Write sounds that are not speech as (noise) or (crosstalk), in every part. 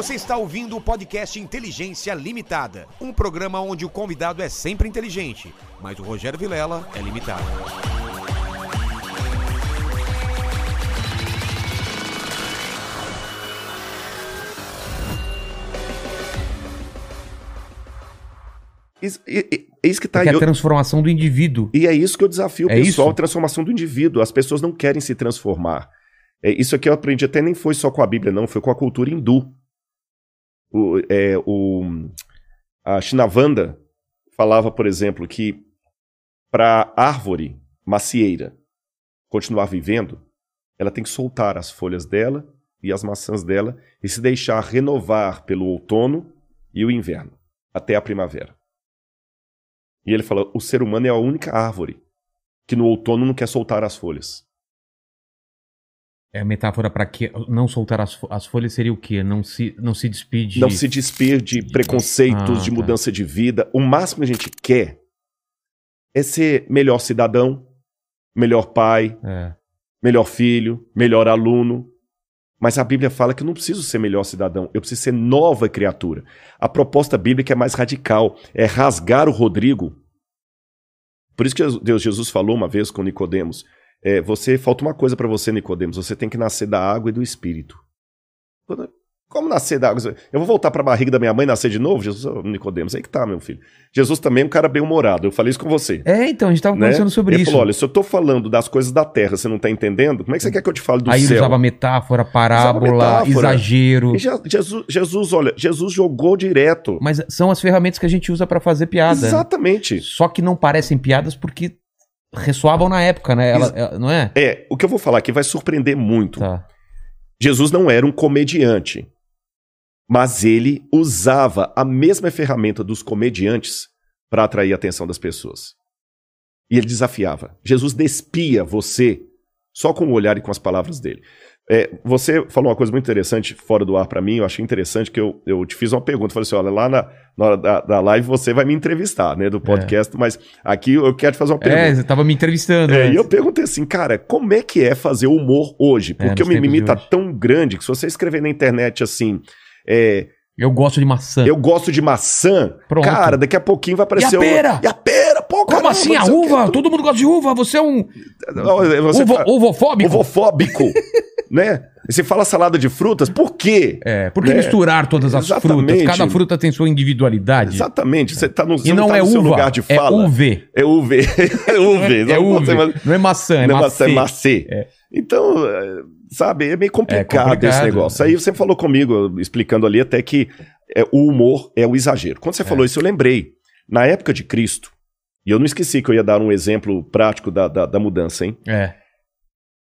Você está ouvindo o podcast Inteligência Limitada, um programa onde o convidado é sempre inteligente, mas o Rogério Vilela é limitado. Isso, é isso que tá é aí. a transformação do indivíduo. E é isso que eu desafio o É pessoal, isso? a transformação do indivíduo. As pessoas não querem se transformar. É, isso aqui eu aprendi até nem foi só com a Bíblia, não, foi com a cultura hindu. O, é, o, a Shinavanda falava, por exemplo, que para árvore macieira continuar vivendo, ela tem que soltar as folhas dela e as maçãs dela e se deixar renovar pelo outono e o inverno, até a primavera. E ele fala: o ser humano é a única árvore que no outono não quer soltar as folhas. É a metáfora para que não soltar as, as folhas seria o quê? Não se, não se despide. Não se despir de preconceitos, Ah, de tá. mudança de vida. O máximo que a gente quer é ser melhor cidadão, melhor pai, É. melhor filho, melhor aluno. Mas a Bíblia fala que eu não preciso ser melhor cidadão, eu preciso ser nova criatura. A proposta bíblica é mais radical, é rasgar o Rodrigo. Por isso que Jesus- Deus Jesus falou uma vez com Nicodemos, é, você falta uma coisa para você, Nicodemos, você tem que nascer da água e do espírito. Como nascer da água? Eu vou voltar para a barriga da minha mãe e nascer de novo? Jesus, Nicodemos, aí que tá, meu filho. Jesus também é um cara bem-humorado, eu falei isso com você. É, então, a gente tava né? conversando sobre Ele isso. falou, olha, se eu tô falando das coisas da terra, você não tá entendendo, como é que você quer que eu te fale do Aí ele céu? usava metáfora, parábola, metáfora. exagero. E Je- Jesus, Jesus, olha, Jesus jogou direto. Mas são as ferramentas que a gente usa pra fazer piada. né? Exatamente. Só que não parecem piadas porque ressoavam na época, né? Ela- ela- não é? É, o que eu vou falar aqui vai surpreender muito. Tá. Jesus não era um comediante, mas ele usava a mesma ferramenta dos comediantes para atrair a atenção das pessoas. E ele desafiava. Jesus despia você só com o olhar e com as palavras dele. É, você falou uma coisa muito interessante fora do ar para mim, eu achei interessante que eu, eu te fiz uma pergunta. Falei assim: olha, lá na, na hora da, da live você vai me entrevistar, né, do podcast, mas aqui eu quero te fazer uma pergunta. É, você tava me entrevistando. É, né? e eu perguntei assim, cara, como é que é fazer humor hoje? É, Porque nos o mimimi tá tão grande que se você escrever na internet assim, é, Eu gosto de maçã. eu gosto de maçã, Pronto. cara, daqui a pouquinho vai aparecer E a pera? o... E a pera? Pô, Como caramba, assim a não uva? Todo mundo gosta de uva. Você é um Não, Você uvo, fa- uvofóbico. Uvofóbico, (laughs) né? Você fala salada de frutas, por quê? É, por que Né? misturar todas as Exatamente. frutas? Cada fruta tem sua individualidade. Exatamente, você tá no, você E não tá é no uva, lugar de é fala. UV. É UV. é UV. É Não uve. você- mas- Não é maçã, é Não é maçã. maçã, é macê. É. Então, é, sabe, é meio complicado, complicado, esse negócio. é. Aí você falou comigo, explicando ali até que é, o humor é o exagero. Quando você falou isso, eu lembrei. Na época de Cristo, e eu não esqueci que eu ia dar um exemplo prático da, da, da mudança, hein? É.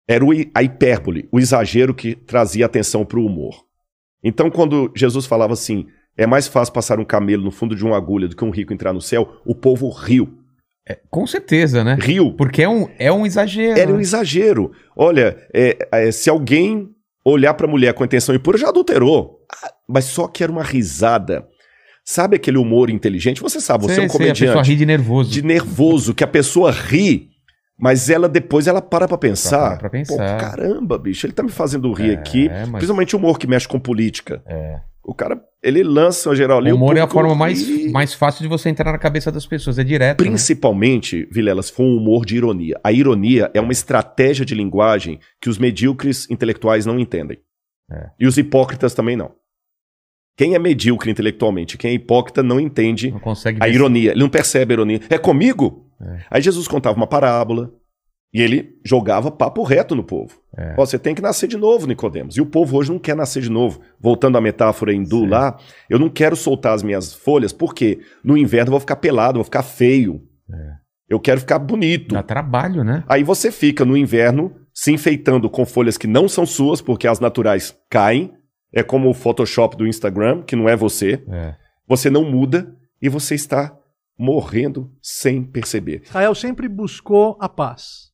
Era a hipérbole, o exagero que trazia atenção para o humor. Então, quando Jesus falava assim, é mais fácil passar um camelo no fundo de uma agulha do que um rico entrar no céu, o povo riu. Com certeza, né? Riu. Porque é um, é um exagero. Era um né? exagero. Olha, é, é, se alguém olhar pra mulher com intenção impura, já adulterou. Ah, Mas só que era uma risada. Sabe aquele humor inteligente? Você sabe, você Sei, é um sei, a pessoa comediante ri de nervoso. de nervoso, que a pessoa ri, mas ela depois ela para pra pensar. Pra- pra Pô, pensar. caramba, bicho, ele tá me fazendo rir É, aqui. mas- Principalmente humor que mexe com política. É. O cara, ele lança o geral ali. O humor é a forma mais, mais fácil de você entrar na cabeça das pessoas. É direto. né? Principalmente, Vilela, se for um humor de ironia. A ironia é uma estratégia de linguagem que os medíocres intelectuais não entendem. É. E os hipócritas também não. Quem é medíocre intelectualmente, quem é hipócrita não entende Não consegue a ironia. Ele não percebe a ironia. É comigo? É. Aí Jesus contava uma parábola e ele jogava papo reto no povo. É. Você tem que nascer de novo, Nicodemos. E o povo hoje não quer nascer de novo. Voltando à metáfora hindu lá, eu não quero soltar as minhas folhas porque no inverno eu vou ficar pelado, vou ficar feio. Eu quero ficar bonito. Dá trabalho, né? Aí você fica no inverno se enfeitando com folhas que não são suas, porque as naturais caem. É como o Photoshop do Instagram, que não é você. É. Você não muda e você está morrendo sem perceber. Israel sempre buscou a paz.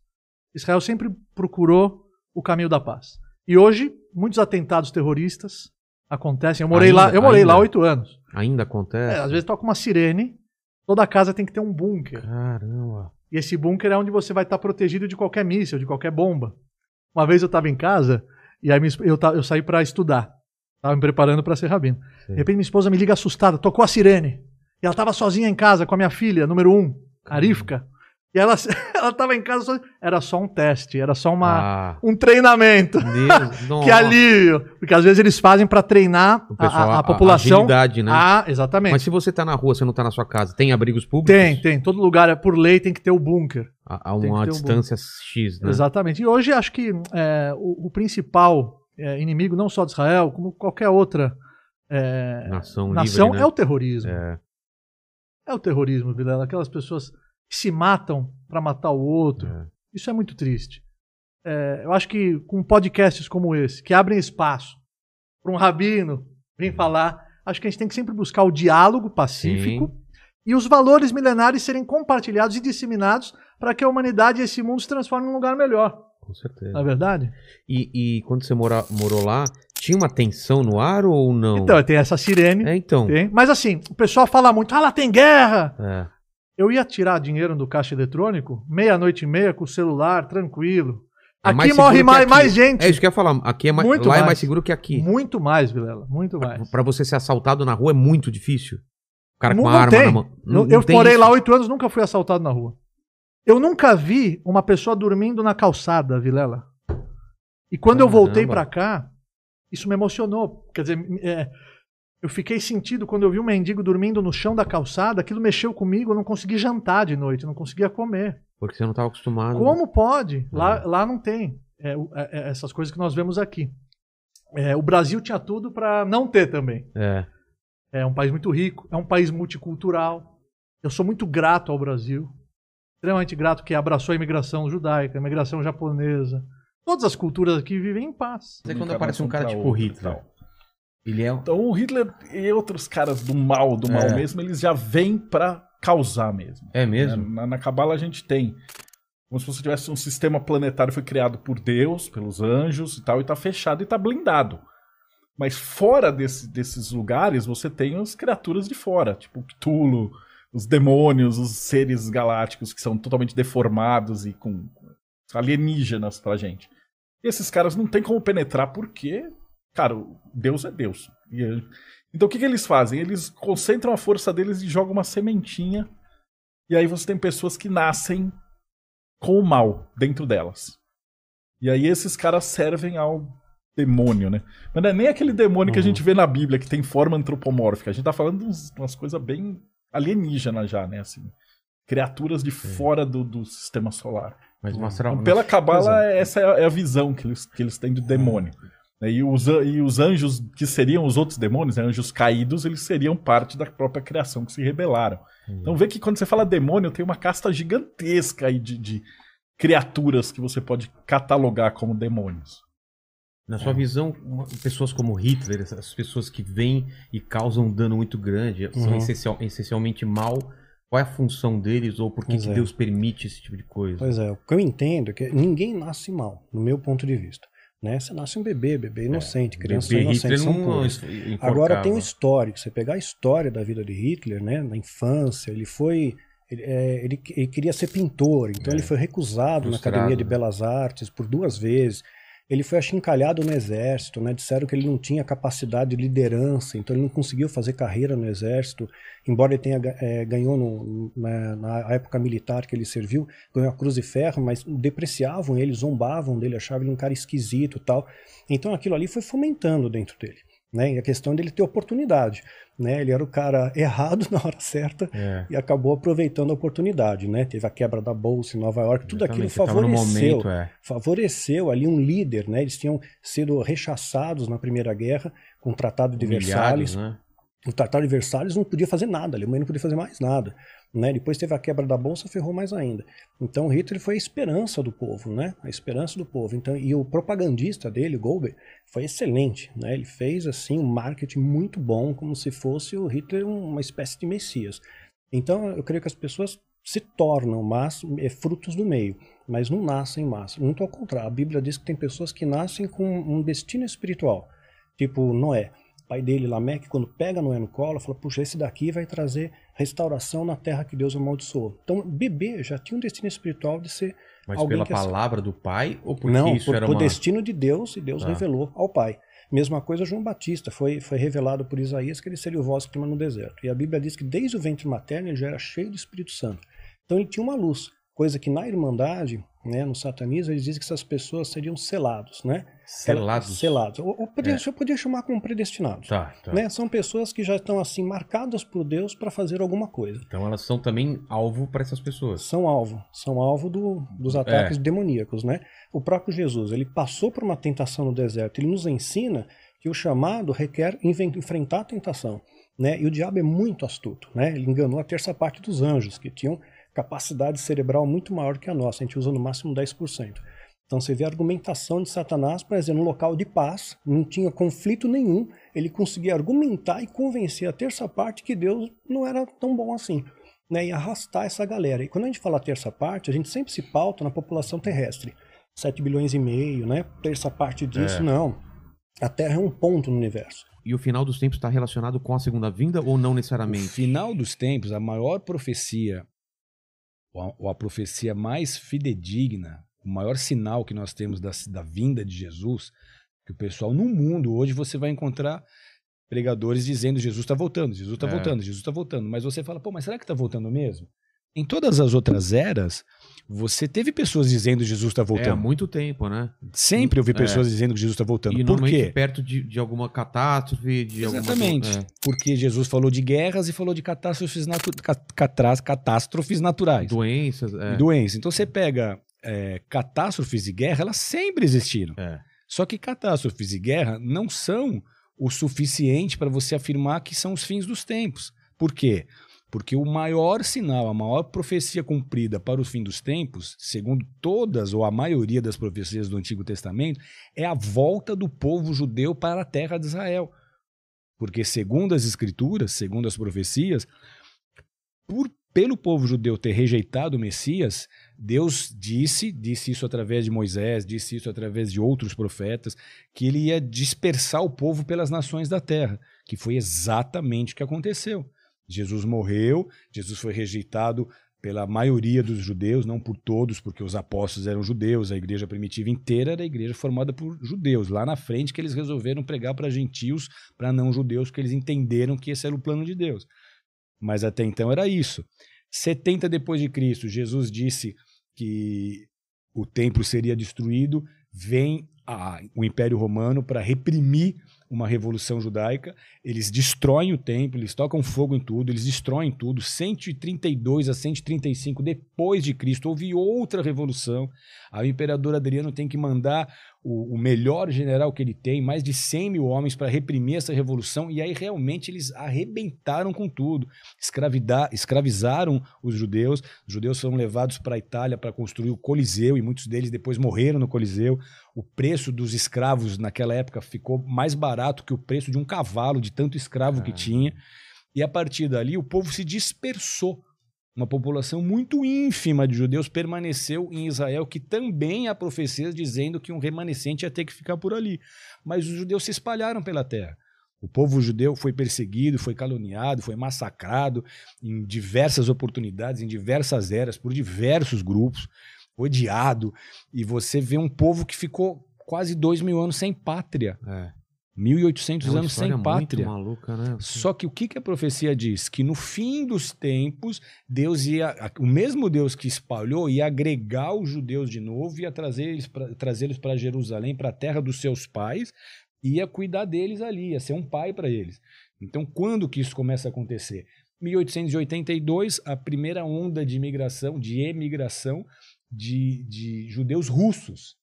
Israel sempre procurou o caminho da paz. E hoje, muitos atentados terroristas acontecem. Eu morei Ainda, lá, eu morei ainda. lá oito anos. Ainda É, acontece? às vezes toca uma sirene, toda casa tem que ter um bunker. Caramba. E esse bunker é onde você vai estar protegido de qualquer míssil, de qualquer bomba. Uma vez eu estava em casa e aí eu, eu saí para estudar. Tava me preparando para ser rabino. Sim. De repente minha esposa me liga assustada, tocou a sirene. E ela tava sozinha em casa com a minha filha, número um, a Rivka. E ela, (laughs) ela tava em casa sozinha. Era só um teste, era só uma, Ah, um treinamento. Deus, (laughs) Que alívio! Porque às vezes eles fazem para treinar O a, pessoal, a- a população. agilidade, né? Ah, exatamente. Mas se você tá na rua, você não tá na sua casa, tem abrigos públicos? Tem, tem. Todo lugar, é por lei, tem que ter o bunker. A, a uma um distância X, né? Exatamente. E hoje acho que é, o, o principal é, inimigo, não só de Israel, como qualquer outra é, Nação, nação, livre, né? é o terrorismo. É. É o terrorismo, Vilela. Aquelas pessoas que se matam para matar o outro. É. Isso é muito triste. É, eu acho que com podcasts como esse, que abrem espaço para um rabino vir falar, acho que a gente tem que sempre buscar o diálogo pacífico e os valores milenares serem compartilhados e disseminados para que a humanidade e esse mundo se transformem num lugar melhor. Com certeza. Não é verdade? E, e quando você mora, morou lá, tinha uma tensão no ar ou não? Então, tem essa sirene. É, então. Tem. Mas assim, o pessoal fala muito, ah, lá tem guerra. É. Eu ia tirar dinheiro do caixa eletrônico, meia-noite e meia, com o celular, tranquilo. É aqui mais morre mais, aqui. mais gente. É isso que eu ia falar. Aqui é mais, Muito lá é mais. mais seguro que aqui. Muito mais, Vilela. Muito mais. Pra você ser assaltado na rua é muito difícil. O cara com Não- uma não arma tem. na mão. Não- Eu, morei lá oito anos, nunca fui assaltado na rua. Eu nunca vi uma pessoa dormindo na calçada, Vilela. E quando eu voltei Caramba. pra cá, isso me emocionou. Quer dizer, é, eu fiquei sentido quando eu vi um mendigo dormindo no chão da calçada, aquilo mexeu comigo, eu não consegui jantar de noite, eu não conseguia comer. Porque você não estava acostumado. Como pode? Lá, lá não tem é, é, é, essas coisas que nós vemos aqui. É, o Brasil tinha tudo pra não ter também. É. É um país muito rico, é um país multicultural. Eu sou muito grato ao Brasil. Extremamente grato que abraçou a imigração judaica, a imigração japonesa. Todas as culturas aqui vivem em paz. Você quando Encarnação aparece um cara tipo outra e Hitler, tal. ele é. Então o Hitler e outros caras do mal, do mal É. mesmo, eles já vêm pra causar mesmo. É mesmo? Na, na Cabala a gente tem como se você tivesse um sistema planetário foi criado por Deus, pelos anjos e tal, e tá fechado e tá blindado. Mas fora desse- desses lugares, você tem as criaturas de fora, tipo Cthulhu, os demônios, os seres galácticos que são totalmente deformados e com alienígenas pra gente. E esses caras não tem como penetrar porque, cara, Deus é Deus. Ele- Então o que, que eles fazem? Eles concentram a força deles e jogam uma sementinha. E aí você tem pessoas que nascem com o mal dentro delas. E aí esses caras servem ao demônio, né? Mas não é nem aquele demônio que a gente vê na Bíblia que tem forma antropomórfica. A gente tá falando de umas coisas bem alienígenas já, né? Assim, criaturas de fora do, do sistema solar. Mas mostra. Então, pela Cabala, essa é a- é a visão que eles, que eles têm de demônio. Né, E os, e os anjos, que seriam os outros demônios, né, anjos caídos, eles seriam parte da própria criação que se rebelaram. Então vê que quando você fala demônio, tem uma casta gigantesca aí de, de criaturas que você pode catalogar como demônios. Na sua visão, uma- pessoas como Hitler, essas pessoas que vêm e causam um dano muito grande, são Uhum. essencial- essencialmente mal. Qual é a função deles ou por que, que é. Deus permite esse tipo de coisa? Pois é, o que eu entendo é que ninguém nasce mal, no meu ponto de vista. Né? Você nasce um bebê, bebê inocente, crianças Bebê inocentes Hitler são não enforcava. Agora tem um histórico. Você pegar a história da vida de Hitler, né, na infância, ele foi, ele, é, ele- ele queria ser pintor, então É. ele foi recusado na Frustrado, Academia de? Belas Artes por duas vezes. Ele foi achincalhado no exército, né? Disseram que ele não tinha capacidade de liderança, então ele não conseguiu fazer carreira no exército, embora ele tenha eh, ganhou no- na, na época militar que ele serviu, ganhou a Cruz de Ferro, mas depreciavam ele, zombavam dele, achavam ele um cara esquisito, tal. Então aquilo ali foi fomentando dentro dele, né? E a questão dele ter oportunidade, né? Ele era o cara (laughs) errado na hora certa É. e acabou aproveitando a oportunidade, né? Teve a quebra da bolsa em Nova York, tudo aquilo Exatamente, favoreceu momento, é. favoreceu ali um líder, né? Eles tinham sido rechaçados na Primeira Guerra com o Tratado de Humilhados, Versalhes. né? O Tratado de Versalhes não podia fazer nada, a Alemanha não podia fazer mais nada, né? Depois teve a quebra da bolsa, ferrou mais ainda. Então Hitler foi a esperança do povo, né? A esperança do povo. Então e o propagandista dele, Goebbels, foi excelente, né? Ele fez assim um marketing muito bom, como se fosse o Hitler uma espécie de messias. Então eu creio que as pessoas se tornam mas é, frutos do meio, mas não nascem massa. Muito ao contrário, a Bíblia diz que tem pessoas que nascem com um destino espiritual, tipo Noé. Pai dele, Lameque, quando pega Noé no colo, fala: Puxa, esse daqui vai trazer restauração na terra que Deus amaldiçoou. Então, bebê já tinha um destino espiritual de ser Mas alguém pela que palavra do pai ou porque não, isso por, era por uma... destino de Deus e Deus Ah. revelou ao pai. Mesma coisa João Batista, foi, foi revelado por Isaías que ele seria o voz que clama no deserto. E a Bíblia diz que desde o ventre materno ele já era cheio do Espírito Santo. Então ele tinha uma luz, coisa que na Irmandade, né, no satanismo, eles dizem que essas pessoas seriam selados, né? Selados. Selados. Ou, ou É. eu podia chamar como predestinados. Tá, tá. Né? São pessoas que já estão assim marcadas por Deus para fazer alguma coisa. Então elas são também alvo para essas pessoas. São alvo, são alvo do- dos É. ataques demoníacos, né? O próprio Jesus, ele passou por uma tentação no deserto, ele nos ensina que o chamado requer enfrentar a tentação, né? E o diabo é muito astuto, né? Ele enganou a terça parte dos anjos, que tinham capacidade cerebral muito maior que a nossa, a gente usa no máximo 10%. Então você vê a argumentação de Satanás, por exemplo, num local de paz, não tinha conflito nenhum, ele conseguia argumentar e convencer a terça parte que Deus não era tão bom assim né, e arrastar essa galera. E quando a gente fala terça parte, a gente sempre se pauta na população terrestre. 7 bilhões e meio, né? Terça parte disso, É. não. A Terra é um ponto no universo. E o final dos tempos está relacionado com a segunda vinda ou não necessariamente? final dos tempos, a maior profecia, a, ou a profecia mais fidedigna, o maior sinal que nós temos da, da vinda de Jesus, que o pessoal no mundo hoje você vai encontrar pregadores dizendo Jesus está voltando, Jesus está É. voltando, Jesus está voltando. Mas você fala, pô, mas será que está voltando mesmo? Em todas as outras eras, você teve pessoas dizendo Jesus está É há voltando. muito tempo, né? Sempre ouvi É. pessoas dizendo que Jesus está voltando. E Por quê? perto de, de alguma catástrofe, de Exatamente. alguma... É. Porque Jesus falou de guerras e falou de catástrofes, natu catástrofes naturais. Doenças, é. doenças. Então você pega é, catástrofes e guerra, elas sempre existiram. É. Só que catástrofes e guerra não são o suficiente para você afirmar que são os fins dos tempos. Por quê? Porque o maior sinal, a maior profecia cumprida para o fim dos tempos, segundo todas ou a maioria das profecias do Antigo Testamento, é a volta do povo judeu para a terra de Israel. Porque, segundo as Escrituras, segundo as profecias, por, pelo povo judeu ter rejeitado o Messias, Deus disse, disse isso através de Moisés, disse isso através de outros profetas, que ele ia dispersar o povo pelas nações da terra, que foi exatamente o que aconteceu. Jesus morreu, Jesus foi rejeitado pela maioria dos judeus, não por todos, porque os apóstolos eram judeus, a igreja primitiva inteira era a igreja formada por judeus. Lá na frente que eles resolveram pregar para gentios, para não judeus, porque eles entenderam que esse era o plano de Deus. Mas até então era isso. 70 depois de Cristo, Jesus disse que o templo seria destruído, vem a- o Império Romano para reprimir uma revolução judaica, eles destroem o templo, eles tocam fogo em tudo, eles destroem tudo. 132 a 135 depois de Cristo houve outra revolução. O imperador Adriano tem que mandar o, o melhor general que ele tem, mais de 100 mil homens para reprimir essa revolução, e aí realmente eles arrebentaram com tudo. Escravizaram os judeus, os judeus foram levados para a Itália para construir o Coliseu, e muitos deles depois morreram no Coliseu. O preço dos escravos naquela época ficou mais barato que o preço de um cavalo, de tanto escravo que Ah. tinha. E a partir dali o povo se dispersou. Uma população muito ínfima de judeus permaneceu em Israel, que também há profecias dizendo que um remanescente ia ter que ficar por ali. Mas os judeus se espalharam pela terra. O povo judeu foi perseguido, foi caluniado, foi massacrado em diversas oportunidades, em diversas eras, por diversos grupos, odiado. E você vê um povo que ficou quase dois mil anos sem pátria. É. 1.800 É anos sem pátria. maluca, né? Só que o que, que a profecia diz? Que no fim dos tempos, Deus ia. O mesmo Deus que espalhou ia agregar os judeus de novo, ia trazer eles pra- trazê-los para Jerusalém, para a terra dos seus pais, ia cuidar deles ali, ia ser um pai para eles. Então, quando que isso começa a acontecer? 1882, a primeira onda de imigração, de emigração de, de judeus russos.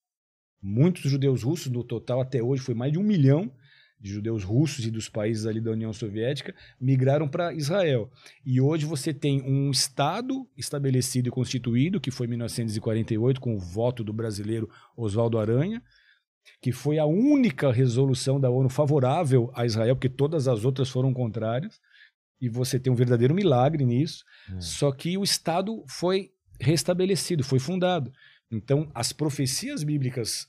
Muitos judeus russos, no total até hoje foi mais de um milhão de judeus russos e dos países ali da União Soviética migraram para Israel. E hoje você tem um Estado estabelecido e constituído, que foi em 1948, com o voto do brasileiro Oswaldo Aranha, que foi a única resolução da ONU favorável a Israel, porque todas as outras foram contrárias. E você tem um verdadeiro milagre nisso. É. Só que o Estado foi restabelecido, foi fundado. Então, as profecias bíblicas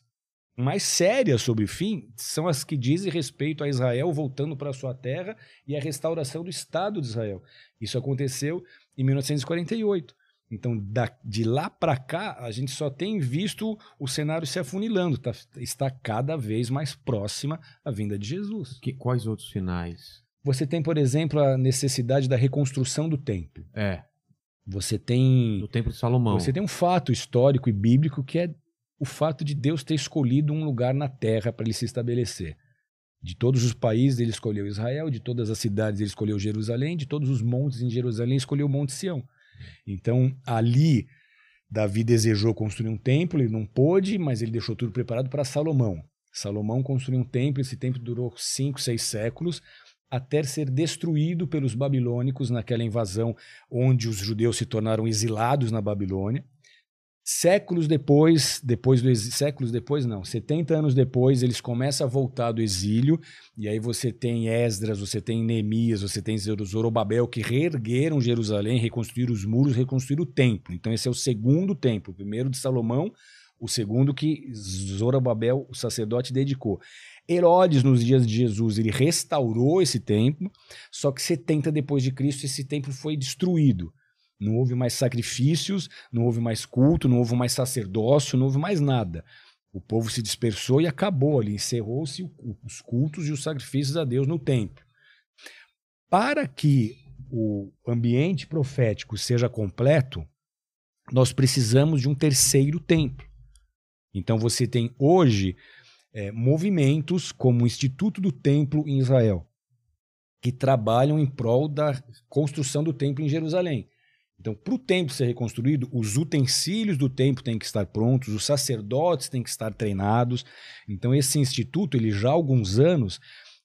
mais sérias sobre o fim são as que dizem respeito a Israel voltando para sua terra e a restauração do Estado de Israel. Isso aconteceu em 1948. Então, da- de lá para cá, a gente só tem visto o cenário se afunilando, tá- está cada vez mais próxima a vinda de Jesus. Que- quais outros sinais? Você tem, por exemplo, a necessidade da reconstrução do templo. É, Você tem do Templo de Salomão. Você tem um fato histórico e bíblico que é o fato de Deus ter escolhido um lugar na terra para ele se estabelecer. De todos os países, ele escolheu Israel, de todas as cidades, ele escolheu Jerusalém, de todos os montes em Jerusalém, escolheu o Monte Sião. Então, ali, Davi desejou construir um templo, ele não pôde, mas ele deixou tudo preparado para Salomão. Salomão construiu um templo, esse templo durou cinco, seis séculos, até ser destruído pelos babilônicos naquela invasão onde os judeus se tornaram exilados na Babilônia. Séculos depois, depois do exí- séculos depois não, 70 anos depois, eles começam a voltar do exílio, e aí você tem Esdras, você tem Neemias, você tem Zorobabel que reergueram Jerusalém, reconstruíram os muros, reconstruíram o templo. Então esse é o segundo templo, o primeiro de Salomão, o segundo que Zorobabel, o sacerdote, dedicou. Herodes, nos dias de Jesus, ele restaurou esse templo, só que 70 depois de Cristo esse templo foi destruído. Não houve mais sacrifícios, não houve mais culto, não houve mais sacerdócio, não houve mais nada. O povo se dispersou e acabou ali, encerrou-se os cultos e os sacrifícios a Deus no templo. Para que o ambiente profético seja completo, nós precisamos de um terceiro templo. Então você tem hoje eh, movimentos como o Instituto do Templo em Israel, que trabalham em prol da construção do templo em Jerusalém. Então, para o templo ser reconstruído, os utensílios do templo têm que estar prontos, os sacerdotes têm que estar treinados. Então, esse instituto, ele já há alguns anos,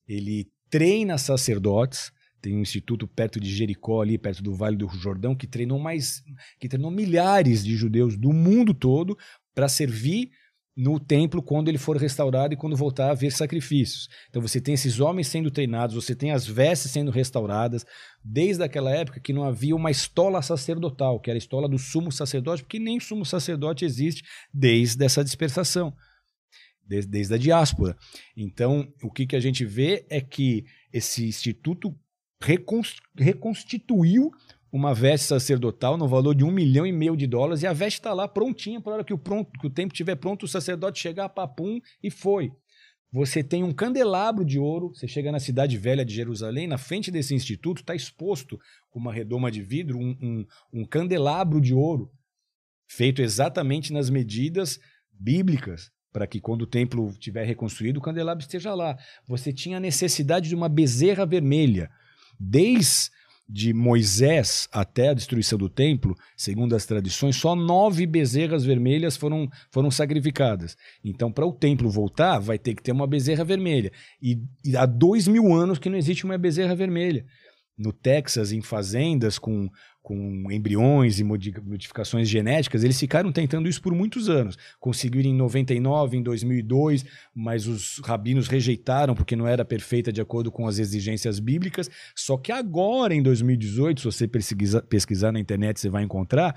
ele treina sacerdotes. Tem um instituto perto de Jericó, ali perto do Vale do Jordão, que treinou mais, que treinou milhares de judeus do mundo todo para servir no templo quando ele for restaurado e quando voltar a haver sacrifícios. Então você tem esses homens sendo treinados, você tem as vestes sendo restauradas, desde aquela época que não havia uma estola sacerdotal, que era a estola do sumo sacerdote, porque nem sumo sacerdote existe desde essa dispersação, desde, a diáspora. Então, o que, que a gente vê é que esse instituto recons- reconstituiu uma veste sacerdotal no valor de um milhão e meio de dólares e a veste está lá prontinha para a hora que o, pronto, que o tempo estiver pronto, o sacerdote chegar, papum, e foi. Você tem um candelabro de ouro, você chega na cidade velha de Jerusalém, na frente desse instituto está exposto com uma redoma de vidro um, um, um candelabro de ouro, feito exatamente nas medidas bíblicas, para que quando o templo estiver reconstruído, o candelabro esteja lá. Você tinha a necessidade de uma bezerra vermelha. Desde de Moisés até a destruição do templo, segundo as tradições, só nove bezerras vermelhas foram, foram sacrificadas. Então, para o templo voltar, vai ter que ter uma bezerra vermelha. E, e há dois mil anos que não existe uma bezerra vermelha. No Texas, em fazendas com, com embriões e modi- modificações genéticas, eles ficaram tentando isso por muitos anos. Conseguiram em 99, em 2002, mas os rabinos rejeitaram porque não era perfeita de acordo com as exigências bíblicas. Só que agora, em 2018, se você pesquisar, pesquisar na internet, você vai encontrar,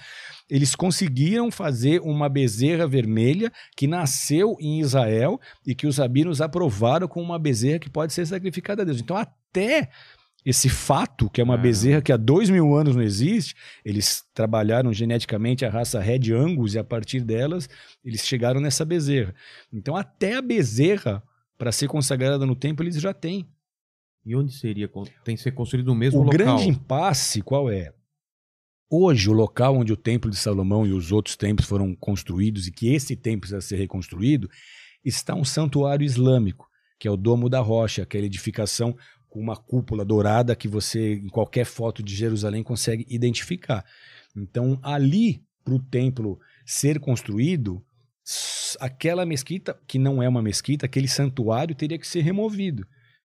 eles conseguiram fazer uma bezerra vermelha que nasceu em Israel e que os rabinos aprovaram como uma bezerra que pode ser sacrificada a Deus. Então, até esse fato, que é uma Ah. bezerra que há dois mil anos não existe, eles trabalharam geneticamente a raça Red Angus e a partir delas eles chegaram nessa bezerra. Então, até a bezerra, para ser consagrada no templo, eles já têm. E onde seria? Tem que ser construído no mesmo O local. grande impasse qual é? Hoje, o local onde o Templo de Salomão e os outros templos foram construídos e que esse templo precisa ser reconstruído, está um santuário islâmico, que é o Domo da Rocha, aquela edificação com uma cúpula dourada que você, em qualquer foto de Jerusalém, consegue identificar. Então, ali, para o templo ser construído, aquela mesquita, que não é uma mesquita, aquele santuário teria que ser removido.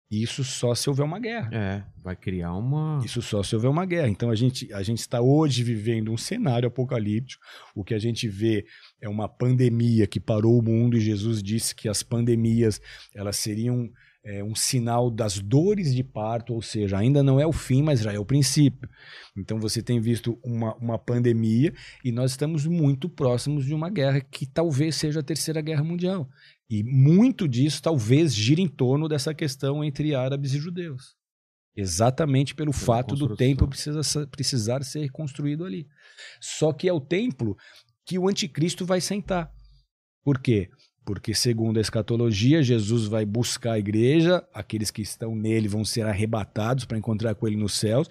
Isso só se houver uma guerra. É, vai criar uma. Isso só se houver uma guerra. Então a gente, a gente está hoje vivendo um cenário apocalíptico. O que a gente vê é uma pandemia que parou o mundo e Jesus disse que as pandemias elas seriam é, um sinal das dores de parto, ou seja, ainda não é o fim, mas já é o princípio. Então você tem visto uma, uma pandemia e nós estamos muito próximos de uma guerra que talvez seja a terceira guerra mundial. E muito disso talvez gire em torno dessa questão entre árabes e judeus. Exatamente pelo fato do templo precisa, precisar ser construído ali. Só que é o templo que o anticristo vai sentar. Por quê? Porque, segundo a escatologia, Jesus vai buscar a igreja, aqueles que estão nele vão ser arrebatados para encontrar com ele nos céus.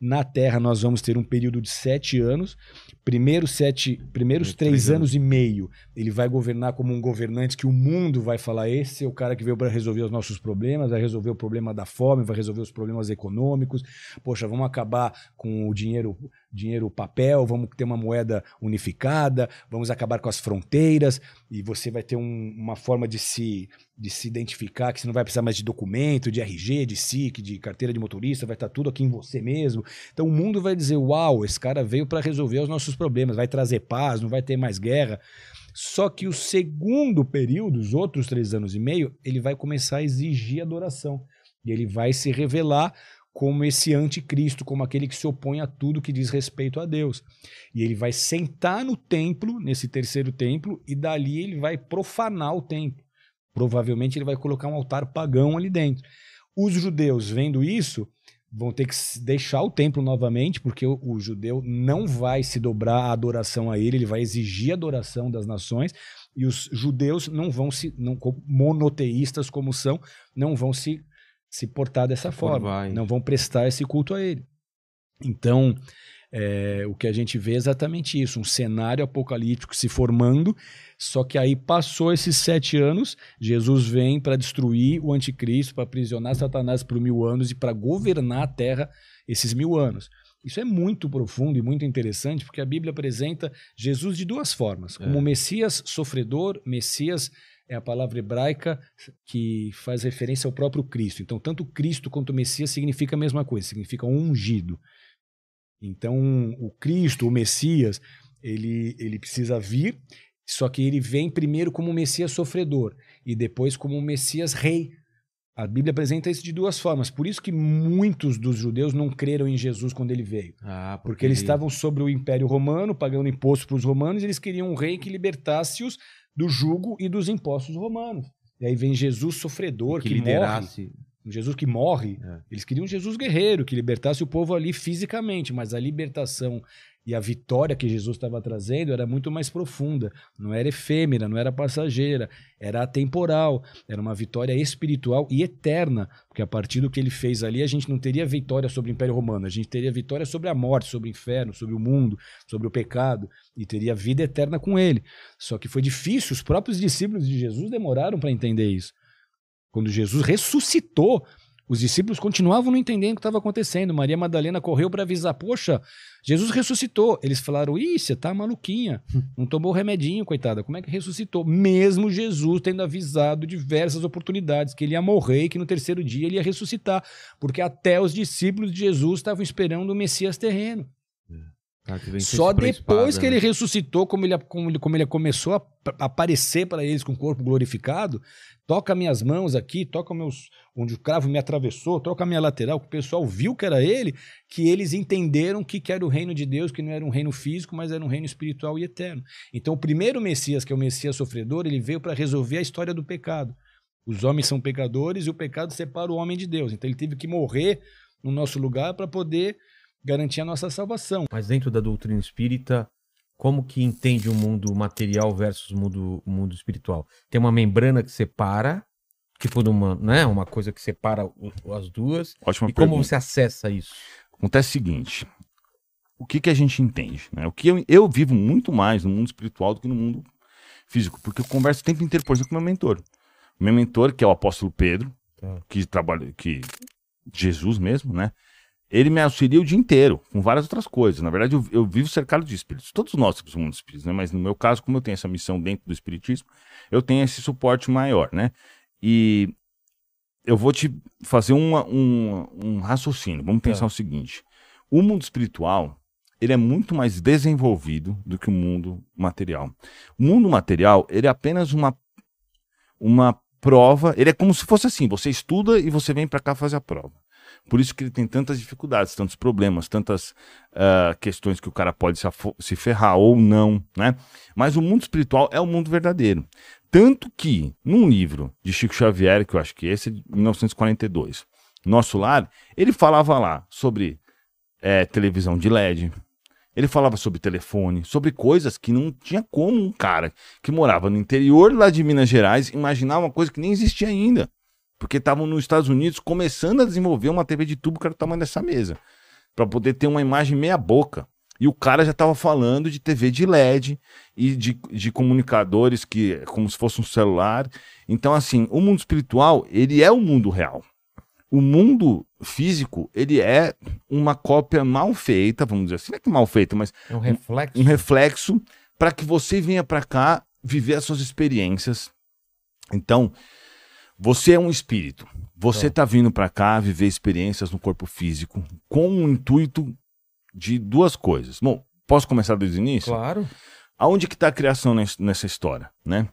Na terra, nós vamos ter um período de sete anos. Primeiros, sete, primeiros Três três anos. anos e meio, ele vai governar como um governante que o mundo vai falar: esse é o cara que veio para resolver os nossos problemas, vai resolver o problema da fome, vai resolver os problemas econômicos. Poxa, vamos acabar com o dinheiro, dinheiro papel, vamos ter uma moeda unificada, vamos acabar com as fronteiras e você vai ter um- uma forma de se, de se identificar que você não vai precisar mais de documento, de RG, de SIC, de carteira de motorista, vai estar tudo aqui em você mesmo. Então o mundo vai dizer: uau, esse cara veio para resolver os nossos problemas, vai trazer paz, não vai ter mais guerra. Só que o segundo período, os outros três anos e meio, ele vai começar a exigir adoração. E ele vai se revelar como esse anticristo, como aquele que se opõe a tudo que diz respeito a Deus. E ele vai sentar no templo, nesse terceiro templo, e dali ele vai profanar o templo. Provavelmente ele vai colocar um altar pagão ali dentro. Os judeus, vendo isso, vão ter que deixar o templo novamente, porque o, o judeu não vai se dobrar à adoração a ele, ele vai exigir a adoração das nações, e os judeus não vão se, não, monoteístas como são, não vão se, se portar dessa forma, Curvar, não vão prestar esse culto a ele. Então, é, o que a gente vê é exatamente isso, um cenário apocalíptico se formando, só que aí passou esses sete anos, Jesus vem para destruir o anticristo, para aprisionar Satanás por mil anos e para governar a terra esses mil anos. Isso é muito profundo e muito interessante, porque a Bíblia apresenta Jesus de duas formas, como É. Messias sofredor, Messias é a palavra hebraica que faz referência ao próprio Cristo. Então, tanto Cristo quanto Messias significa a mesma coisa, significa ungido. Então, o Cristo, o Messias, ele, ele precisa vir, só que ele vem primeiro como Messias sofredor e depois como Messias rei. A Bíblia apresenta isso de duas formas. Por isso que muitos dos judeus não creram em Jesus quando ele veio. Ah, Porque eles estavam sobre o Império Romano, pagando imposto para os romanos, e eles queriam um rei que libertasse-os do jugo e dos impostos romanos. E aí vem Jesus sofredor, que que, morre. liderasse. Um Jesus que morre. É. Eles queriam um Jesus guerreiro, que libertasse o povo ali fisicamente, mas a libertação e a vitória que Jesus estava trazendo era muito mais profunda. Não era efêmera, não era passageira, era atemporal. Era uma vitória espiritual e eterna, porque a partir do que ele fez ali, a gente não teria vitória sobre o Império Romano, a gente teria vitória sobre a morte, sobre o inferno, sobre o mundo, sobre o pecado, e teria vida eterna com ele. Só que foi difícil, os próprios discípulos de Jesus demoraram para entender isso. Quando Jesus ressuscitou, os discípulos continuavam não entendendo o que estava acontecendo. Maria Madalena correu para avisar: Poxa, Jesus ressuscitou. Eles falaram: Ih, você tá maluquinha. Não tomou remedinho, coitada. Como é que ressuscitou? Mesmo Jesus tendo avisado diversas oportunidades que ele ia morrer e que no terceiro dia ele ia ressuscitar. Porque até os discípulos de Jesus estavam esperando o Messias terreno. Cara, Só depois espada, que ele né? ressuscitou, como ele, como ele, como ele começou a aparecer para eles com o corpo glorificado, toca minhas mãos aqui, toca meus onde o cravo me atravessou, toca a minha lateral, que o pessoal viu que era ele, que eles entenderam que, que era o reino de Deus, que não era um reino físico, mas era um reino espiritual e eterno. Então, o primeiro Messias, que é o Messias sofredor, ele veio para resolver a história do pecado. Os homens são pecadores e o pecado separa o homem de Deus. Então, ele teve que morrer no nosso lugar para poder garantir a nossa salvação. Mas dentro da doutrina espírita, como que entende o mundo material versus o mundo, mundo espiritual? Tem uma membrana que separa, tipo uma, né, uma coisa que separa as duas. Ótima e como pergunta. você acessa isso? Acontece o seguinte: o que, que a gente entende? Né? O que eu, eu vivo muito mais no mundo espiritual do que no mundo físico, porque eu converso o tempo inteiro, por exemplo, com meu mentor. Meu mentor, que é o apóstolo Pedro, Tá. que trabalha, que Jesus mesmo, né? Ele me auxilia o dia inteiro, com várias outras coisas. Na verdade, eu, eu vivo cercado de espíritos. Todos nós temos um mundo espírito, né? Mas no meu caso, como eu tenho essa missão dentro do espiritismo, eu tenho esse suporte maior, né? E eu vou te fazer uma- um, um raciocínio. Vamos pensar o seguinte: o mundo espiritual ele é muito mais desenvolvido do que o mundo material. O mundo material ele é apenas uma uma prova. Ele é como se fosse assim: você estuda e você vem para cá fazer a prova. Por isso que ele tem tantas dificuldades, tantos problemas, tantas ah, questões que o cara pode se, se ferrar ou não, né? Mas o mundo espiritual é o mundo verdadeiro. Tanto que, num livro de Chico Xavier, que eu acho que esse é de 1942, Nosso Lar, ele falava lá sobre é, televisão de LED, ele falava sobre telefone, sobre coisas que não tinha como um cara que morava no interior lá de Minas Gerais imaginar uma coisa que nem existia ainda. Porque estavam nos Estados Unidos começando a desenvolver uma TV de tubo que era o tamanho dessa mesa. Para poder ter uma imagem meia boca. E o cara já estava falando de TV de LED e de, de comunicadores que como se fosse um celular. Então, assim, o mundo espiritual, ele é o mundo real. O mundo físico, ele é uma cópia mal feita, vamos dizer assim, não é que mal feita, mas É um reflexo. um reflexo para que você venha para cá viver as suas experiências. Então, você é um espírito. Você está vindo para cá viver experiências no corpo físico com o intuito de duas coisas. Bom, posso começar desde o início? Claro. Aonde que está a criação nes- nessa história, né?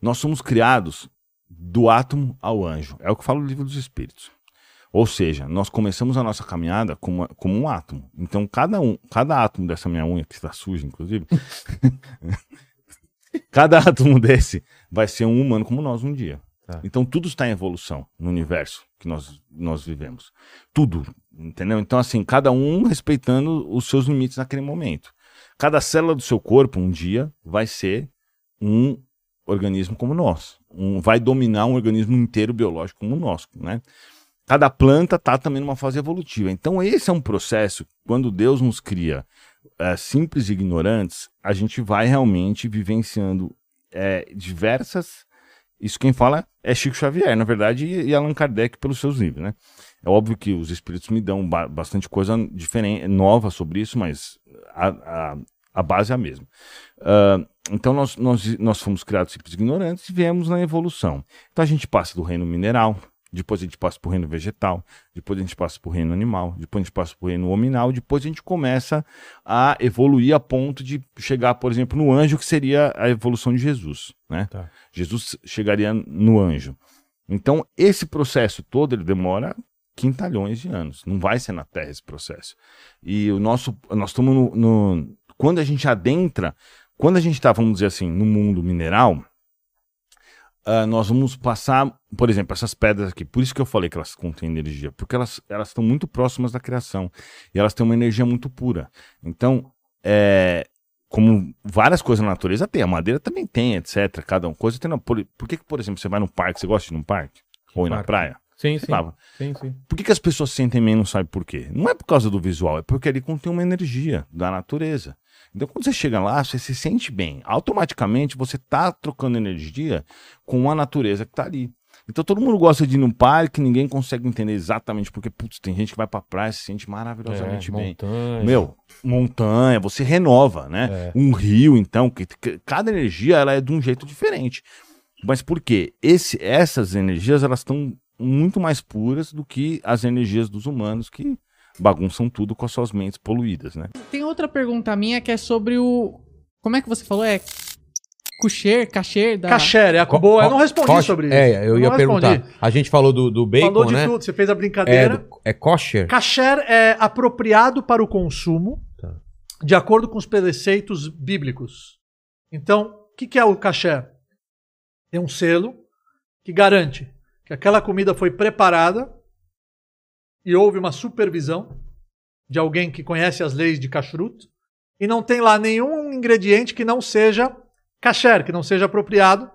Nós somos criados do átomo ao anjo. É o que fala o livro dos espíritos. Ou seja, nós começamos a nossa caminhada como, como um átomo. Então, cada um, cada átomo dessa minha unha, que está suja, inclusive, (laughs) cada átomo desse vai ser um humano como nós um dia. Tá. Então, tudo está em evolução no universo que nós, nós vivemos. Tudo, entendeu? Então, assim, cada um respeitando os seus limites naquele momento. Cada célula do seu corpo, um dia, vai ser um organismo como nós. Um, vai dominar um organismo inteiro biológico como o nosso, né? Cada planta está também numa fase evolutiva. Então, esse é um processo, quando Deus nos cria eh, simples e ignorantes, a gente vai realmente vivenciando eh, diversas. Isso quem fala é Chico Xavier, na verdade, e, Allan Kardec pelos seus livros, né? É óbvio que os espíritos me dão ba- bastante coisa diferente, nova sobre isso, mas a, a, a base é a mesma. Ah, então nós, nós, nós fomos criados simples ignorantes e viemos na evolução. Então a gente passa do reino mineral, depois a gente passa para o reino vegetal, depois a gente passa para o reino animal, depois a gente passa para o reino hominal, depois a gente começa a evoluir a ponto de chegar, por exemplo, no anjo, que seria a evolução de Jesus. Né? Tá. Jesus chegaria no anjo. Então, esse processo todo ele demora quintalhões de anos. Não vai ser na Terra esse processo. E o nosso, nós estamos no, no- quando a gente adentra, quando a gente está, vamos dizer assim, no mundo mineral, ah, nós vamos passar, por exemplo, essas pedras aqui. Por isso que eu falei que elas contêm energia, porque elas elas estão muito próximas da criação e elas têm uma energia muito pura. Então, é, como várias coisas na natureza tem, a madeira também tem, etc. Cada uma coisa tem. na- Por, por que, por exemplo, você vai num parque, você gosta de ir num parque? Ou ir na Parque. praia? Sim, sim. Sim, sim. por que, que as pessoas se sentem bem e não sabem por quê? Não é por causa do visual, é porque ali contém uma energia da natureza. Então, quando você chega lá, você se sente bem. Automaticamente, você está trocando energia com a natureza que está ali. Então, todo mundo gosta de ir num parque, ninguém consegue entender exatamente porque, putz, tem gente que vai pra praia e se sente maravilhosamente É, bem. montanha. Meu, montanha, você renova, né? É. Um rio, então, que, que- cada energia ela é de um jeito diferente. Mas por quê? Esse, essas energias elas estão muito mais puras do que as energias dos humanos que bagunçam tudo com as suas mentes poluídas, né? Tem outra pergunta minha que é sobre o. Como é que você falou? É. Coucher, cacher da. Caché, é a Co- boa. Eu co- não respondi sobre isso. É, eu ia não perguntar. respondi. A gente falou do, do bacon, Falou de né? tudo, você fez a É, brincadeira. do- é kosher? Kasher é apropriado para o consumo Tá. de acordo com os preceitos bíblicos. Então, o que, que é o kasher? É um selo que garante que aquela comida foi preparada e houve uma supervisão de alguém que conhece as leis de kashrut e não tem lá nenhum ingrediente que não seja kasher, que não seja apropriado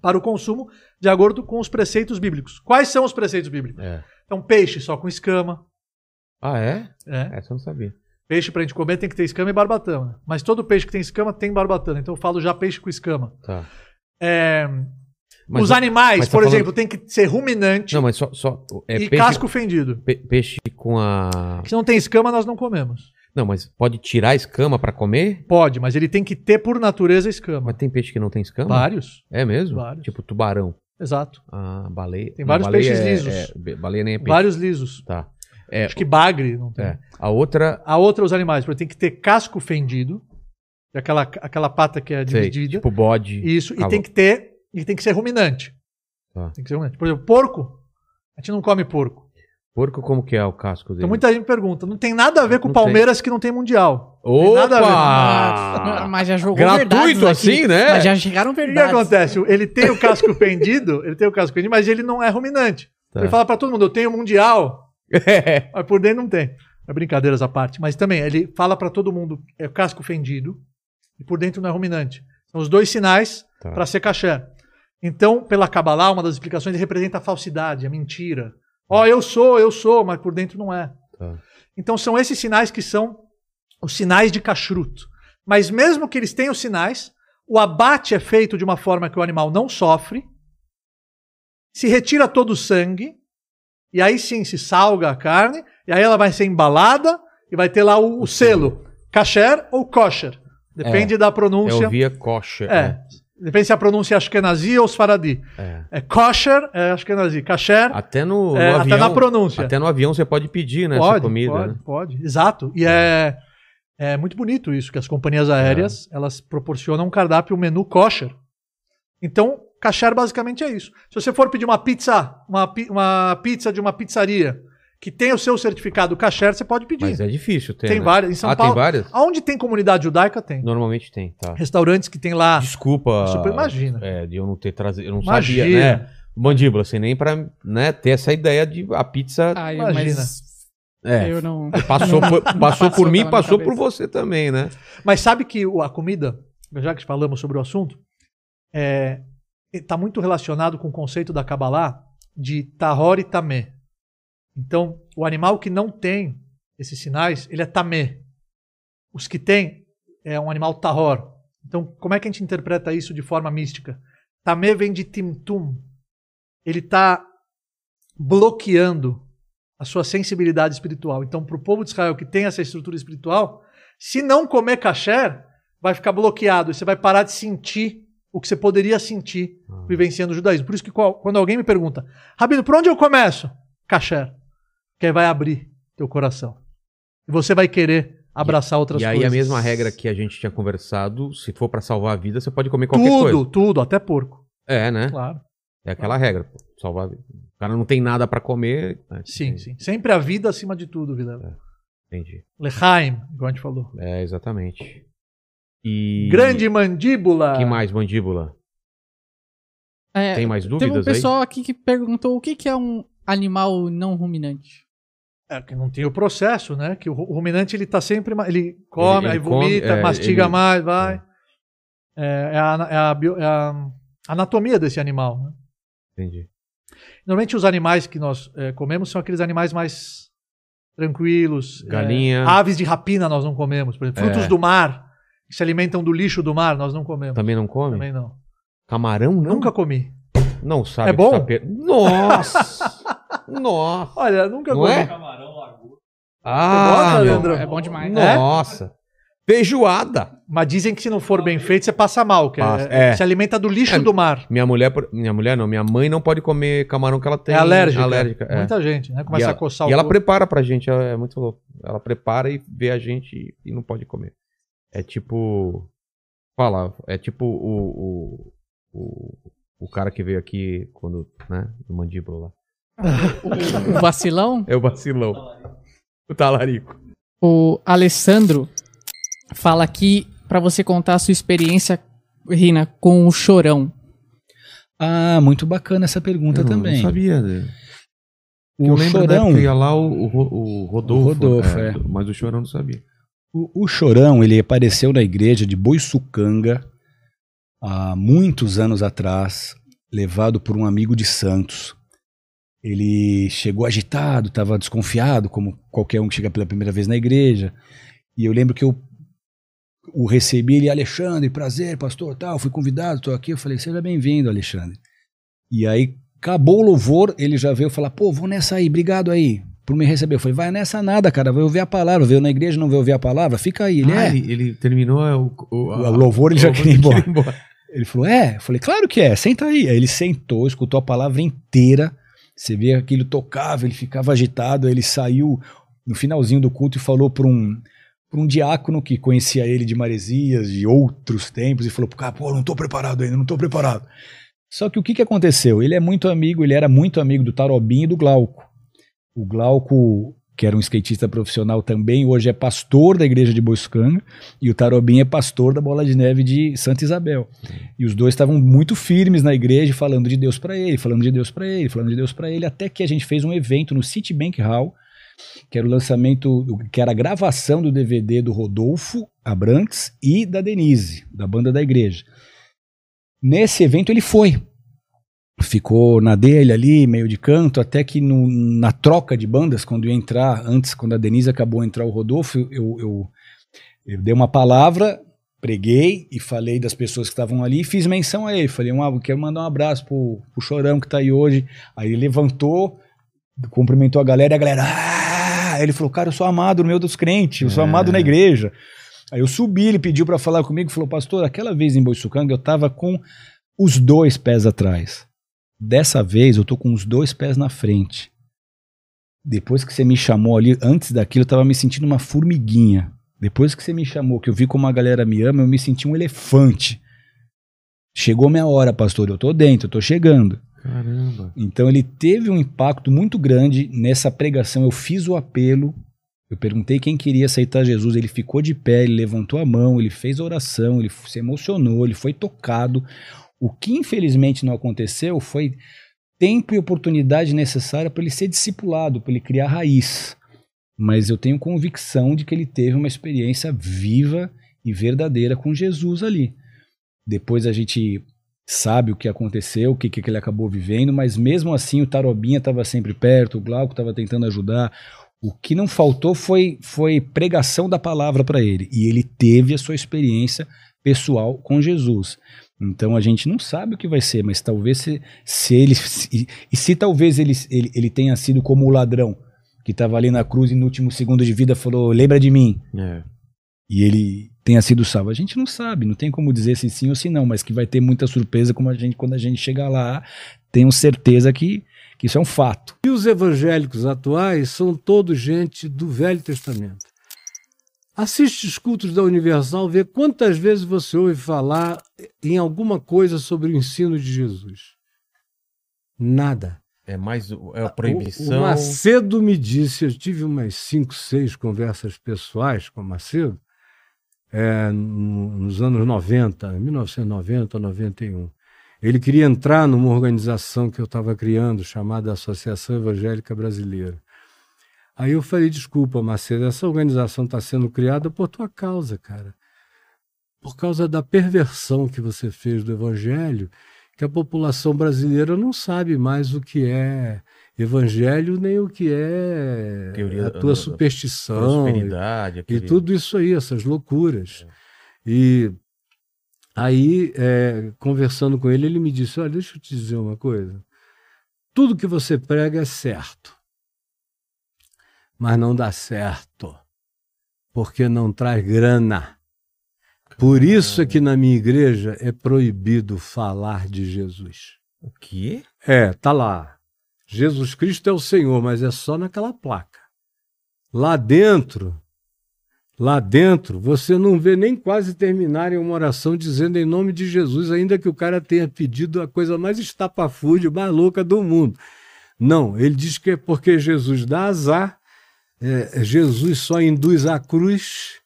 para o consumo de acordo com os preceitos bíblicos. Quais são os preceitos bíblicos? É. Então, peixe só com escama. Ah, é? É. Essa eu não sabia. Peixe pra gente comer tem que ter escama e barbatana. Mas todo peixe que tem escama tem barbatana. Então eu falo já peixe com escama. Tá. É, Mas os eu- animais, tá por falando- exemplo, tem que ser ruminante Não, mas só. só é e peixe, casco fendido. pe- peixe com a. Se não tem escama, nós não comemos. Não, mas pode tirar a escama pra comer? Pode, mas ele tem que ter por natureza escama. Mas tem peixe que não tem escama? Vários. É mesmo? Vários. Tipo tubarão. Exato. Ah, baleia. Tem não, vários baleia peixes é- lisos. é- baleia nem é peixe. Vários lisos. Tá. É, Acho que bagre não tem. é. A outra. A outra, os animais, porque tem que ter casco fendido. é Aquela, aquela pata que é Sei, dividida. tipo bode. Isso, e tem que ter. E tem que ser ruminante. Tá. Tem que ser ruminante. Por exemplo, porco. A gente não come porco. Porco, como que é o casco dele? Então muita gente me pergunta. Não tem nada a ver com Não Palmeiras que não tem Mundial. Tem nada a ver. Opa! Mas já jogou Gratuito verdades aqui. assim, né? Mas já chegaram O que, que verdades. acontece? Ele tem o casco pendido, ele tem o casco pendido, mas ele não é ruminante. Tá. Ele fala pra todo mundo, eu tenho mundial, (laughs) É. mas por dentro não tem. É brincadeiras à parte. Mas também, ele fala pra todo mundo, é o casco fendido, e por dentro não é ruminante. São os dois sinais Tá. pra ser caché. Então, pela Kabbalah, uma das explicações, representa a falsidade, a mentira. Ó, eu sou, eu sou, mas por dentro não é. Tá. Então são esses sinais que são os sinais de kashrut. Mas mesmo que eles tenham sinais, o abate é feito de uma forma que o animal não sofre, se retira todo o sangue, e aí sim se salga a carne, e aí ela vai ser embalada e vai ter lá o, o selo, kasher ou kosher. Depende da pronúncia. Eu via kosher. É. Depende se a pronúncia é Ashkenazi ou Sfaradi. É. É kosher, é Ashkenazi. Kasher, Até no, no é, avião. até na pronúncia. Até no avião você pode pedir, né? essa Pode, comida. pode, né? pode. Exato. E é, é muito bonito isso, que as companhias aéreas, elas proporcionam um cardápio, um menu kosher. Então, kasher basicamente é isso. Se você for pedir uma pizza, uma, uma pizza de uma pizzaria que tem o seu certificado kasher, você pode pedir. Mas é difícil ter. tem né? várias. Em São ah, Paulo, tem várias? Aonde tem comunidade judaica, tem. Normalmente tem, tá. Restaurantes que tem lá. Desculpa. Super, imagina. É, de eu não ter trazido. Eu não Imagina. sabia, né? Mandíbula, assim, nem pra né, ter essa ideia de a pizza. Ai, Imagina. mas É. eu não. Passou, (laughs) por, passou, Passou por mim, passou por você também, né? Mas sabe que a comida, já que falamos sobre o assunto, é, está muito relacionado com o conceito da Kabbalah de Tahor e Tamé. Então, o animal que não tem esses sinais, ele é Tamé. Os que tem é um animal Tahor. Então, como é que a gente interpreta isso de forma mística? Tamé vem de Timtum. Ele está bloqueando a sua sensibilidade espiritual. Então, para o povo de Israel que tem essa estrutura espiritual, se não comer kasher, vai ficar bloqueado. Você vai parar de sentir o que você poderia sentir vivenciando o judaísmo. Por isso que quando alguém me pergunta, Rabino, por onde eu começo? Kasher. Que aí vai abrir teu coração. E você vai querer abraçar outras e aí coisas. a mesma regra que a gente tinha conversado, se for pra salvar a vida, você pode comer qualquer Tudo, coisa. tudo, até porco. É, né? Claro. É aquela regra. pô. Salvar a vida. O cara não tem nada pra comer. né? Sim, sim. Sempre a vida acima de tudo, Vilela. Entendi. Lechaim, igual a gente falou. É, exatamente. E. Grande mandíbula. Que mais, mandíbula? É, Tem mais um dúvidas aí? pessoal aqui que perguntou o que, que é um animal não ruminante. É, que não tem o processo, né? Que o ru- o ruminante ele tá sempre. Ele come, Ele- ele aí vomita, come, é, mastiga ele- mais, vai. É, é a, é a bio- é a anatomia desse animal. Né? Entendi. Normalmente os animais que nós é, comemos são aqueles animais mais tranquilos. é, Galinha. aves de rapina nós não comemos. Por exemplo, frutos É. do mar, que se alimentam do lixo do mar, nós não comemos. Também não come? Também não. Camarão não? Nunca comi. Não sabe É bom? Nossa! (laughs) Nossa! Olha, nunca Não comi. é? Ah, gosta, meu- Leandro? É bom demais. Nossa! Feijoada! Mas dizem que se não for bem feito, você passa mal. Que é- Passa, é. Se alimenta do lixo É. do mar. Minha mulher, minha mulher não, minha mãe não pode comer camarão que ela tem é alérgica. alérgica, é. Muita gente, né? Começa e a ela, coçar o E ela corpo. prepara pra gente, é, é muito louco. Ela prepara e vê a gente e, e não pode comer. É tipo. Fala, é tipo o, o, o, o cara que veio aqui quando, né, no mandíbula lá. O vacilão, É o vacilão. O talarico. o Alessandro fala aqui pra você contar a sua experiência, Rina, com o chorão. Ah, muito bacana essa pergunta Eu não- também. Não sabia. né? O eu da chorão, que ia lá o, o, o Rodolfo. O Rodolfo, é. Mas o chorão não sabia. o, o chorão, ele apareceu na igreja de Boiçucanga há muitos anos atrás, levado por um amigo de Santos. Ele chegou agitado, estava desconfiado, como qualquer um que chega pela primeira vez na igreja. E eu lembro que eu o recebi, ele, Alexandre, prazer, pastor, tal, fui convidado, estou aqui. Eu falei, seja bem-vindo, Alexandre. E aí, acabou o louvor, ele já veio falar, pô, vou nessa aí, obrigado aí, por me receber. Eu falei, vai nessa nada, cara, vai ouvir a palavra, veio na igreja, não veio ouvir a palavra, fica aí. Ele, Ah, é, ele, ele terminou é, o, o, o louvor ele já o- queria ir embora. Ele falou, é? Eu falei, claro que é, senta aí. Aí ele sentou, escutou a palavra inteira. Você vê ele tocava, ele ficava agitado. Ele saiu no finalzinho do culto e falou para um, pra um diácono que conhecia ele de Maresias, de outros tempos, e falou cara, pô, não tô preparado ainda, não tô preparado. Só que o que, que aconteceu? Ele é muito amigo, ele era muito amigo do Tarobim e do Glauco. O Glauco que era um skatista profissional também, hoje é pastor da igreja de Boiscanga, e o Tarobim é pastor da Bola de Neve de Santa Isabel. E os dois estavam muito firmes na igreja, falando de Deus para ele, falando de Deus para ele, falando de Deus para ele, até que a gente fez um evento no Citibank Hall, que era o lançamento, que era a gravação do DVD do Rodolfo Abrantes e da Denise, da banda da igreja. Nesse evento ele foi, ficou na dele ali, meio de canto, até que no, na troca de bandas, quando ia entrar, antes, quando a Denise acabou entrar o Rodolfo, eu, eu, eu dei uma palavra, preguei e falei das pessoas que estavam ali e fiz menção a ele. Falei, ah, quero mandar um abraço pro, pro Chorão que tá aí hoje. Aí ele levantou, cumprimentou a galera e a galera. Ah! Ele falou, cara, eu sou amado no meio dos crentes, eu sou amado na igreja. Aí eu subi, ele pediu para falar comigo, falou, pastor, aquela vez em Boiçucanga eu tava com os dois pés atrás. Dessa vez eu tô com os dois pés na frente. Depois que você me chamou ali, antes daquilo, eu tava me sentindo uma formiguinha. Depois que você me chamou, que eu vi como a galera me ama, eu me senti um elefante. Chegou minha hora, pastor, eu tô dentro, eu tô chegando. Caramba. Então ele teve um impacto muito grande nessa pregação. Eu fiz o apelo, eu perguntei quem queria aceitar Jesus, ele ficou de pé, ele levantou a mão, ele fez a oração, ele se emocionou, ele foi tocado. O que infelizmente não aconteceu foi tempo e oportunidade necessária para ele ser discipulado, para ele criar raiz. Mas eu tenho convicção de que ele teve uma experiência viva e verdadeira com Jesus ali. Depois a gente sabe o que aconteceu, o que, que ele acabou vivendo, mas mesmo assim o Tarobinha estava sempre perto, o Glauco estava tentando ajudar. O que não faltou foi, foi pregação da palavra para ele. E ele teve a sua experiência pessoal com Jesus. Então a gente não sabe o que vai ser, mas talvez se, se ele. Se, e se talvez ele, ele, ele tenha sido como o ladrão que estava ali na cruz e no último segundo de vida falou: Lembra de mim. É. E ele tenha sido salvo. A gente não sabe, não tem como dizer se sim ou se não, mas que vai ter muita surpresa como a gente, quando a gente chegar lá. Tenho certeza que, que isso é um fato. E os evangélicos atuais são todos gente do Velho Testamento. Assiste os cultos da Universal, vê quantas vezes você ouve falar em alguma coisa sobre o ensino de Jesus. Nada. É mais o- é a O, proibição. o Macedo me disse, eu tive umas cinco, seis conversas pessoais com o Macedo, é, no- nos anos 90, 1990, 91. Ele queria entrar numa organização que eu estava criando, chamada Associação Evangélica Brasileira. Aí eu falei, desculpa, Macedo, essa organização está sendo criada por tua causa, cara. Por causa da perversão que você fez do evangelho, que a população brasileira não sabe mais o que é evangelho, nem o que é Teoria a tua superstição. e- e tudo isso aí, essas loucuras. E aí, é, conversando com ele, ele me disse: Olha, deixa eu te dizer uma coisa. Tudo que você prega é certo, mas não dá certo, porque não traz grana. Por isso é que na minha igreja é proibido falar de Jesus. O quê? É, tá lá. Jesus Cristo é o Senhor, mas é só naquela placa. Lá dentro, lá dentro, você não vê nem quase terminarem uma oração dizendo em nome de Jesus, ainda que o cara tenha pedido a coisa mais estapafúrdia, mais louca do mundo. Não, ele diz que é porque Jesus dá azar, é, Jesus só induz à cruz,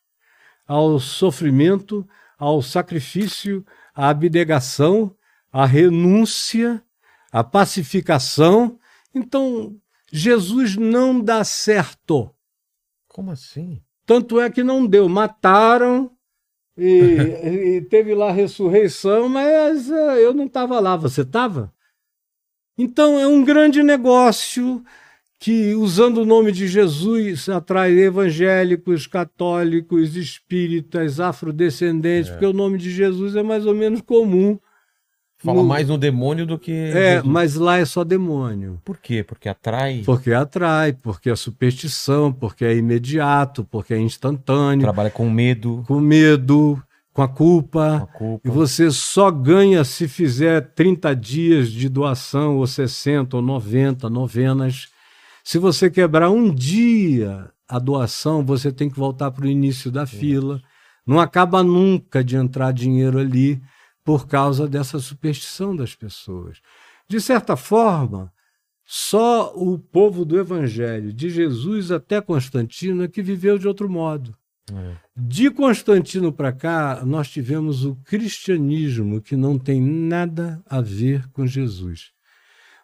ao sofrimento, ao sacrifício, à abnegação, à renúncia, à pacificação. Então, Jesus não dá certo. Como assim? Tanto é que não deu. Mataram e, (laughs) e teve lá a ressurreição, mas eh, eu não estava lá. Você estava? Então é um grande negócio que, usando o nome de Jesus, atrai evangélicos, católicos, espíritas, afrodescendentes, porque o nome de Jesus é mais ou menos comum. Fala No- mais no demônio do que. É, Jesus. mas lá é só demônio. Por quê? Porque atrai. Porque atrai, porque é superstição, porque é imediato, porque é instantâneo, Trabalha com medo, com medo, com a culpa. com a culpa. E você só ganha se fizer 30 dias de doação, ou 60, ou 90, novenas. Se você quebrar um dia a doação, você tem que voltar para o início da fila. Não acaba nunca de entrar dinheiro ali por causa dessa superstição das pessoas. De certa forma, Só o povo do Evangelho, de Jesus até Constantino, é que viveu de outro modo. É. De Constantino para cá, nós tivemos o cristianismo, que não tem nada a ver com Jesus.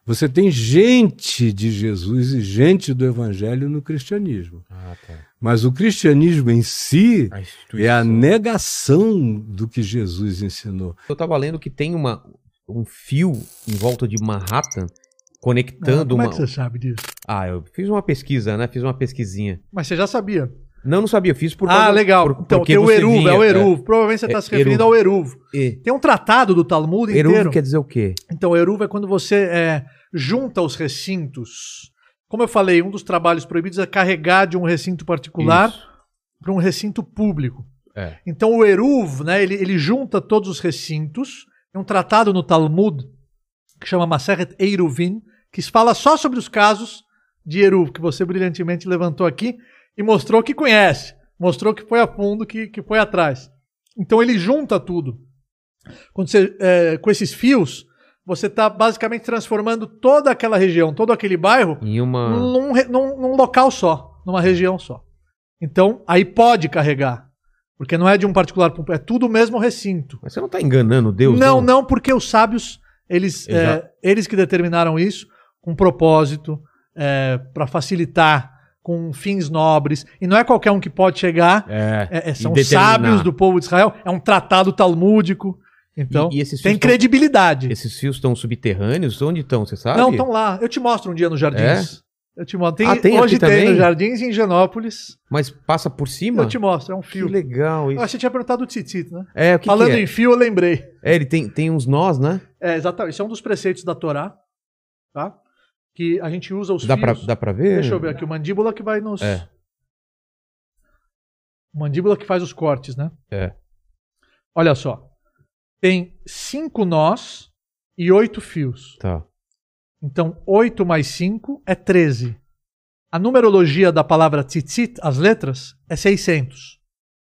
Você tem gente de Jesus e gente do Evangelho no cristianismo. Ah, tá. Mas o cristianismo em si A é a negação do que Jesus ensinou. Eu tava lendo que tem uma, um fio em volta de Manhattan conectando Como é uma. que você sabe disso? Ah, eu fiz uma pesquisa, né? Fiz uma pesquisinha. Mas você já sabia. Não, não sabia, fiz por ah, causa- legal. por- então, porque tem o Eruv, vinha- é o Eruv. Provavelmente você está É, se referindo Eruv. ao Eruv. É. Tem um tratado do Talmud Eruv inteiro. quer dizer o quê? Então, Eruv é quando você é, junta os recintos. Como eu falei, um dos trabalhos proibidos é carregar de um recinto particular para um recinto público. É. Então, o Eruv, né, ele, ele junta todos os recintos. Tem um tratado no Talmud que chama Maseret Eiruvin, que fala só sobre os casos de Eruv, que você brilhantemente levantou aqui e mostrou que conhece, mostrou que foi a fundo, que, que foi atrás. Então, ele junta tudo. Quando você, é, com esses fios, você está basicamente transformando toda aquela região, todo aquele bairro, Em uma. num, num- num local só, numa região só. Então, aí pode carregar. Porque não é de um particular, para um- é tudo o mesmo recinto. Mas você não tá enganando Deus? não, não, porque os sábios, eles, Eles é, já- eles que determinaram isso com propósito, para facilitar, com fins nobres. E não é qualquer um que pode chegar. É. É- é- são sábios do povo de Israel. É um tratado talmúdico. Então, E- e esses tem tão- credibilidade. Esses fios estão subterrâneos? Onde estão? Você sabe? Não, estão lá. Eu te mostro um dia nos jardins. Eu te mostro. Tem, Ah, tem hoje tem também? nos jardins em Genópolis. Mas passa por cima? Eu te mostro, é um Que fio. legal Ah, isso. você tinha perguntado do Tzitzit, né? É, o que, Falando que é? em fio, eu lembrei. É, ele tem, tem uns nós, né? É, exatamente. Isso é um dos preceitos da Torá, tá? Que a gente usa os Dá pra, fios. dá pra ver? Deixa eu ver aqui. O mandíbula que vai nos... É. O mandíbula que faz os cortes, né? É. Olha só. Tem cinco nós e oito fios. Tá. Então, 8 mais 5 é 13. A numerologia da palavra tzitzit, as letras, é 600.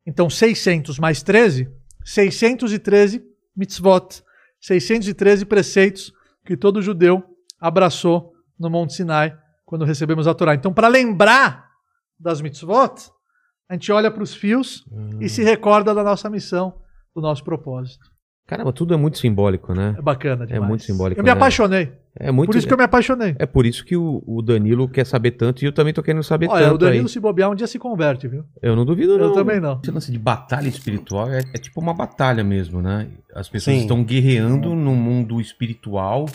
Então, 600 mais 13, 613 mitzvot. 613 preceitos que todo judeu abraçou no Monte Sinai quando recebemos a Torá. Então, para lembrar das mitzvot, a gente olha para os fios e se recorda da nossa missão, do nosso propósito. Caramba, tudo é muito simbólico, né? É bacana demais. muito simbólico, Eu me né? apaixonei. É muito. Por isso que eu me apaixonei. É por isso que o, o Danilo quer saber tanto e eu também tô querendo saber Olha, tanto o Danilo aí. se bobear um dia se converte, viu? Eu não duvido, não. Eu também não. Esse lance de batalha espiritual é, é tipo uma batalha mesmo, né? As pessoas Sim. estão guerreando no mundo espiritual.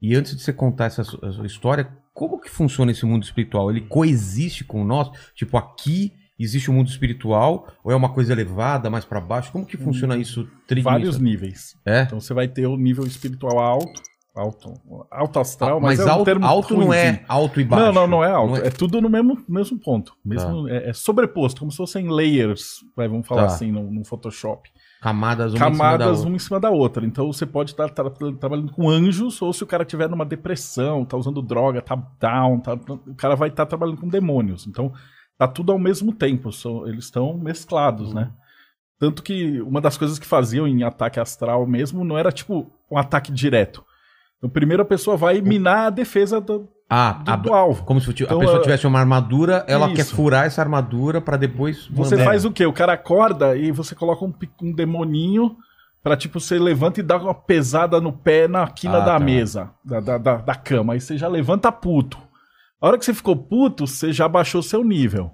E antes de você contar essa su- a sua história, como que funciona esse mundo espiritual? Ele coexiste com nós? Tipo, aqui existe o mundo espiritual? Ou é uma coisa elevada, mais pra baixo? Como que funciona isso Vários níveis. É? Então você vai ter o nível espiritual alto, alto, alto astral, mas mas, é um alto, termo alto não é alto e baixo. Não, não, não é alto. Não é... tudo no mesmo, mesmo ponto. Mesmo, é, é sobreposto, como se fossem layers, vai, vamos falar Tá. assim, no, no Photoshop. Camadas uma em cima Camadas uma em cima da outra. Então você pode estar tra- trabalhando com anjos, ou se o cara tiver numa depressão, tá usando droga, tá down, tá- o cara vai estar trabalhando com demônios. Então tá tudo ao mesmo tempo, são- eles estão mesclados, né? Tanto que uma das coisas que faziam em ataque astral mesmo não era tipo um ataque direto. Então, primeiro a pessoa vai minar a defesa do, Ah, do, a- do alvo. como se a Então, pessoa é- tivesse uma armadura, ela quer Isso. furar essa armadura pra depois. Você mandar- faz o quê? O cara acorda e você coloca um, um demoninho pra, tipo, você levanta e dá uma pesada no pé na quina Ah, da tá. mesa, da, da, da, da cama. Aí você já levanta puto. A hora que você ficou puto, você já baixou seu nível.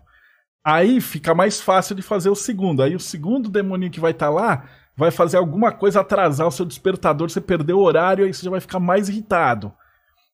Aí fica mais fácil de fazer o segundo. Aí o segundo demoninho que vai estar lá vai fazer alguma coisa atrasar o seu despertador, você perdeu o horário, aí você já vai ficar mais irritado.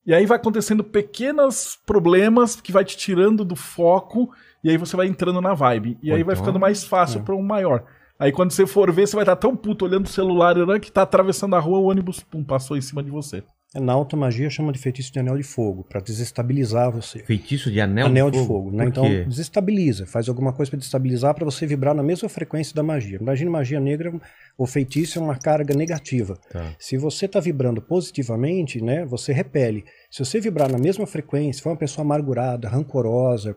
E aí vai acontecendo pequenos problemas que vai te tirando do foco e aí você vai entrando na vibe. E aí vai então- ficando mais fácil para um maior. Aí quando você for ver, você vai estar tão puto olhando o celular né, que tá atravessando a rua, o ônibus pum, passou em cima de você. Na alta magia chama de feitiço de anel de fogo, para desestabilizar você. Feitiço de anel, anel de fogo, né? Por Então desestabiliza, faz alguma coisa para desestabilizar para você vibrar na mesma frequência da magia. Imagina magia negra, o feitiço é uma carga negativa. Tá. Se você está vibrando positivamente, né, você repele. Se você vibrar na mesma frequência, for uma pessoa amargurada, rancorosa,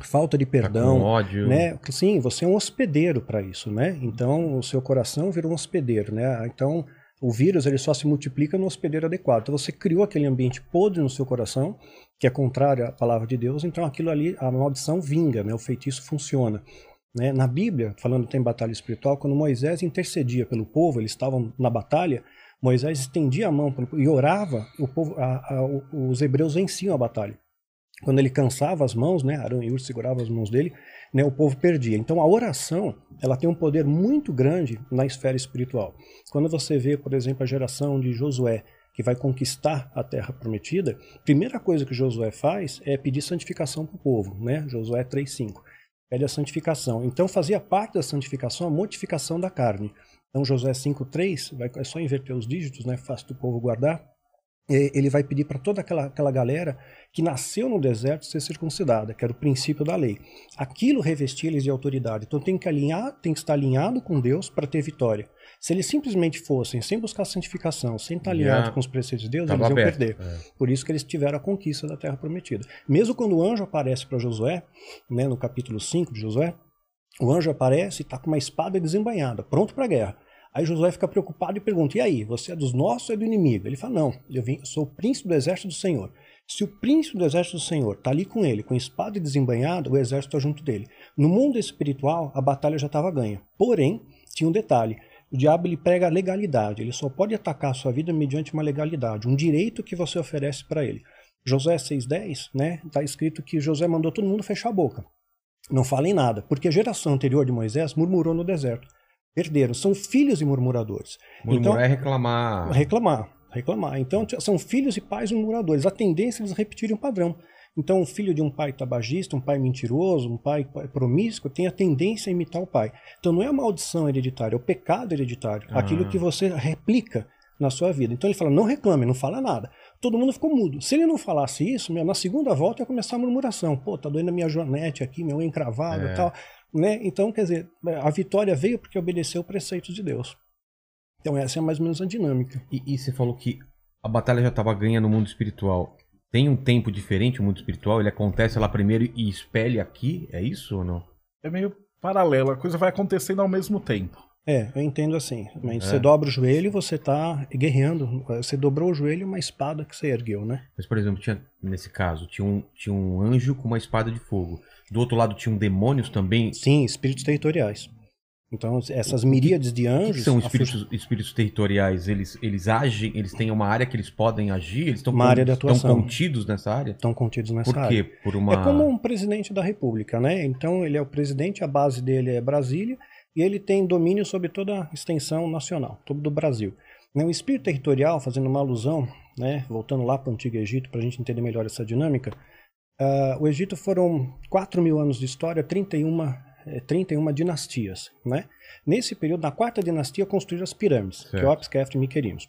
falta de Tá perdão, ódio. né? Sim, você é um hospedeiro para isso, né? Então o seu coração virou um hospedeiro, né? Então O vírus ele só se multiplica no hospedeiro adequado. Então você criou aquele ambiente podre no seu coração, que é contrário à palavra de Deus, então aquilo ali, a maldição vinga, né? o feitiço funciona. Né? Na Bíblia, falando tem batalha espiritual, quando Moisés intercedia pelo povo, eles estavam na batalha, Moisés estendia a mão e orava, o povo, a, a, os hebreus venciam a batalha. Quando ele cansava as mãos, né, Arão e Ur seguravam as mãos dele, né, o povo perdia. Então a oração, ela tem um poder muito grande na esfera espiritual. Quando você vê, por exemplo, a geração de Josué, que vai conquistar a terra prometida, primeira coisa que Josué faz é pedir santificação para o povo, né? Josué 3:5. Pede a santificação. Então fazia parte da santificação a mortificação da carne. Então Josué 5:3, vai é só inverter os dígitos, né? Fácil do povo guardar ele vai pedir para toda aquela, aquela galera que nasceu no deserto ser circuncidada, que era o princípio da lei. Aquilo revestia eles de autoridade. Então tem que alinhar, tem que estar alinhado com Deus para ter vitória. Se eles simplesmente fossem sem buscar santificação, sem estar alinhado com os preceitos de Deus, eles iam aberto. perder. É. Por isso que eles tiveram a conquista da terra prometida. Mesmo quando o anjo aparece para Josué, né, no capítulo 5 de Josué, o anjo aparece e está com uma espada desembainhada, pronto para a guerra. Aí Josué fica preocupado e pergunta: E aí, você é dos nossos ou é do inimigo? Ele fala: Não, eu, vim, eu sou o príncipe do exército do Senhor. Se o príncipe do exército do Senhor está ali com ele, com espada desembainhada, o exército está junto dele. No mundo espiritual, a batalha já estava ganha. Porém, tinha um detalhe: o diabo ele prega a legalidade. Ele só pode atacar a sua vida mediante uma legalidade, um direito que você oferece para ele. Josué 6,10, né? Está escrito que Josué mandou todo mundo fechar a boca. Não falem nada, porque a geração anterior de Moisés murmurou no deserto. Perderam, são filhos de murmuradores. Murmurar Então, é reclamar. reclamar, reclamar. Então são filhos e pais murmuradores. A tendência é eles repetirem o padrão. Então, o filho de um pai tabagista, um pai mentiroso, um pai promíscuo, tem a tendência a imitar o pai. Então, não é a maldição hereditária, é o pecado hereditário. Ah. Aquilo que você replica na sua vida. Então, ele fala: não reclame, não fala nada. Todo mundo ficou mudo. Se ele não falasse isso, meu, na segunda volta ia começar a murmuração. Pô, tá doendo a minha joanete aqui, meu encravado É. e tal. Né? Então, quer dizer, a vitória veio porque obedeceu o preceito de Deus. Então, essa é mais ou menos a dinâmica. E, e você falou que a batalha já estava ganha no mundo espiritual. Tem um tempo diferente o mundo espiritual? Ele acontece lá primeiro e espelha aqui? É isso ou não? É meio paralelo, a coisa vai acontecendo ao mesmo tempo. É, eu entendo assim. É. Você dobra o joelho e você tá guerreando. Você dobrou o joelho e uma espada que você ergueu, né? Mas, por exemplo, tinha, nesse caso, tinha um, tinha um anjo com uma espada de fogo. Do outro lado tinham demônios também. Sim, espíritos territoriais. Então, essas miríades de anjos. que são espíritos, espíritos territoriais? Eles, eles agem, eles têm uma área que eles podem agir? Eles estão Uma área de atuação. contidos nessa área? Estão contidos nessa Por área. quê? Por uma. É como um presidente da República, né? Então, ele é o presidente, a base dele é Brasília, e ele tem domínio sobre toda a extensão nacional, todo do Brasil. Né, O espírito territorial, fazendo uma alusão, né, voltando lá para o Antigo Egito, para a gente entender melhor essa dinâmica, ah, o Egito foram 4 mil anos de história, 31, eh, 31 dinastias. Né? Nesse período, na quarta dinastia, construíram as pirâmides, Certo. Queops, Kefta e Miquerinos.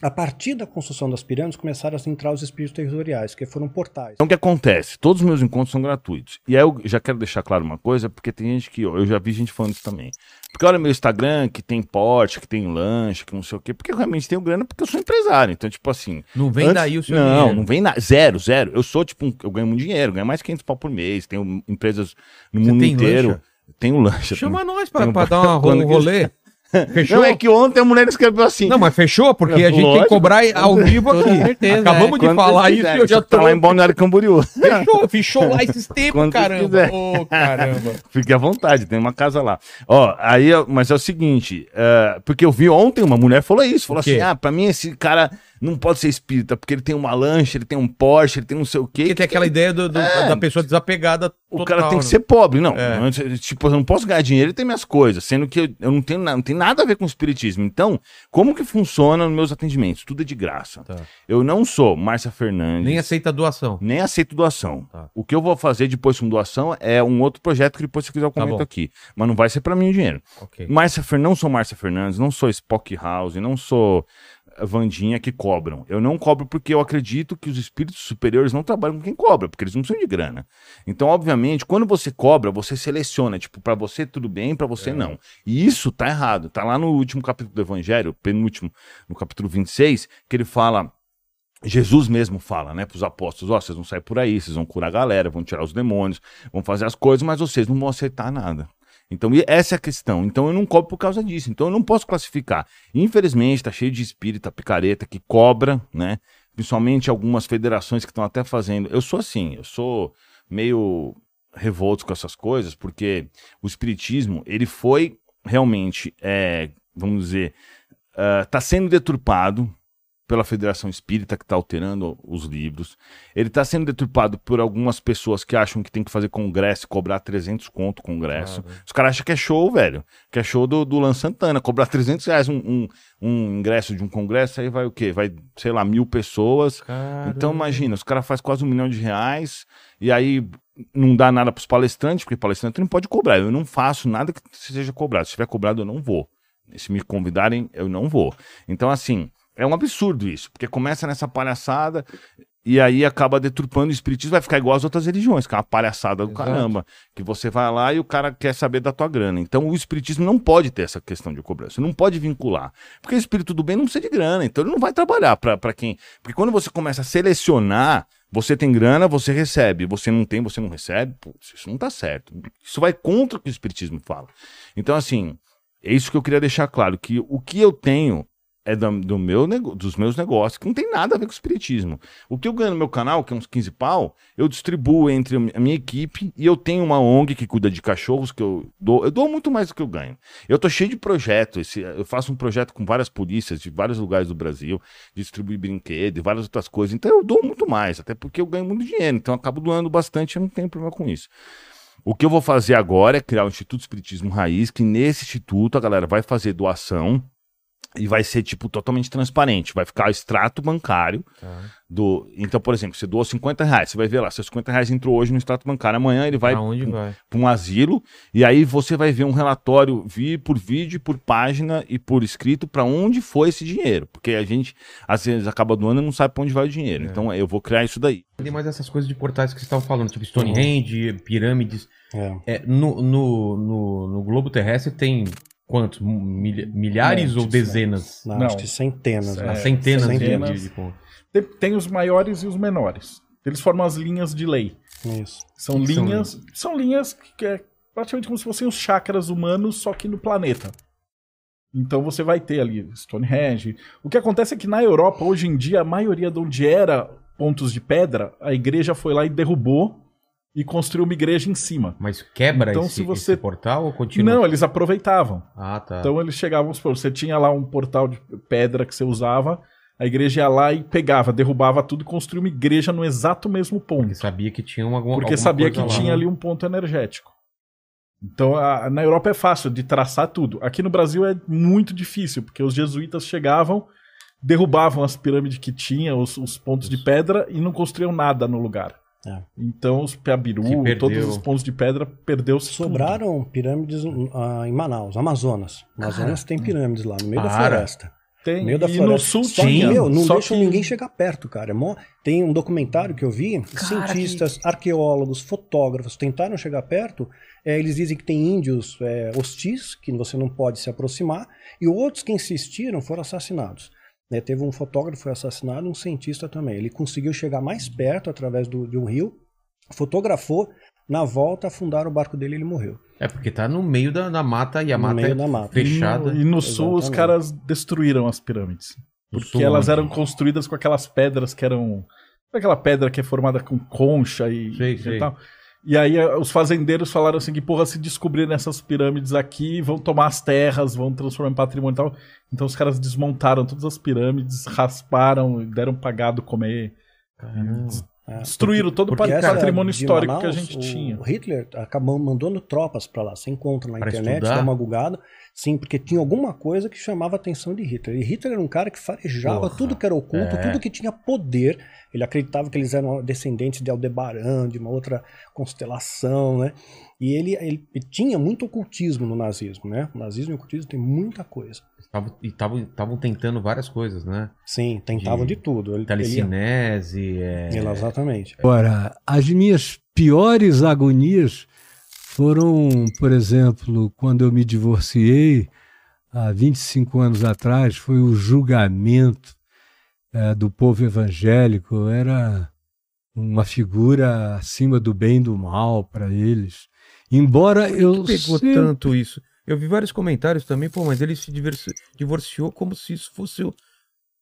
A partir da construção das pirâmides, começaram a entrar os espíritos territoriais, que foram portais. Então o que acontece? Todos os meus encontros são gratuitos. E aí eu já quero deixar claro uma coisa, porque tem gente que. Eu já vi gente falando isso também. Porque olha meu Instagram, que tem porte, que tem lanche, que não sei o quê. Porque eu realmente tenho grana, porque eu sou empresário. Então, tipo assim. Não vem antes- daí o seu Não, dinheiro. não vem nada. Zero, zero. Eu sou, tipo, um- eu ganho muito dinheiro, ganho mais 500 pau por mês. Tenho empresas no Você mundo tem inteiro. lancha? Tenho lanche. Chama tenho- nós pra dar uma, (laughs) um rolê. (laughs) Fechou? Não, é que ontem a mulher escreveu assim. Não, mas fechou, porque a gente tem que Lógico. cobrar ao vivo aqui. Com certeza, Acabamos de Quando falar vocês isso e eu já tá tô. lá em Balneário Camboriú. Fechou, fechou lá esses (laughs) tempos, caramba. Ô, caramba. Fique à vontade, tem uma casa lá. Ó, aí, mas é o seguinte, é, porque eu vi ontem uma mulher falou isso, falou assim, ah, pra mim esse cara não pode ser espírita, porque ele tem uma lancha, ele tem um Porsche, ele tem não sei o quê. Porque tem aquela ideia do- do- É. da pessoa desapegada. O total, cara tem que né? ser pobre, não. É. Tipo, eu não posso ganhar dinheiro e ter minhas coisas, sendo que eu, eu não tenho nada, não tem nada a ver com espiritismo. Então, como que funciona nos meus atendimentos? Tudo é de graça. Tá. Eu não sou Márcia Fernandes. Nem aceita doação. Nem aceito doação. Tá. O que eu vou fazer depois com doação é um outro projeto que depois se quiser eu comento bom. aqui. Mas não vai ser pra mim o dinheiro. Ok. Márcia Fer... Não sou Márcia Fernandes, não sou Spock House, não sou Vandinha que cobram. Eu não cobro porque eu acredito que os espíritos superiores não trabalham com quem cobra, porque eles não precisam de grana. Então, obviamente, quando você cobra, você seleciona, tipo, pra você tudo bem, pra você não. E isso tá errado. Tá lá no último capítulo do Evangelho, penúltimo, no capítulo 26, que ele fala Jesus mesmo fala, né, pros apóstolos, ó, vocês vão sair por aí, vocês vão curar a galera, vão tirar os demônios, vão fazer as coisas, mas vocês não vão aceitar nada. Então, essa é a questão. Então, eu não cobro por causa disso. Então, eu não posso classificar. Infelizmente, tá cheio de espírita, picareta que cobra, né? Principalmente algumas federações que estão até fazendo. Eu sou assim, eu sou meio revolto com essas coisas, porque o espiritismo, ele foi realmente, é, vamos dizer, está sendo deturpado pela Federação Espírita, que está alterando os livros. Ele está sendo deturpado por algumas pessoas que acham que tem que fazer congresso e cobrar 300 conto congresso. Os caras acham que é show, velho. Que é show do, do Lan Santana. Cobrar 300 reais um, um, um ingresso de um congresso, aí vai o quê? Vai, sei lá, mil pessoas. Então imagina, os caras fazem quase um milhão de reais e aí não dá nada para os palestrantes, porque palestrante não pode cobrar. Eu não faço nada que seja cobrado. Se tiver cobrado, eu não vou. Se me convidarem, eu não vou. Então, assim, é um absurdo isso, porque começa nessa palhaçada e aí acaba deturpando o espiritismo, vai ficar igual às outras religiões, que é uma palhaçada do Exato. caramba, que você vai lá e o cara quer saber da tua grana. Então o espiritismo não pode ter essa questão de cobrança, não pode vincular. Porque o espírito do bem não precisa de grana, então ele não vai trabalhar para quem. Porque quando você começa a selecionar, você tem grana, você recebe, você não tem, você não recebe, putz, isso não tá certo. Isso vai contra o que o espiritismo fala. Então, assim, é isso que eu queria deixar claro, que o que eu tenho é da- do meu, dos meus negócios, que não tem nada a ver com o espiritismo. O que eu ganho no meu canal, que é uns 15 pau, eu distribuo entre a minha equipe e eu tenho uma ONG que cuida de cachorros, que eu dou, eu dou muito mais do que eu ganho. Eu tô cheio de projetos, eu faço um projeto com várias polícias de vários lugares do Brasil, distribuir brinquedo e várias outras coisas, então eu dou muito mais, até porque eu ganho muito dinheiro, então eu acabo doando bastante, eu não tenho problema com isso. O que eu vou fazer agora é criar o Instituto Espiritismo Raiz, que nesse instituto a galera vai fazer doação e vai ser, tipo, totalmente transparente. Vai ficar o extrato bancário do. Então, por exemplo, você doou 50 reais, você vai ver lá, seus 50 reais entrou hoje no extrato bancário. Amanhã ele vai para um asilo, e aí você vai ver um relatório vi por vídeo, por página e por escrito para onde foi esse dinheiro. Porque a gente, às vezes, acaba doando e não sabe para onde vai o dinheiro. Então eu vou criar isso daí. Tem mais essas coisas de portais que vocês estavam falando, tipo Stonehenge, pirâmides. É. É, no, no, no, no globo terrestre tem quantos? Milha- milhares ou dezenas? Não, Não. acho que centenas. É, né? centenas, de- centenas. de, de pontos. Tem, tem os maiores e os menores. Eles formam as linhas de lei. Isso. São Que que são linhas. São linhas que é praticamente como se fossem os chakras humanos, só que no planeta. Então você vai ter ali Stonehenge. O que acontece é que na Europa, hoje em dia, a maioria de onde era pontos de pedra, a igreja foi lá e derrubou e construiu uma igreja em cima. Mas quebra Então, esse, se você- esse portal ou continua? Não, eles aproveitavam. Ah, tá. Então eles chegavam, você tinha lá um portal de pedra que você usava, a igreja ia lá e pegava, derrubava tudo e construía uma igreja no exato mesmo ponto. Porque sabia que tinha uma, alguma Porque sabia que lá. tinha ali um ponto energético. Então, a- na Europa é fácil de traçar tudo. Aqui no Brasil é muito difícil, porque os jesuítas chegavam, derrubavam as pirâmides que tinha, os, os pontos de pedra, e não construíam nada no lugar. É. Então, os perdeu. todos os pontos de pedra, perdeu-se tudo. Sobraram pirâmides ah, em Manaus, Amazonas. Amazonas tem pirâmides lá, no meio da para. floresta. Tem, No meio da e floresta. no sul Só que, tinha. meu, não só deixam que- ninguém chegar perto, cara. É Tem um documentário que eu vi, cientistas, arqueólogos, fotógrafos tentaram chegar perto. é, eles dizem que tem índios é, hostis, que você não pode se aproximar, e outros que insistiram foram assassinados. Né? teve um fotógrafo assassinado, um cientista também. Ele conseguiu chegar mais perto através do- de um rio, fotografou, na volta afundaram o barco dele e ele morreu. É porque tá no meio da, da mata e a No mata meio é da mata. fechada. E no sul os caras destruíram as pirâmides. No Porque sul, elas eram construídas com aquelas pedras que eram. Aquela pedra que é formada com concha e, Sei, e sei. tal? E aí eh, os fazendeiros falaram assim que, porra, se descobrirem essas pirâmides aqui, vão tomar as terras, vão transformar em patrimônio e tal. Então os caras desmontaram todas as pirâmides, rasparam, deram pra gado comer. É, Destruíram todo o Porque essa patrimônio histórico que a Manaus, gente o tinha. Hitler acabou mandando tropas pra lá. Você encontra na Pra internet, estudar? dá uma gugada. Sim, porque tinha alguma coisa que chamava a atenção de Hitler. E Hitler era um cara que farejava Porra, tudo que era oculto, é. tudo que tinha poder. Ele acreditava que eles eram descendentes de Aldebaran, de uma outra constelação, né? E ele, ele tinha muito ocultismo no nazismo, né? O nazismo e o ocultismo tem muita coisa. E estavam tentando várias coisas, né? Sim, tentavam De de, tudo. Ele, ele, Telecinese, é... ele- exatamente. Agora, as minhas piores agonias foram, por exemplo, quando eu me divorciei, há 25 anos atrás, foi o julgamento eh, do povo evangélico. Eu era uma figura acima do bem e do mal para eles. Embora eu Pegou sempre- tanto isso. Eu vi vários comentários também, pô, mas ele se divorciou como se isso fosse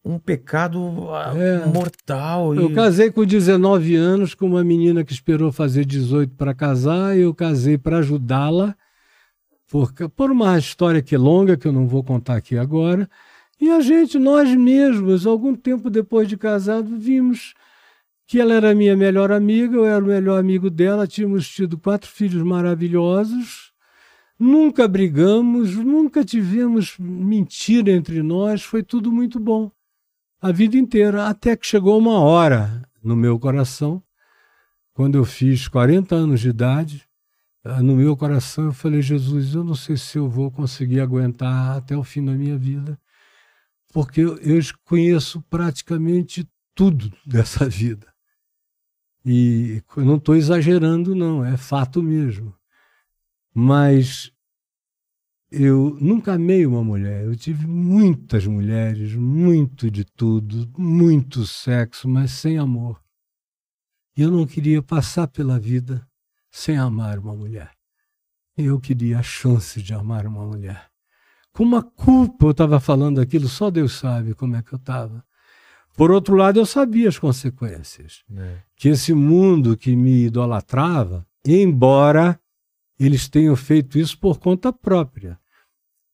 um pecado ah, É. mortal. e- Eu casei com 19 anos com uma menina que esperou fazer 18 para casar, e eu casei para ajudá-la, por, por uma história que é longa, que eu não vou contar aqui agora. E a gente, nós mesmos, algum tempo depois de casado, vimos que ela era minha melhor amiga, eu era o melhor amigo dela, tínhamos tido quatro filhos maravilhosos, nunca brigamos, nunca tivemos mentira entre nós, foi tudo muito bom a vida inteira, até que chegou uma hora no meu coração, quando eu fiz 40 anos de idade, ah, no meu coração eu falei, Jesus, eu não sei se eu vou conseguir aguentar até o fim da minha vida, porque eu, conheço praticamente tudo (laughs) dessa vida. E eu não estou exagerando, não, é fato mesmo. Mas eu nunca amei uma mulher. Eu tive muitas mulheres, muito de tudo, muito sexo, mas sem amor. E eu não queria passar pela vida sem amar uma mulher. Eu queria a chance de amar uma mulher. Com uma culpa eu estava falando aquilo, só Deus sabe como é que eu estava. Por outro lado, eu sabia as consequências. É. Que esse mundo que me idolatrava, embora eles tenham feito isso por conta própria.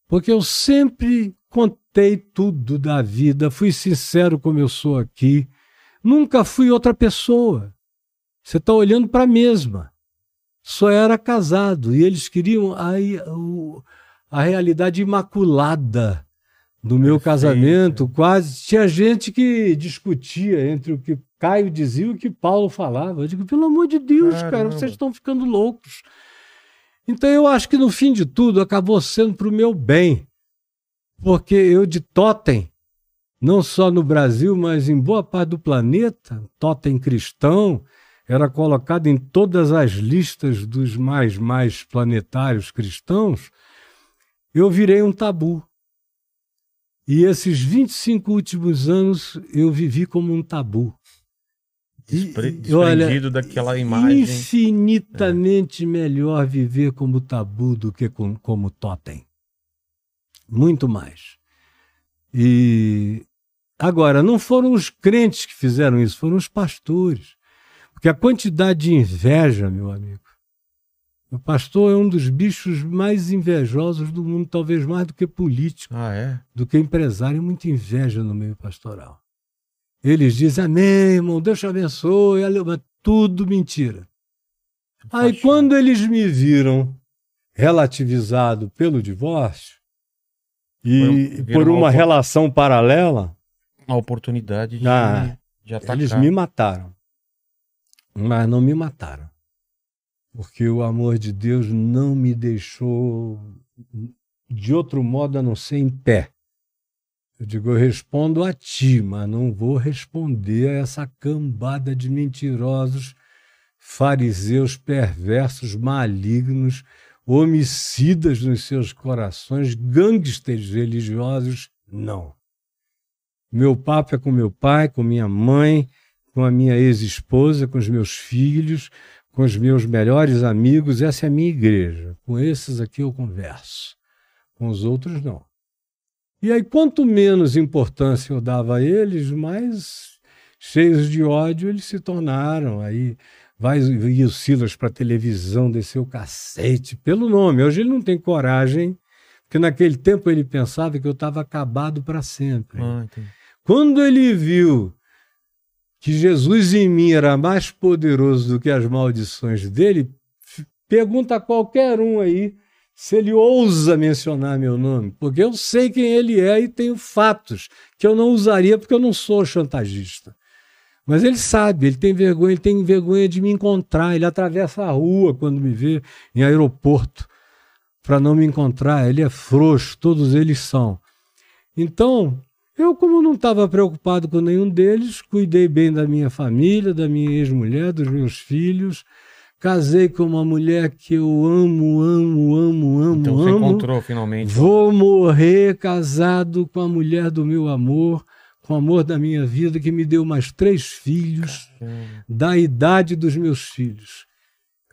Porque eu sempre contei tudo da vida, fui sincero como eu sou aqui, nunca fui outra pessoa. Você está olhando para a mesma. Só era casado e eles queriam a, a realidade imaculada do meu Perfeito. casamento. Quase tinha gente que discutia entre o que Caio dizia e o que Paulo falava. Eu digo, pelo amor de Deus, cara, Caramba. vocês estão ficando loucos. Então eu acho que no fim de tudo acabou sendo para o meu bem. Porque eu de totem, não só no Brasil, mas em boa parte do planeta, totem cristão, era colocado em todas as listas dos mais mais planetários cristãos, eu virei um tabu. E esses 25 últimos anos eu vivi como um tabu. Despre- e, olha, desprendido daquela imagem. Infinitamente melhor viver como tabu do que com- como totem. Muito mais. E agora, não foram os crentes que fizeram isso, foram os pastores. Porque a quantidade de inveja, meu amigo. O pastor é um dos bichos mais invejosos do mundo, talvez mais do que político Ah, é? do que empresário, muita inveja no meio pastoral. Eles dizem, amém, irmão, Deus te abençoe, ale- mas tudo mentira. Aí quando eles me viram relativizado pelo divórcio e por uma uma relação paralela, A oportunidade de, Ah, de atacar. eles me mataram. Mas não me mataram. Porque o amor de Deus não me deixou de outro modo a não ser em pé. Eu digo, eu respondo a ti, mas não vou responder a essa cambada de mentirosos, fariseus perversos, malignos, homicidas nos seus corações, gangsters religiosos. Não. Meu papo é com meu pai, com minha mãe, com a minha ex-esposa, com os meus filhos, com os meus melhores amigos. Essa é a minha igreja. Com esses aqui eu converso. Com os outros, não. E aí, quanto menos importância eu dava a eles, mais cheios de ódio eles se tornaram. Aí vai ia o Silas para televisão, desceu o cacete, pelo nome. Hoje ele não tem coragem, porque naquele tempo ele pensava que eu estava acabado para sempre. Ah. Quando ele viu que Jesus em mim era mais poderoso do que as maldições dele, pergunta a qualquer um aí se ele ousa mencionar meu nome, porque eu sei quem ele é e tenho fatos que eu não usaria porque eu não sou chantagista. Mas ele sabe, ele tem vergonha, ele tem vergonha de me encontrar, ele atravessa a rua quando me vê em aeroporto para não me encontrar, ele é frouxo, todos eles são. Então, eu, como não estava preocupado com nenhum deles, cuidei bem da minha família, da minha ex-mulher, dos meus filhos. Casei com uma mulher que eu amo, amo, amo, amo, Então você amo. encontrou finalmente. Vou morrer casado com a mulher do meu amor, com o amor da minha vida, que me deu mais três filhos, da idade dos meus filhos.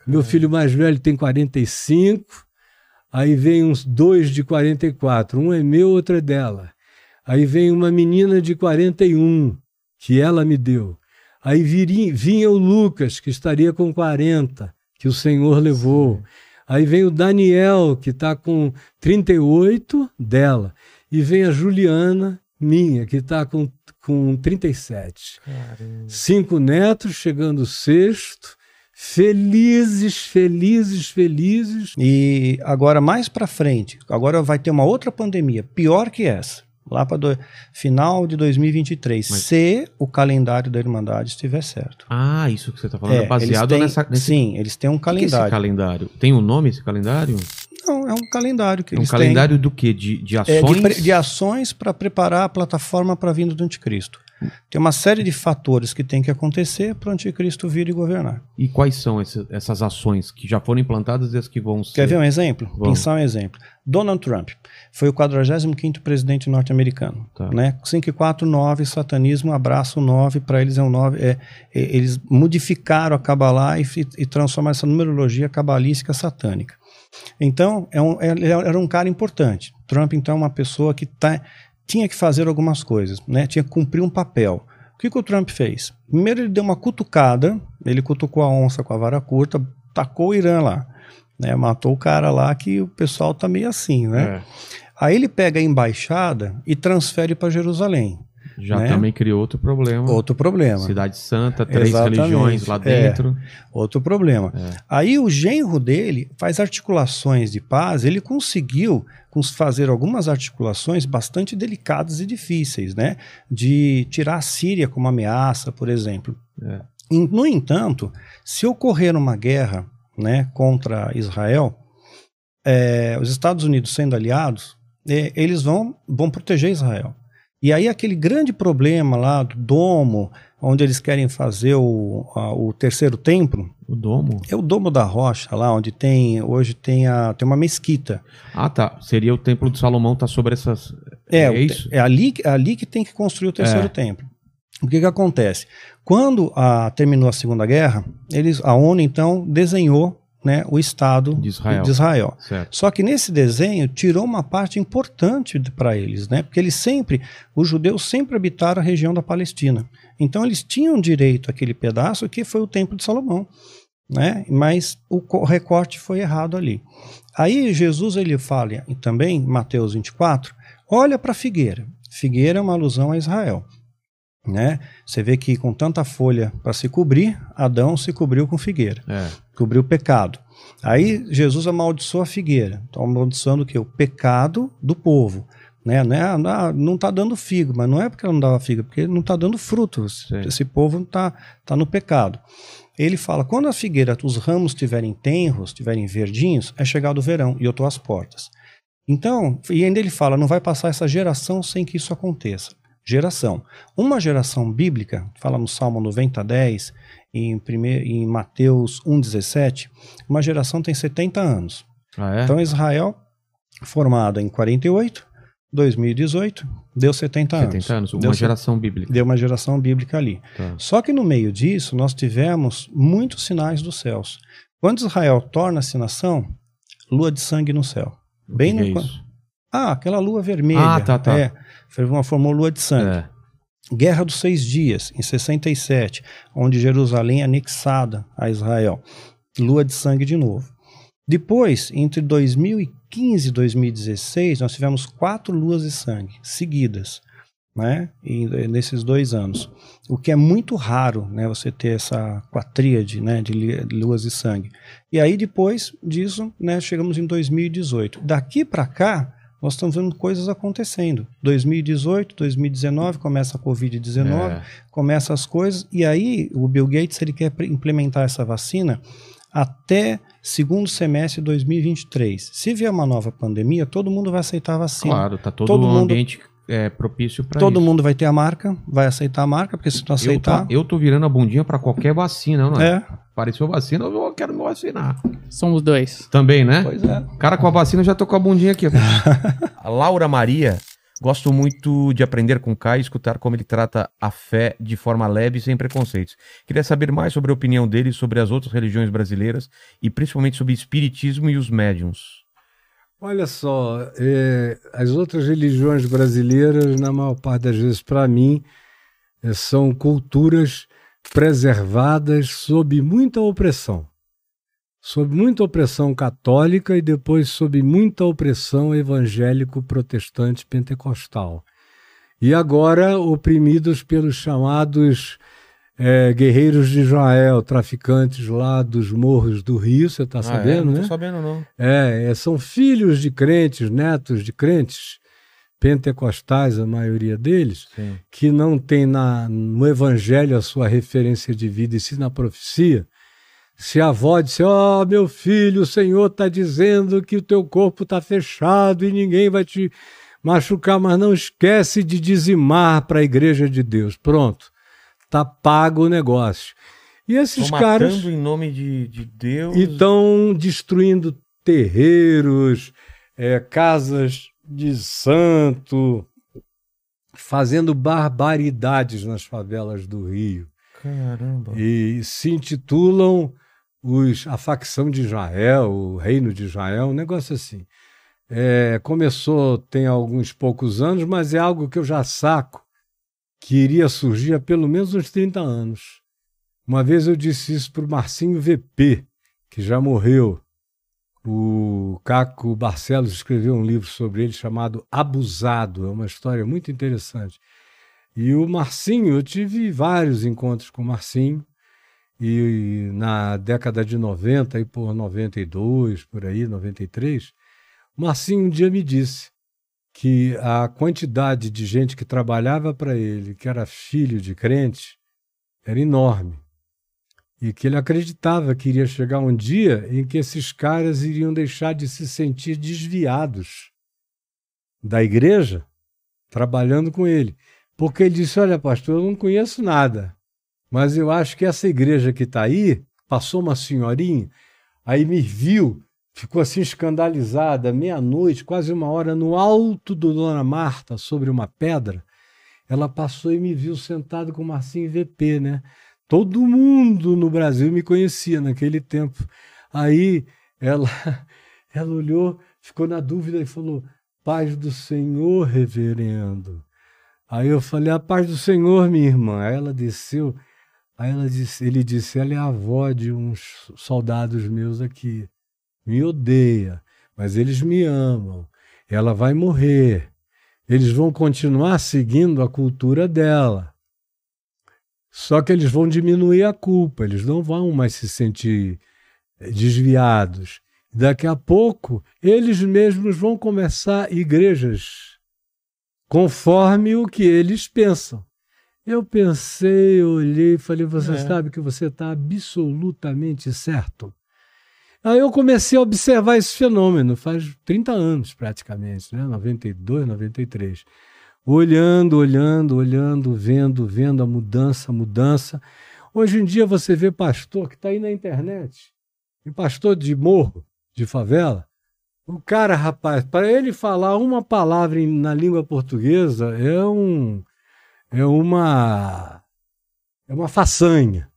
Meu filho mais velho tem 45. Aí vem uns dois de 44. Um é meu, outro é dela. Aí vem uma menina de 41, que ela me deu. Aí viria, vinha o Lucas, que estaria com 40, que o Senhor levou. Aí vem o Daniel, que está com 38, dela. E vem a Juliana, minha, que está com, com 37. Cinco netos, chegando sexto. Felizes, felizes, felizes. E agora, mais para frente, agora vai ter uma outra pandemia, pior que essa, lá para final de 2023, Mas- se o calendário da Irmandade estiver certo. Ah, isso que você tá falando é, É, baseado têm- nessa. Nesse... Sim, eles têm um O que que é esse calendário. calendário? Tem um nome esse calendário? Não, é um calendário que É um eles calendário do quê? De, de têm. É, ações? de, de ações para preparar a plataforma para a vinda do anticristo. Tem uma série de fatores que tem que acontecer para o anticristo vir e governar. E quais são esse- essas ações que já foram implantadas e as que vão ser? Quer ver um exemplo? Vamos. Pensar um exemplo. Donald Trump foi o 45º presidente norte-americano. Tá. Né? 549, satanismo, abraço 9, para eles é um 9. É, é, eles modificaram a Kabbalah e, e transformaram essa numerologia cabalística satânica. Então, é um- é- era um cara importante. Trump, então, é uma pessoa que tá, tinha que fazer algumas coisas, né? tinha que cumprir um papel. O que, que o Trump fez? Primeiro, ele deu uma cutucada, ele cutucou a onça com a vara curta, tacou o Irã lá. Né? Matou o cara lá que o pessoal tá meio assim, né? É, Aí ele pega a embaixada e transfere para Jerusalém. Já né? também criou outro problema. Outro problema. Cidade Santa, três Exatamente. religiões lá É. dentro. Outro problema. É. Aí o genro dele faz articulações de paz, ele conseguiu cons- fazer algumas articulações bastante delicadas e difíceis, né? De tirar a Síria como ameaça, por exemplo. É. No entanto, se ocorrer uma guerra né, contra Israel, é, os Estados Unidos sendo aliados, é, eles vão, vão proteger Israel. E aí aquele grande problema lá do domo, onde eles querem fazer o, a- o terceiro templo, O domo? é o domo da rocha lá, onde tem hoje tem, a, tem uma mesquita. Ah, tá. Seria o templo de Salomão, tá sobre essas. É, É isso? é ali, que- é ali que tem que construir o terceiro É. templo. O que, que acontece? Quando a, terminou a Segunda Guerra, eles, a ONU então desenhou né, o Estado De Israel. de Israel. Só que nesse desenho tirou uma parte importante para eles, né? Porque eles sempre, os judeus sempre habitaram a região da Palestina. Então eles tinham direito àquele pedaço que foi o Templo de Salomão, né? Mas o co- recorte foi errado ali. Aí Jesus ele fala e também em Mateus 24, olha para a figueira. Figueira é uma alusão a Israel. Né? Você vê que com tanta folha para se cobrir, Adão se cobriu com figueira É. cobriu o pecado. Aí Jesus amaldiçoou a figueira. Então, amaldiçoando o quê? O pecado do povo. Né? Não, é, não tá dando figo, mas não é porque ela não dava figo, é porque não está dando frutos. Sim. Esse povo está tá no pecado. Ele fala: quando a figueira, os ramos estiverem tenros, estiverem verdinhos, é chegado o verão e eu estou às portas. Então, e ainda ele fala: não vai passar essa geração sem que isso aconteça. Geração. Uma geração bíblica, fala no Salmo 90, 10, em, primeir, em Mateus 1,17, uma geração tem 70 anos. Ah, é? Então, Israel, formada em 48, 2018, deu 70 anos. 70 anos. Uma Deu, geração bíblica. deu uma geração bíblica ali. Tá. Só que no meio disso, nós tivemos muitos sinais dos céus. Quando Israel torna-se nação, lua de sangue no céu. Bem no, é isso? ah, aquela lua vermelha. Ah, tá, tá. É, formou- formou lua de sangue. É. Guerra dos Seis Dias, em 67, onde Jerusalém é anexada a Israel. Lua de sangue de novo. Depois, entre 2015 e 2016, nós tivemos quatro luas de sangue seguidas, né? E, eh, nesses dois anos. O que é muito raro, né? Você ter essa quatríade, né? De luas de sangue. E aí, depois disso, né? Chegamos em 2018. Daqui para cá, nós estamos vendo coisas acontecendo. 2018, 2019, começa a Covid-19, É. começa as coisas, e aí o Bill Gates ele quer implementar essa vacina até segundo semestre de 2023. Se vier uma nova pandemia, todo mundo vai aceitar a vacina. Claro, tá todo, Todo mundo- ambiente é, propício para Todo isso. mundo vai ter a marca, vai aceitar a marca, porque se não Eu tô, aceitar. eu tô virando a bundinha para qualquer vacina, não é? É, Apareceu vacina, eu quero me vacinar. Somos dois. Também, né? pois é. Cara com a vacina, eu já tô com a bundinha aqui. (laughs) a Laura Maria Gosto muito de aprender com o Caio e escutar como ele trata a fé de forma leve e sem preconceitos. Queria saber mais sobre a opinião dele sobre as outras religiões brasileiras e principalmente sobre espiritismo e os médiums. Olha só, é, as outras religiões brasileiras, na maior parte das vezes, para mim, é, são culturas preservadas sob muita opressão. Sob muita opressão católica e depois sob muita opressão evangélico-protestante pentecostal. E agora oprimidos pelos chamados é, guerreiros de Israel, traficantes lá dos morros do Rio, você está Ah, é? sabendo, Não né? tô sabendo, não. É, é, são filhos de crentes, netos de crentes, pentecostais, a maioria deles, Sim. que não tem na, no evangelho a sua referência de vida e sim na profecia. Se a avó disse, ó meu filho, o Senhor está dizendo que o teu corpo está fechado e ninguém vai te machucar, mas não esquece de dizimar para a igreja de Deus. Pronto, tá pago o negócio. E esses Estão caras matando em nome de, de Deus. e estão destruindo terreiros, é, casas de santo, fazendo barbaridades nas favelas do Rio. Caramba. E se intitulam os, a facção de Israel, o reino de Israel, um negócio assim. É, começou tem alguns poucos anos, mas é algo que eu já saco que iria surgir há pelo menos uns 30 anos. Uma vez eu disse isso para o Marcinho VP, que já morreu. O Caco Barcelos escreveu um livro sobre ele chamado Abusado. É uma história muito interessante. E o Marcinho, eu tive vários encontros com o Marcinho. E na década de 90, e por 92, por aí, 93, o Marcinho um dia me disse que a quantidade de gente que trabalhava para ele, que era filho de crente, era enorme. E que ele acreditava que iria chegar um dia em que esses caras iriam deixar de se sentir desviados da igreja trabalhando com ele. Porque ele disse: Olha, pastor, eu não conheço nada, mas eu acho que essa igreja que está aí, passou uma senhorinha, aí me viu, ficou assim escandalizada, meia-noite, quase uma hora, no alto do Dona Marta, sobre uma pedra. Ela passou e me viu sentado com o Marcinho VP, né? Todo mundo no Brasil me conhecia naquele tempo. Aí ela, (laughs) ela olhou, ficou na dúvida e falou: Paz do Senhor, reverendo. Aí eu falei: A paz do Senhor, minha irmã. Aí ela desceu. Aí ela disse, ele disse: Ela é a avó de uns soldados meus aqui. Me odeia, mas eles me amam. Ela vai morrer. Eles vão continuar seguindo a cultura dela. Só que eles vão diminuir a culpa, eles não vão mais se sentir eh, desviados. Daqui a pouco, eles mesmos vão começar igrejas conforme o que eles pensam. Eu pensei, olhei e falei: Você É. sabe que você está absolutamente certo. Aí eu comecei a observar esse fenômeno, faz 30 anos praticamente, né? 92, 93 olhando, olhando, olhando, vendo, vendo a mudança, a mudança. Hoje em dia você vê pastor que está aí na internet, e pastor de morro, de favela. O cara, rapaz, para ele falar uma palavra na língua portuguesa é um é uma é uma façanha.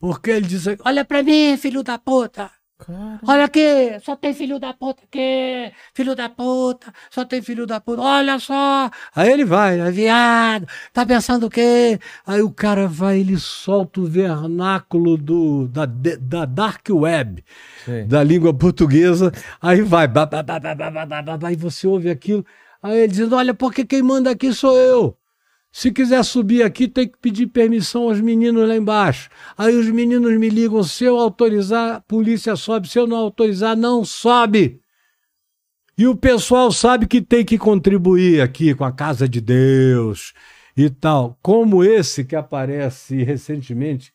Porque ele diz, olha para mim, filho da puta. Cara. Olha aqui, só tem filho da puta aqui, filho da puta, só tem filho da puta, olha só. Aí ele vai, é viado, tá pensando o quê? Aí o cara vai, ele solta o vernáculo do, da, da dark web, Sim. da língua portuguesa, aí vai, babá, babá, babá, babá, e você ouve aquilo. Aí ele diz, olha, porque quem manda aqui sou eu. Se quiser subir aqui, tem que pedir permissão aos meninos lá embaixo. Aí os meninos me ligam, se eu autorizar, a polícia sobe, se eu não autorizar, não sobe. E o pessoal sabe que tem que contribuir aqui com a casa de Deus e tal. Como esse que aparece recentemente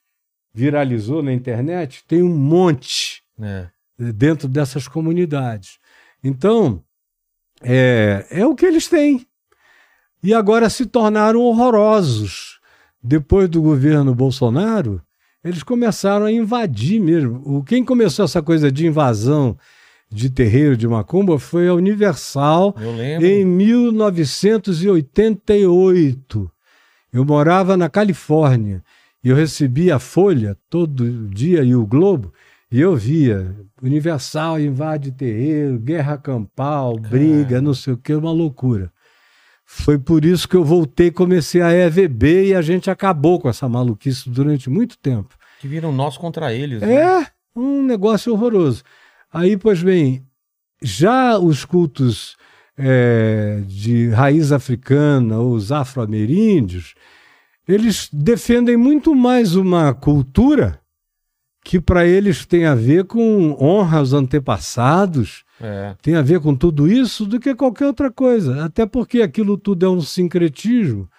viralizou na internet, tem um monte É. dentro dessas comunidades. Então, é, é o que eles têm. E agora se tornaram horrorosos. Depois do governo Bolsonaro, eles começaram a invadir mesmo. O, quem começou essa coisa de invasão de terreiro de macumba foi a Universal em 1988. Eu morava na Califórnia e eu recebia a Folha todo dia e o Globo e eu via Universal invade terreiro, guerra campal, briga, não sei o que, uma loucura. Foi por isso que eu voltei, comecei a EVB e a gente acabou com essa maluquice durante muito tempo. Que viram nós contra eles. né? É um negócio horroroso. Aí, pois bem, já os cultos é, de raiz africana, os afro-ameríndios, eles defendem muito mais uma cultura que para eles tem a ver com honra aos antepassados, É. tem a ver com tudo isso do que qualquer outra coisa. Até porque aquilo tudo é um sincretismo.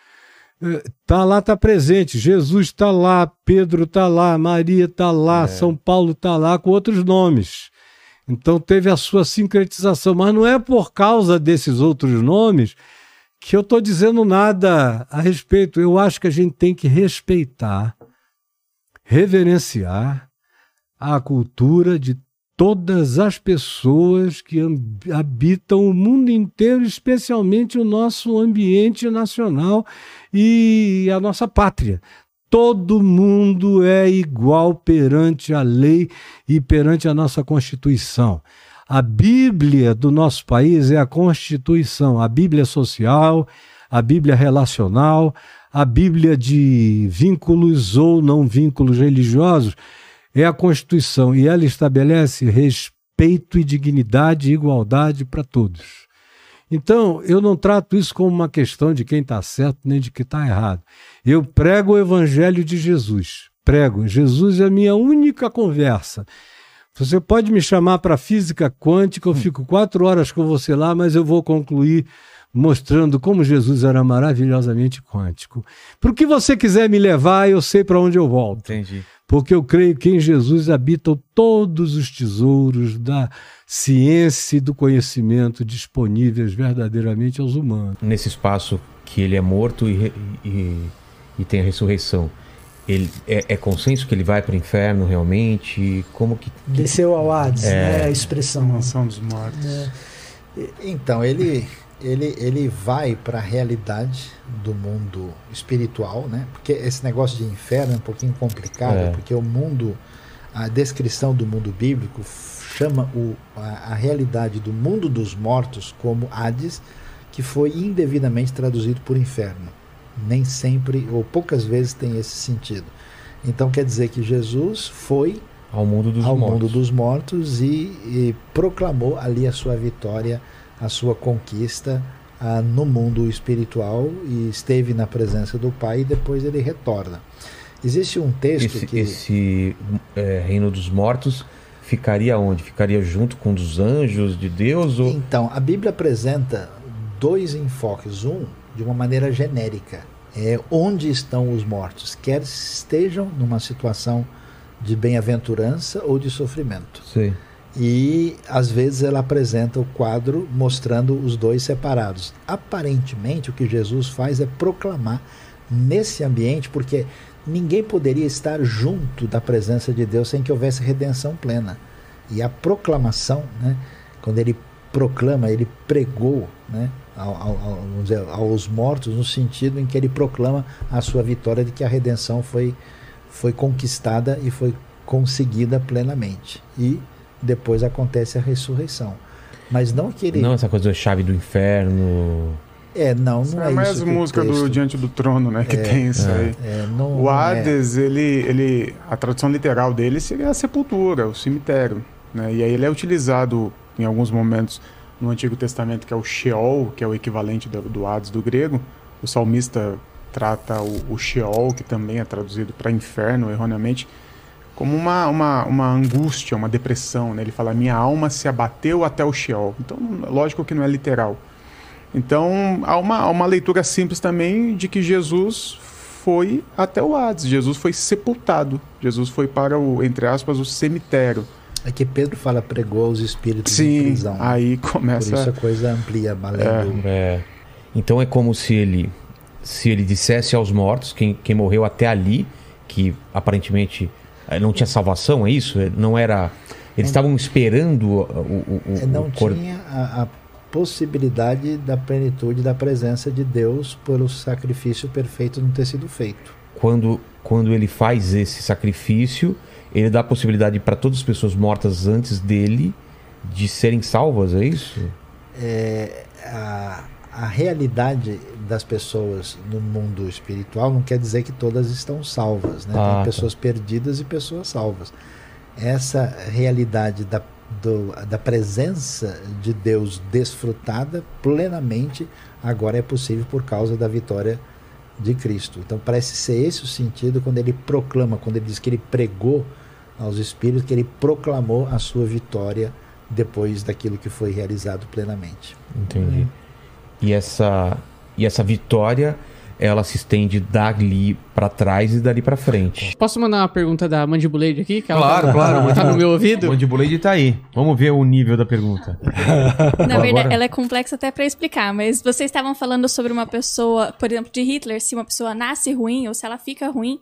Eh, Tá lá, tá presente. Jesus está lá, Pedro está lá, Maria está lá, São Paulo está lá com outros nomes. Então teve a sua sincretização, mas não é por causa desses outros nomes que eu estou dizendo nada a respeito. Eu acho que a gente tem que respeitar, reverenciar a cultura de todas as pessoas que habitam o mundo inteiro, especialmente o nosso ambiente nacional e a nossa pátria. Todo mundo é igual perante a lei e perante a nossa Constituição. A Bíblia do nosso país é a Constituição, a Bíblia social, a Bíblia relacional, a Bíblia de vínculos ou não vínculos religiosos é a Constituição e ela estabelece respeito e dignidade e igualdade para todos. Então, eu não trato isso como uma questão de quem está certo nem de quem está errado. Eu prego o Evangelho de Jesus. Prego. Jesus é a minha única conversa. Você pode me chamar para física quântica, eu fico quatro horas com você lá, mas eu vou concluir mostrando como Jesus era maravilhosamente quântico. Para o que você quiser me levar, eu sei para onde eu volto Entendi. Porque eu creio que em Jesus habitam todos os tesouros da ciência e do conhecimento disponíveis verdadeiramente aos humanos. Nesse espaço que ele é morto e, e, e tem a ressurreição. Ele, é, é consenso que ele vai para o inferno realmente? Como que. Desceu ao Hades, É. né? A expressão. Mansão dos Mortos. É. Então, ele, ele, ele vai para a realidade do mundo espiritual, né? Porque esse negócio de inferno é um pouquinho complicado, É. porque o mundo, a descrição do mundo bíblico chama o, a, a realidade do mundo dos mortos como Hades, que foi indevidamente traduzido por inferno. Nem sempre, ou poucas vezes, tem esse sentido. Então quer dizer que Jesus foi Ao mundo dos ao mortos. mundo dos mortos e, e proclamou ali a sua vitória, a sua conquista ah, no mundo espiritual e esteve na presença do Pai e depois ele retorna. Existe um texto Esse, que esse, é, reino dos mortos ficaria onde? Ficaria junto com os anjos de Deus? Ou... Então, a Bíblia apresenta dois enfoques. Um, de uma maneira genérica, é onde estão os mortos, quer estejam numa situação de bem-aventurança ou de sofrimento. Sei. E às vezes ela apresenta o quadro mostrando os dois separados. Aparentemente, o que Jesus faz é proclamar nesse ambiente, porque ninguém poderia estar junto da presença de Deus sem que houvesse redenção plena. E a proclamação, né, quando ele proclama, ele pregou né, ao, ao- aos mortos, no sentido em que ele proclama a sua vitória de que a redenção foi, foi conquistada e foi conseguida plenamente. E depois acontece a ressurreição. Mas não que ele. Não essa coisa da chave do inferno. É, não, não é é mais isso. música do Diante do Trono, né? Que É, tem isso é. aí. É, não, O não é. Hades, ele, ele, a tradução literal dele seria a sepultura, o cemitério. Né? E aí ele é utilizado em alguns momentos no Antigo Testamento, que é o Sheol, que é o equivalente do, do Hades do grego. O salmista trata o, o Sheol, que também é traduzido para inferno erroneamente, como uma, uma, uma angústia, uma depressão. Né? Ele fala: Minha alma se abateu até o Sheol. Então, lógico que não é literal. Então, há uma, há uma leitura simples também de que Jesus foi até o Hades. Jesus foi sepultado. Jesus foi para o, entre aspas, o cemitério. É que Pedro fala pregou aos espíritos em Sim, prisão. aí Por começa. isso a coisa amplia, além do- É. Então é como se ele se ele dissesse aos mortos, quem, quem morreu até ali, que aparentemente não tinha salvação, é isso? Eh, Não era Eles estavam esperando o, o, o, É, não o corpo. tinha a, a possibilidade da plenitude da presença de Deus pelo sacrifício perfeito não ter sido feito. Quando, quando ele faz esse sacrifício, ele dá a possibilidade para todas as pessoas mortas antes dele de serem salvas, é isso? É, a, a realidade das pessoas no mundo espiritual não quer dizer que todas estão salvas. Né? Ah, tá. Tem pessoas perdidas e pessoas salvas. Essa realidade da, do- da presença de Deus desfrutada plenamente agora é possível por causa da vitória de Cristo. Então parece ser esse o sentido quando ele proclama, quando ele diz que ele pregou aos espíritos, que ele proclamou a sua vitória depois daquilo que foi realizado plenamente. Entendi. E essa e essa vitória, ela se estende dali para trás e dali para frente. Posso mandar uma pergunta da Mandibuleide aqui? Que ela Claro, tá, claro. Tá no meu ouvido? Mandibuleide tá aí. Vamos ver o nível da pergunta. Na verdade, Agora- ela é complexa até pra explicar, mas vocês estavam falando sobre uma pessoa, por exemplo, de Hitler, se uma pessoa nasce ruim ou se ela fica ruim,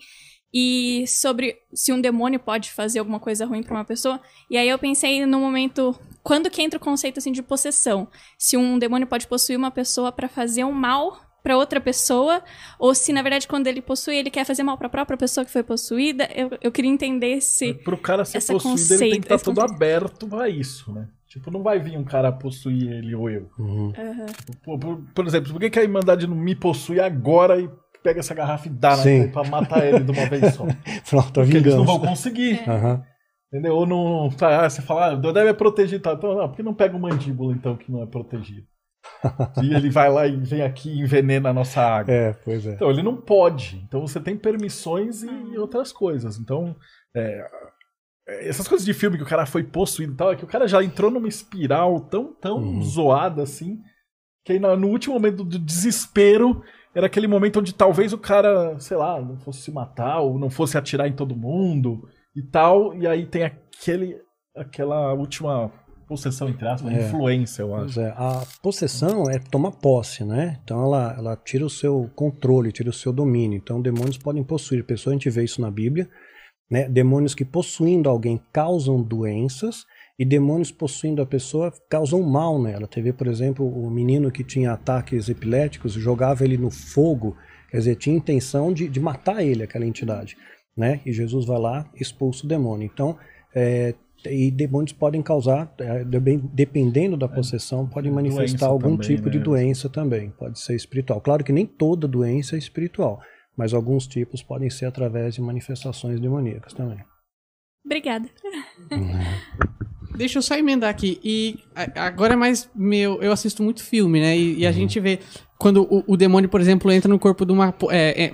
e sobre se um demônio pode fazer alguma coisa ruim pra uma pessoa. E aí eu pensei no momento, quando que entra o conceito assim de possessão? Se um demônio pode possuir uma pessoa pra fazer um mal pra outra pessoa, ou se na verdade quando ele possui, ele quer fazer mal pra própria pessoa que foi possuída. Eu, eu queria entender se Pro cara ser possuído, ele tem conceito- que estar esse todo conceito- aberto a isso, né? Tipo, não vai vir um cara possuir ele ou eu. Aham. Por, por- por exemplo, por que, que a Irmandade não me possui agora e pega essa garrafa e dá na Sim. frente pra matar ele de uma vez só? (laughs) Pronto, a Porque eles não vingança. vão conseguir. Aham. Entendeu? Ou não. Ah, você fala, ah, o Dodé é protegido. Tá? Então, não, por que não pega o mandíbula, então, que não é protegido? (laughs) e ele vai lá e vem aqui e envenena a nossa água. É, pois é. Então, ele não pode. Então, você tem permissões e outras coisas. Então, é, essas coisas de filme que o cara foi possuído e tal, é que o cara já entrou numa espiral tão, tão Uhum. zoada assim, que aí no, no último momento do desespero, era aquele momento onde talvez o cara, sei lá, não fosse se matar ou não fosse atirar em todo mundo e tal, e aí tem aquele, aquela última possessão, entre aspas, É. influência, eu acho. é, a possessão é tomar posse, né? Então ela, ela tira o seu controle, tira o seu domínio. Então demônios podem possuir pessoas, a gente vê isso na Bíblia, né? Demônios que possuindo alguém causam doenças e demônios possuindo a pessoa causam mal nela. Teve, por exemplo, o menino que tinha ataques epiléticos, jogava ele no fogo, quer dizer, tinha intenção de, de matar ele, aquela entidade, né? E Jesus vai lá e expulsa o demônio. Então, é, e demônios podem causar, é, depend- dependendo da possessão, podem manifestar doença algum também, tipo de né? doença também. Pode ser espiritual. Claro que nem toda doença é espiritual, mas alguns tipos podem ser através de manifestações demoníacas também. Obrigada. Deixa eu só emendar aqui. E agora é mais meu. Eu assisto muito filme, né? E, e a gente vê quando o, o demônio, por exemplo, entra no corpo de uma. É, é,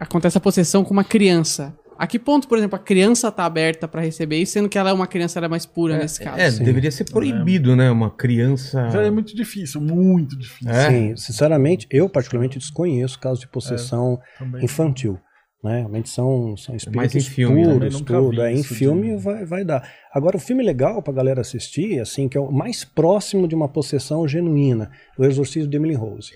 acontece a possessão com uma criança. A que ponto, por exemplo, a criança tá aberta pra receber isso, sendo que ela é uma criança ela é mais pura nesse caso? É, deveria ser proibido, né? Uma criança. Já é muito difícil, muito difícil. É? Sim, sinceramente, eu particularmente desconheço casos de possessão também. infantil. Né? Realmente são, são mais espíritos em filme, né? puros, tudo. É, em isso de- filme vai, vai dar. Agora, o filme legal pra galera assistir, assim, que é o mais próximo de uma possessão genuína, o Exorcismo de Emily Rose.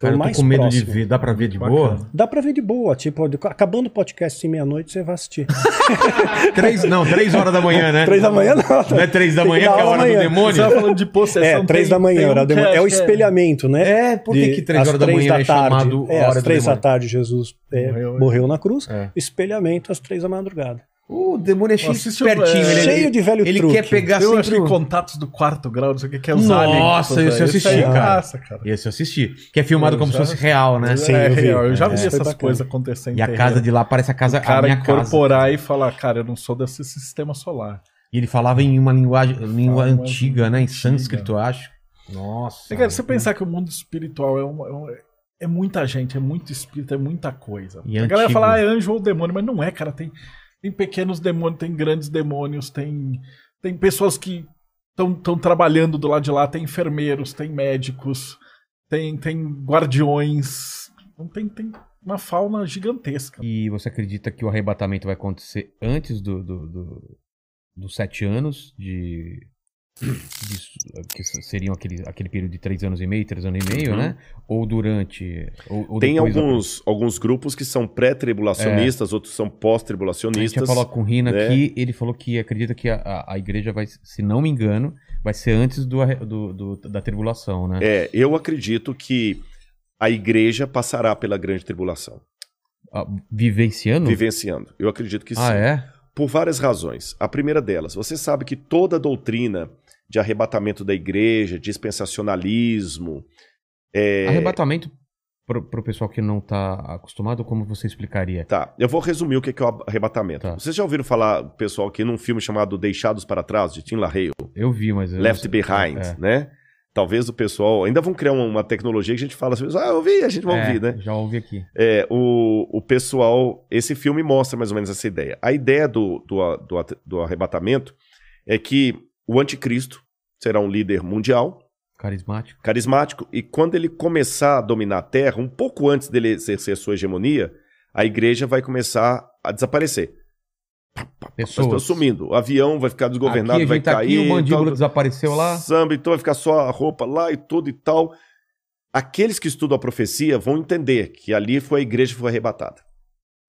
Cara, eu tô mais com medo próximo. de ver. Dá pra ver de Bacana. boa? Dá pra ver de boa, tipo, acabando o podcast em meia-noite, você vai assistir. (laughs) Três, não, três horas da manhã, né? Três da manhã não. Não é três da que manhã, dar que é a hora do amanhã. demônio? Você tava falando de possessão. É, três tem- da manhã, hora um da que manhã. É o que espelhamento, né? É, por que, De- que três horas da manhã é tarde, chamado é, hora às do três da demônio? tarde Jesus é, Morreu, morreu, né? na cruz. É. Espelhamento às três da madrugada. O demônio é cheio de espertinho. é, ele- cheio de velho Ele truque. quer pegar Eu acho sempre... que o- contatos do quarto grau, não sei o que, que é os aliens. Nossa, esse eu assisti, é cara. massa, cara. Esse eu assisti. Que é filmado Eu como se já- fosse real, né? Sim, é eu vi. real, eu já É, vi essas coisas acontecendo. E a casa de lá parece a casa, O cara a minha casa. incorporar e falar, cara, eu não sou desse sistema solar. E ele falava em uma linguagem língua uma antiga, né? Em sânscrito, eu acho. Nossa. É, cara, você pensar que o mundo espiritual é, uma- é é muita gente, é muito espírito, é muita coisa. E a galera antigo. fala, ah, é anjo ou demônio, mas não é, cara. Tem, tem pequenos demônios, tem grandes demônios, tem, tem pessoas que estão trabalhando do lado de lá, tem enfermeiros, tem médicos, tem, tem guardiões. Então tem, tem uma fauna gigantesca. E você acredita que o arrebatamento vai acontecer antes do, do- do- dos sete anos de. Que seriam aquele, aquele período de três anos e meio, três anos e meio, Uhum. né? Ou durante. Ou, ou Tem depois da- alguns, alguns grupos que são pré-tribulacionistas, outros são A gente pós-tribulacionistas. falou com o Rina né? aqui, ele falou que acredita que a, a, igreja vai, se não me engano, vai ser antes do, do- do- da tribulação, né? É, eu acredito que a igreja passará pela grande tribulação, Ah, Vivenciando? vivenciando. Eu acredito que sim. Ah, é? Por várias razões. A primeira delas, você sabe que toda doutrina de arrebatamento da igreja, dispensacionalismo, é, Arrebatamento, pro, pro pessoal que não tá acostumado, como você explicaria? Tá, eu vou resumir o que que é o arrebatamento. Tá. Vocês já ouviram falar, pessoal, aqui num filme chamado Deixados para Trás, de Tim LaHaye? Eu vi, mas... eu Left Behind, é. né? Talvez o pessoal... Ainda vão criar uma, tecnologia que a gente fala assim, ah, eu ouvi, a gente vai É, ouvir, né? Já ouvi aqui. É, o, o pessoal... Esse filme mostra mais ou menos essa ideia. A ideia do, do, do, do arrebatamento é que o anticristo será um líder mundial, Carismático. carismático, e quando ele começar a dominar a Terra, um pouco antes dele exercer sua hegemonia, a igreja vai começar a desaparecer. As pessoas Pessoas. sumindo. O avião vai ficar desgovernado, vai tá cair. aqui, o mandíbula tal, desapareceu lá. Samba, então vai ficar só a roupa lá e tudo e tal. Aqueles que estudam a profecia vão entender que ali foi a igreja que foi arrebatada.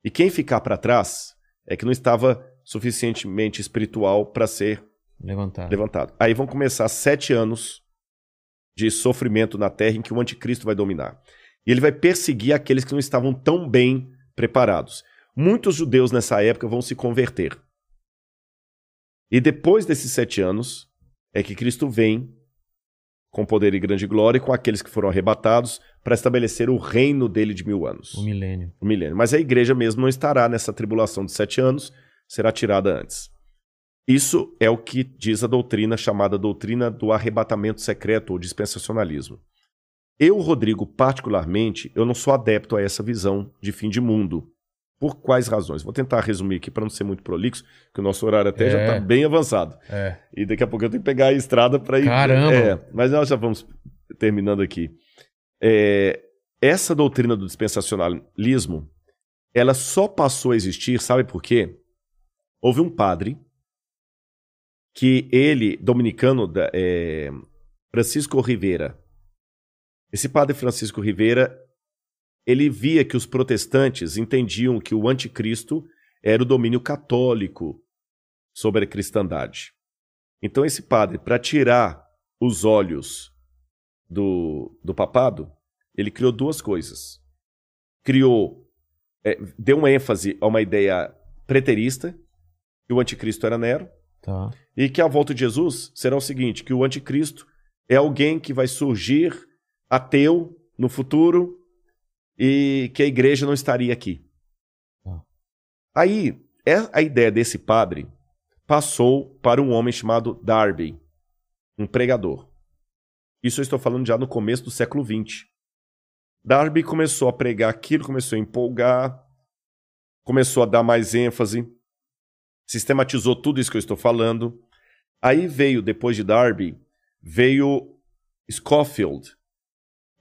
E quem ficar para trás é que não estava suficientemente espiritual para ser Levantado. levantado. Aí vão começar sete anos de sofrimento na terra em que o anticristo vai dominar. E ele vai perseguir aqueles que não estavam tão bem preparados. Muitos judeus nessa época vão se converter. E depois desses sete anos é que Cristo vem com poder e grande glória com aqueles que foram arrebatados para estabelecer o reino dele de mil anos. O milênio. O milênio. Mas a igreja mesmo não estará nessa tribulação de sete anos, será tirada antes. Isso é o que diz a doutrina chamada doutrina do arrebatamento secreto ou dispensacionalismo. Eu, Rodrigo, particularmente, eu não sou adepto a essa visão de fim de mundo. Por quais razões? Vou tentar resumir aqui para não ser muito prolixo, que o nosso horário até já É. está bem avançado. É. E daqui a pouco eu tenho que pegar a estrada para ir. Caramba! É, mas nós já vamos terminando aqui. É, essa doutrina do dispensacionalismo, ela só passou a existir, sabe por quê? Houve um padre que ele, dominicano, da- é, Francisco Rivera. Esse padre Francisco Rivera, ele via que os protestantes entendiam que o anticristo era o domínio católico sobre a cristandade. Então esse padre, para tirar os olhos do, do papado, ele criou duas coisas. Criou, é, deu uma ênfase a uma ideia preterista, que o anticristo era Nero, Tá. e que a volta de Jesus será o seguinte, que o anticristo é alguém que vai surgir ateu no futuro e que a igreja não estaria aqui. Tá. Aí, é- a ideia desse padre passou para um homem chamado Darby, um pregador. Isso eu estou falando já no começo do século XX. Darby começou a pregar aquilo, começou a empolgar, começou a dar mais ênfase, sistematizou tudo isso que eu estou falando. Aí veio, depois de Darby, veio Scofield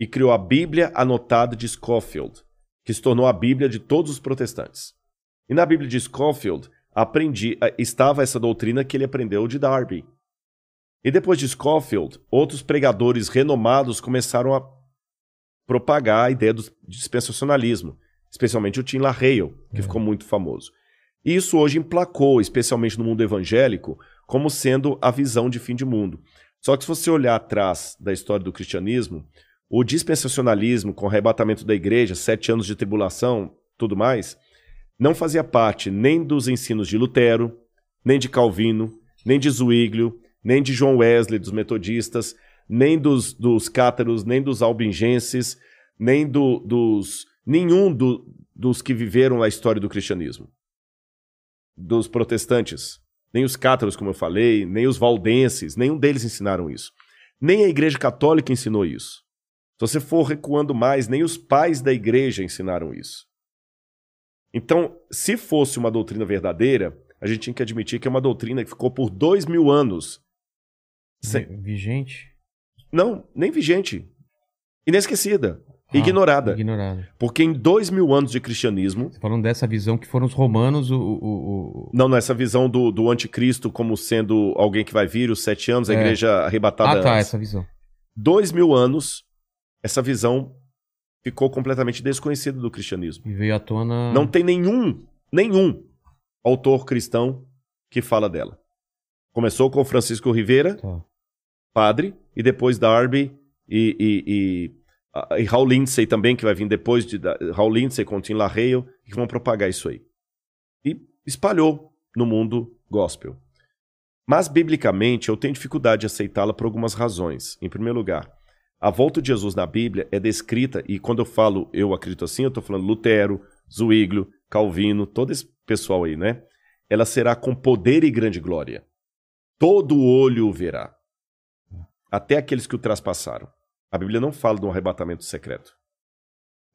e criou a Bíblia Anotada de Scofield, que se tornou a Bíblia de todos os protestantes. E na Bíblia de Scofield aprendi, eh, estava essa doutrina que ele aprendeu de Darby. E depois de Scofield, outros pregadores renomados começaram a propagar a ideia do dispensacionalismo, especialmente o Tim LaHaye, que ficou muito famoso. E isso hoje emplacou, especialmente no mundo evangélico, como sendo a visão de fim de mundo. Só que se você olhar atrás da história do cristianismo, o dispensacionalismo, com o arrebatamento da igreja, sete anos de tribulação, tudo mais, não fazia parte nem dos ensinos de Lutero, nem de Calvino, nem de Zwinglio, nem de John Wesley, dos metodistas, nem dos, dos cátaros, nem dos albingenses, nem do, dos. nenhum do- dos que viveram a história do cristianismo. Dos protestantes. Nem os cátaros, como eu falei, nem os valdenses, nenhum deles ensinaram isso. Nem a Igreja Católica ensinou isso. Se você for recuando mais, nem os pais da igreja ensinaram isso. Então, se fosse uma doutrina verdadeira, a gente tinha que admitir que é uma doutrina que ficou por dois mil anos. sem- Vi- Vigente. Não, nem vigente. Inesquecida. Ignorada. Ignorada. Porque em dois mil anos de cristianismo, Falando dessa visão que foram os romanos, o. o, o- não nessa visão do, do anticristo como sendo alguém que vai vir os sete anos, a É. igreja arrebatada Ah, tá, antes. essa visão. Dois mil anos, essa visão ficou completamente desconhecida do cristianismo. E veio à tona. Não tem nenhum, nenhum autor cristão que fala dela. Começou com Francisco Rivera, Tá. padre, e depois Darby e, e, e, e Raul Lindsay também, que vai vir depois de Raul Lindsay com Tim LaHale, que vão propagar isso aí. E espalhou no mundo gospel. Mas, biblicamente, eu tenho dificuldade de aceitá-la por algumas razões. Em primeiro lugar, a volta de Jesus na Bíblia é descrita, e quando eu falo eu acredito assim, eu estou falando Lutero, Zwinglio, Calvino, todo esse pessoal aí, né? Ela será com poder e grande glória. Todo olho o verá. Até aqueles que o traspassaram. A Bíblia não fala de um arrebatamento secreto.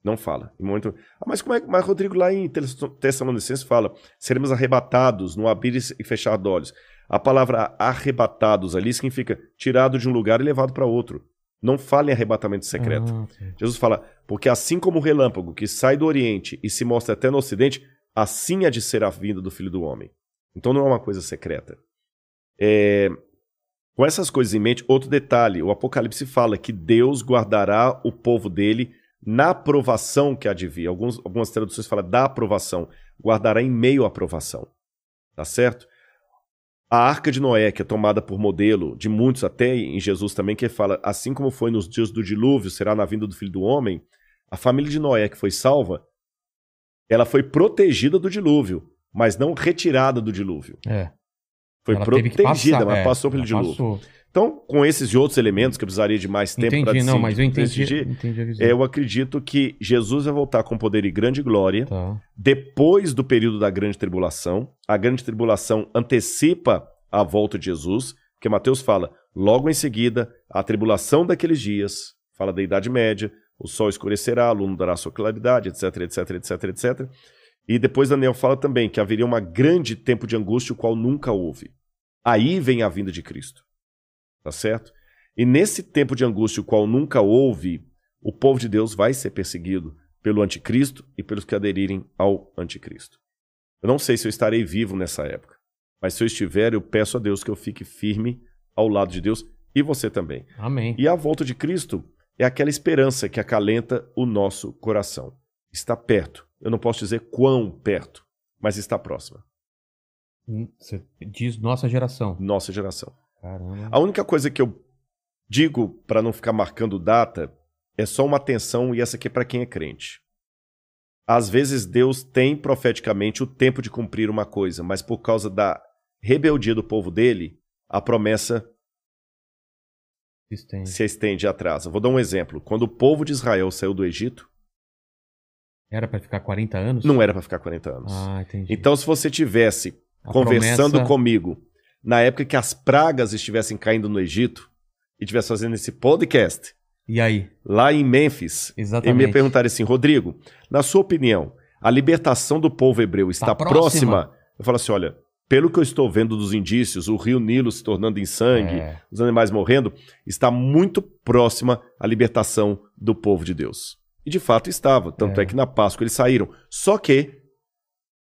Não fala. Em momento... ah, mas como é que. Mas Rodrigo, lá em Tess- Tessalonicenses fala: seremos arrebatados no abrir e fechar de olhos. A palavra arrebatados ali significa tirado de um lugar e levado para outro. Não fala em arrebatamento secreto. Ah. Jesus fala: porque assim como o relâmpago que sai do Oriente e se mostra até no Ocidente, assim há de ser a vinda do Filho do Homem. Então não é uma coisa secreta. É, Com essas coisas em mente, outro detalhe: o Apocalipse fala que Deus guardará o povo dele na aprovação que vir. Alguns, algumas traduções falam da aprovação. Guardará em meio à aprovação. Tá certo? A arca de Noé, que é tomada por modelo de muitos, até em Jesus também, que fala: assim como foi nos dias do dilúvio, será na vinda do filho do homem. A família de Noé que foi salva, ela foi protegida do dilúvio, mas não retirada do dilúvio. É. Foi Ela protegida, passar, mas é, passou pelo dilúvio. passou. Então, com esses e outros elementos que eu precisaria de mais tempo para Entendi, não, mas eu entendi, decidir, entendi eu acredito que Jesus vai voltar com poder e grande glória Tá. depois do período da grande tribulação. A grande tribulação antecipa a volta de Jesus, porque Mateus fala, logo em seguida, a tribulação daqueles dias, fala da Idade Média, o sol escurecerá, a lua dará sua claridade, etc, etc, etc, etc. E depois Daniel fala também que haveria um grande tempo de angústia, o qual nunca houve. Aí vem a vinda de Cristo. Tá certo? E nesse tempo de angústia, o qual nunca houve, o povo de Deus vai ser perseguido pelo anticristo e pelos que aderirem ao anticristo. Eu não sei se eu estarei vivo nessa época, mas se eu estiver, eu peço a Deus que eu fique firme ao lado de Deus e você também. Amém. E a volta de Cristo é aquela esperança que acalenta o nosso coração. Está perto. Eu não posso dizer quão perto, mas está próxima. Hum, Você diz nossa geração. Nossa geração. Caramba. A única coisa que eu digo para não ficar marcando data é só uma atenção e essa aqui é para quem é crente. Às vezes Deus tem profeticamente o tempo de cumprir uma coisa, mas por causa da rebeldia do povo dele, a promessa Estende. se estende e atrasa. Vou dar um exemplo. Quando o povo de Israel saiu do Egito, Era pra ficar 40 anos? não era para ficar 40 anos. Ah, entendi. Então, se você tivesse A conversando promessa- comigo na época que as pragas estivessem caindo no Egito e estivesse fazendo esse podcast, E aí? lá em Memphis, Exatamente. e me perguntaram assim, Rodrigo, na sua opinião, a libertação do povo hebreu está Tá próxima? próxima? Eu falo assim, olha, pelo que eu estou vendo dos indícios, o rio Nilo se tornando em sangue, É. os animais morrendo, está muito próxima a libertação do povo de Deus. E de fato estava, tanto é, É. que na Páscoa eles saíram. Só que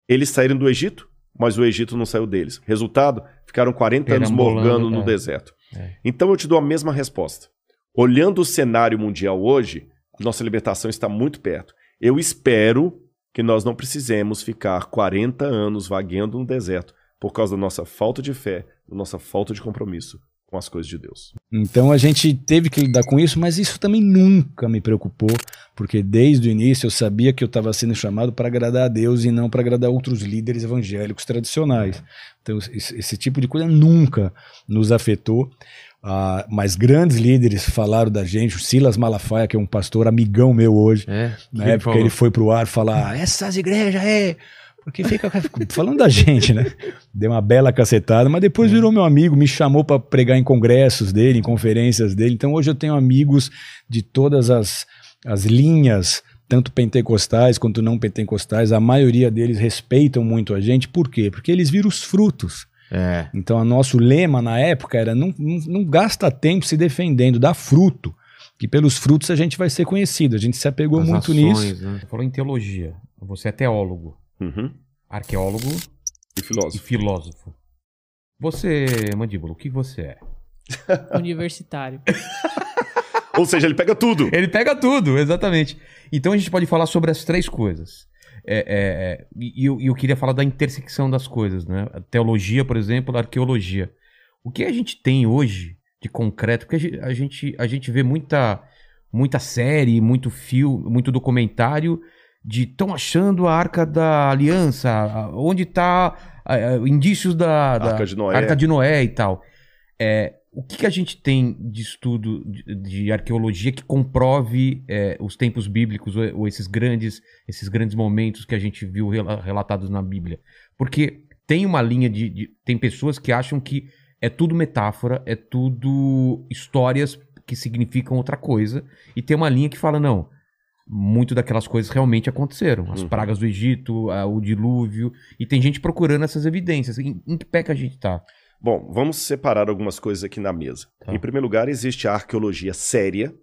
eles saíram do Egito, mas o Egito não saiu deles. Resultado, ficaram 40 anos morgando no é. deserto. É. Então eu te dou a mesma resposta. Olhando o cenário mundial hoje, a nossa libertação está muito perto. Eu espero que nós não precisemos ficar 40 anos vagueando no deserto por causa da nossa falta de fé, da nossa falta de compromisso com as coisas de Deus. Então a gente teve que lidar com isso, mas isso também nunca me preocupou, porque desde o início eu sabia que eu estava sendo chamado para agradar a Deus e não para agradar outros líderes evangélicos tradicionais. Então esse, tipo de coisa nunca nos afetou. Ah, mas grandes líderes falaram da gente, o Silas Malafaia, que é um pastor amigão meu hoje, É. época falou. ele foi pro ar falar essas igrejas aí, porque fica (laughs) falando da gente, né? Deu uma bela cacetada, mas depois virou meu amigo, me chamou para pregar em congressos dele, em conferências dele. Então hoje eu tenho amigos de todas as, as linhas, tanto pentecostais quanto não pentecostais. A maioria deles respeitam muito a gente. Por quê? Porque eles viram os frutos. É. Então, o nosso lema na época era: não, não, não gasta tempo se defendendo, dá fruto. que pelos frutos a gente vai ser conhecido. A gente se apegou As muito ações, nisso. Né? Você falou em teologia. Você é teólogo, Uhum. arqueólogo E e filósofo. filósofo. Você, Mandíbula, o que você é? (laughs) Universitário. (laughs) Ou seja, ele pega tudo. Ele pega tudo, exatamente. Então a gente pode falar sobre as três coisas. É, é, é, e eu, eu queria falar da intersecção das coisas, né? A teologia, por exemplo, a arqueologia. O que a gente tem hoje de concreto? Porque a gente, a gente, a gente vê muita, muita série, muito filme, muito documentário de estão achando a Arca da Aliança, onde está indícios da, da Arca de Noé. Arca de Noé e tal. É, o que, que a gente tem de estudo de, de arqueologia que comprove é, os tempos bíblicos ou, ou esses grandes esses grandes momentos que a gente viu rela- relatados na Bíblia? Porque tem uma linha de, de- tem pessoas que acham que é tudo metáfora, é tudo histórias que significam outra coisa e tem uma linha que fala não, muito daquelas coisas realmente aconteceram, as Uhum. pragas do Egito, a- o dilúvio e tem gente procurando essas evidências. Em, em que pé que a gente tá? Bom, vamos separar algumas coisas aqui na mesa. Tá. Em primeiro lugar, existe a arqueologia séria,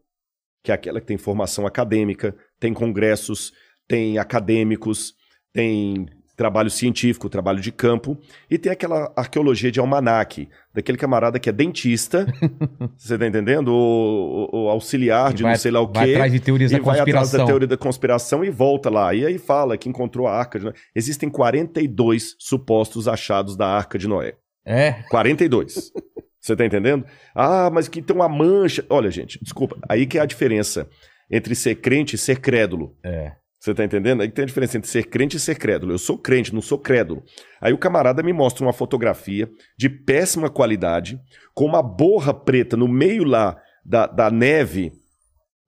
que é aquela que tem formação acadêmica, tem congressos, tem acadêmicos, tem trabalho científico, trabalho de campo, e tem aquela arqueologia de almanaque, daquele camarada que é dentista, (laughs) você tá entendendo? O, o- o auxiliar de vai- não sei lá o vai quê. atrás de teorias e da vai atrás da conspiração. teoria da conspiração e volta lá. E aí fala que encontrou a arca de Noé. Existem 42 supostos achados da arca de Noé. É, 42. Você tá entendendo? Ah, mas que tem uma mancha. Olha, gente, desculpa. Aí que é a diferença entre ser crente e ser crédulo. é. Você tá entendendo? Aí que tem a diferença entre ser crente e ser crédulo. Eu sou crente, não sou crédulo. Aí o camarada me mostra uma fotografia de péssima qualidade, com uma borra preta no meio lá da, da neve,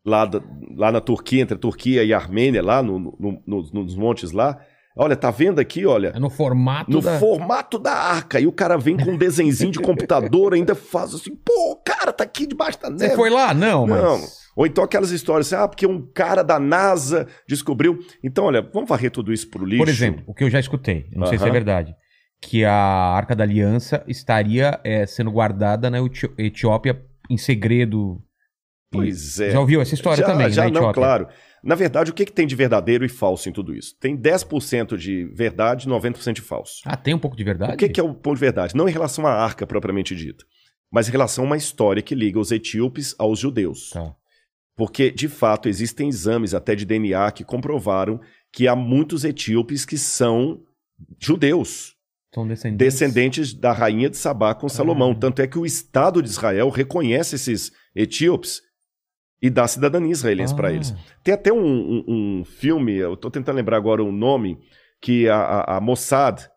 lá, da- lá na Turquia, entre a Turquia e a Armênia, lá no- no- no- nos montes lá. Olha, tá vendo aqui, olha? É no formato No da... formato da arca. E o cara vem com um desenzinho de computador, ainda faz assim, pô, o cara tá aqui debaixo da neve. Você foi lá? Não, mas... Ou então aquelas histórias assim, ah, porque um cara da NASA descobriu. Então, olha, vamos varrer tudo isso pro lixo. Por exemplo, o que eu já escutei, não sei se é verdade, que a Arca da Aliança estaria é, sendo guardada na Eti- Etiópia em segredo. Pois é. Já ouviu essa história já, também, Já, na não, Etiópia? claro. Na verdade, o que, que tem de verdadeiro e falso em tudo isso? Tem 10% de verdade e 90% de falso. Ah, tem um pouco de verdade? O que, que é o ponto de verdade? Não em relação à arca propriamente dita, mas em relação a uma história que liga os etíopes aos judeus. Tá. Porque, de fato, existem exames até de DNA que comprovaram que há muitos etíopes que são judeus, São descendentes. descendentes da rainha de Sabá com Salomão. Ah. Tanto é que o Estado de Israel reconhece esses etíopes e dá cidadania israelense para Ah. eles. Tem até um, um- um filme, eu tô tentando lembrar agora o nome, que a, a- a Mossad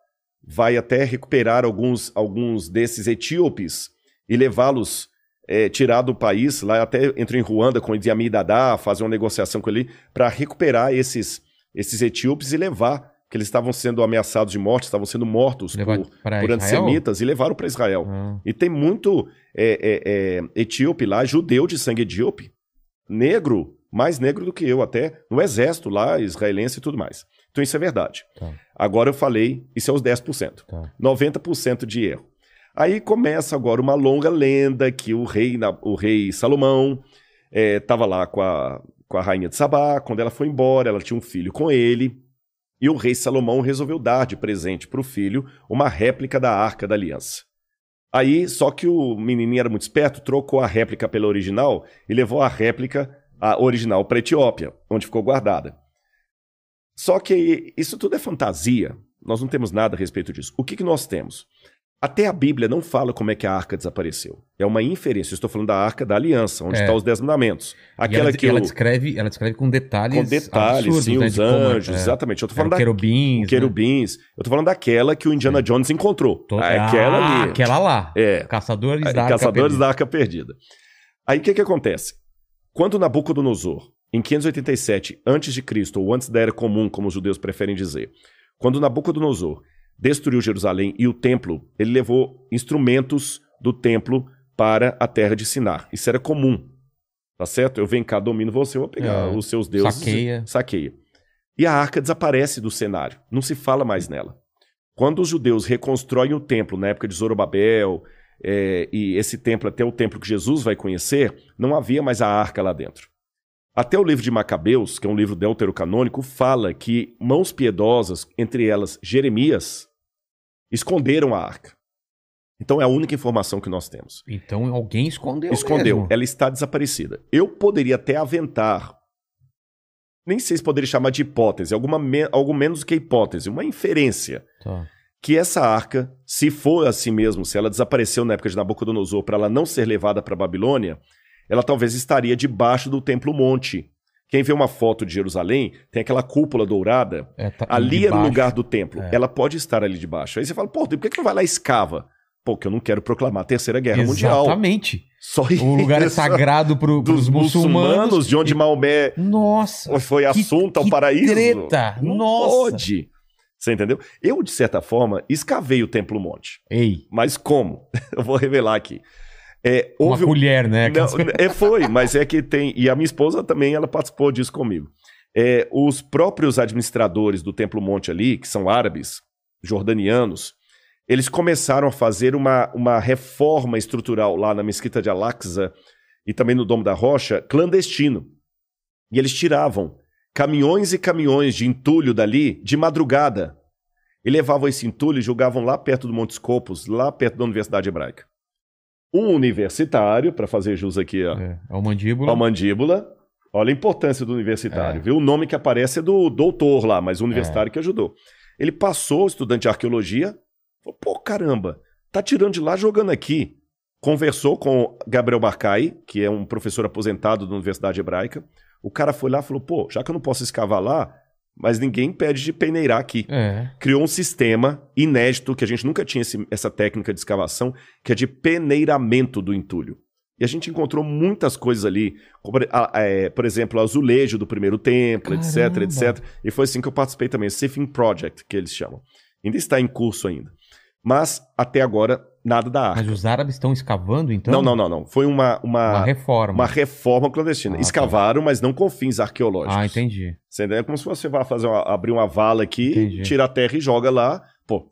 vai até recuperar alguns, alguns desses etíopes e levá-los, é, tirar do país, lá até entra em Ruanda com o Idi Amin Dada, fazer uma negociação com ele, para recuperar esses, esses etíopes e levar, que eles estavam sendo ameaçados de morte, estavam sendo mortos Levar por, por antissemitas e levaram para Israel. Ah. E tem muito é, é, é, etíope lá, judeu de sangue etíope, negro, mais negro do que eu até, no exército lá, israelense e tudo mais. Então isso é verdade. Tá. Agora eu falei, isso é os 10%. Tá. 90% de erro. Aí começa agora uma longa lenda que o rei, o rei Salomão estava lá com a, com a rainha de Sabá, quando ela foi embora, ela tinha um filho com ele, e o rei Salomão resolveu dar de presente para o filho uma réplica da Arca da Aliança. Aí, só que o menininho era muito esperto, trocou a réplica pela original e levou a réplica, a original, para Etiópia, onde ficou guardada. Só que isso tudo é fantasia. Nós não temos nada a respeito disso. O que, que nós temos? Até a Bíblia não fala como é que a arca desapareceu. É uma inferência. Eu estou falando da arca da aliança, onde É. estão os dez mandamentos. Aquela ela, que ela o- descreve, ela descreve com detalhes. com detalhes, sim, né, os de como é- anjos, é. exatamente. Eu Era falando da querubins, o querubins. Eu tô falando daquela que o Indiana Jones encontrou. Tô- Aquela Ah, ali. aquela lá. É. Caçadores da Arca Caçadores Perdida. da Arca Perdida. Aí o que que acontece? Quando Nabucodonosor, em 587 a.C., ou antes da Era Comum, como os judeus preferem dizer, quando Nabucodonosor destruiu Jerusalém e o templo, ele levou instrumentos do templo para a terra de Sinar. Isso era comum. Tá certo? Eu venho cá, domino você, eu vou pegar É. os seus deuses. Saqueia. Saqueia. E a arca desaparece do cenário. Não se fala mais nela. Quando os judeus reconstroem o templo na época de Zorobabel, é, e esse templo até o templo que Jesus vai conhecer, não havia mais a arca lá dentro. Até o livro de Macabeus, que é um livro deuterocanônico, fala que mãos piedosas, entre elas Jeremias, esconderam a arca. Então é a única informação que nós temos. Então alguém escondeu. Escondeu. mesmo. Ela está desaparecida. Eu poderia até aventar. Nem sei se poderia chamar de hipótese, alguma me- algo menos que hipótese, uma inferência. Tá. Que essa arca, se for assim mesmo, se ela desapareceu na época de Nabucodonosor para ela não ser levada para Babilônia, ela talvez estaria debaixo do Templo Monte. Quem vê uma foto de Jerusalém, tem aquela cúpula dourada. É, tá- ali era o lugar do templo. É. Ela pode estar ali debaixo. Aí você fala, pô, por que que não vai lá e escava? Pô, que eu não quero proclamar a Terceira Guerra Mundial. Exatamente. Só O lugar é isso. sagrado dos pros muçulmanos, muçulmanos. de onde Maomé Nossa. foi assunto ao que paraíso. treta! Não Nossa. pode. Você entendeu? Eu, de certa forma, escavei o Templo Monte. Ei. Mas como? (laughs) Eu vou revelar aqui. É, Uma houve um- colher, né? Não, é, foi, mas é que tem. E a minha esposa também, ela participou disso comigo. É, os próprios administradores do Templo Monte ali, que são árabes, jordanianos, eles começaram a fazer uma, uma reforma estrutural lá na Mesquita de Al-Aqsa e também no Domo da Rocha, clandestino. E eles tiravam caminhões e caminhões de entulho dali de madrugada. E levavam esse entulho e jogavam lá perto do Monte Scopus, lá perto da Universidade Hebraica. Um universitário, para fazer jus aqui ó, É, é o mandíbula. a mandíbula. Olha a importância do universitário, É. viu? O nome que aparece é do doutor lá, mas o universitário que ajudou. Ele passou, estudante de arqueologia, falou, pô, caramba, tá tirando de lá jogando aqui. Conversou com Gabriel Barcai, que é um professor aposentado da Universidade Hebraica. O cara foi lá e falou, pô, já que eu não posso escavar lá, mas ninguém pede de peneirar aqui. É. Criou um sistema inédito, que a gente nunca tinha esse- essa técnica de escavação, que é de peneiramento do entulho. E a gente encontrou muitas coisas ali, como, a- é, por exemplo, o azulejo do primeiro templo, etc, Caramba. etc. E foi assim que eu participei também, o Sifting Project, que eles chamam. Ainda está em curso ainda. Mas, até agora, nada da arca. Mas os árabes estão escavando, então? Não, não, não, não. Foi uma, uma, Uma reforma. uma reforma clandestina. Ah, tá. Escavaram, mas não com fins arqueológicos. Ah, entendi. Você entendeu? É como se você vai fazer uma- abrir uma vala aqui, Entendi. tira a terra e joga lá. Pô.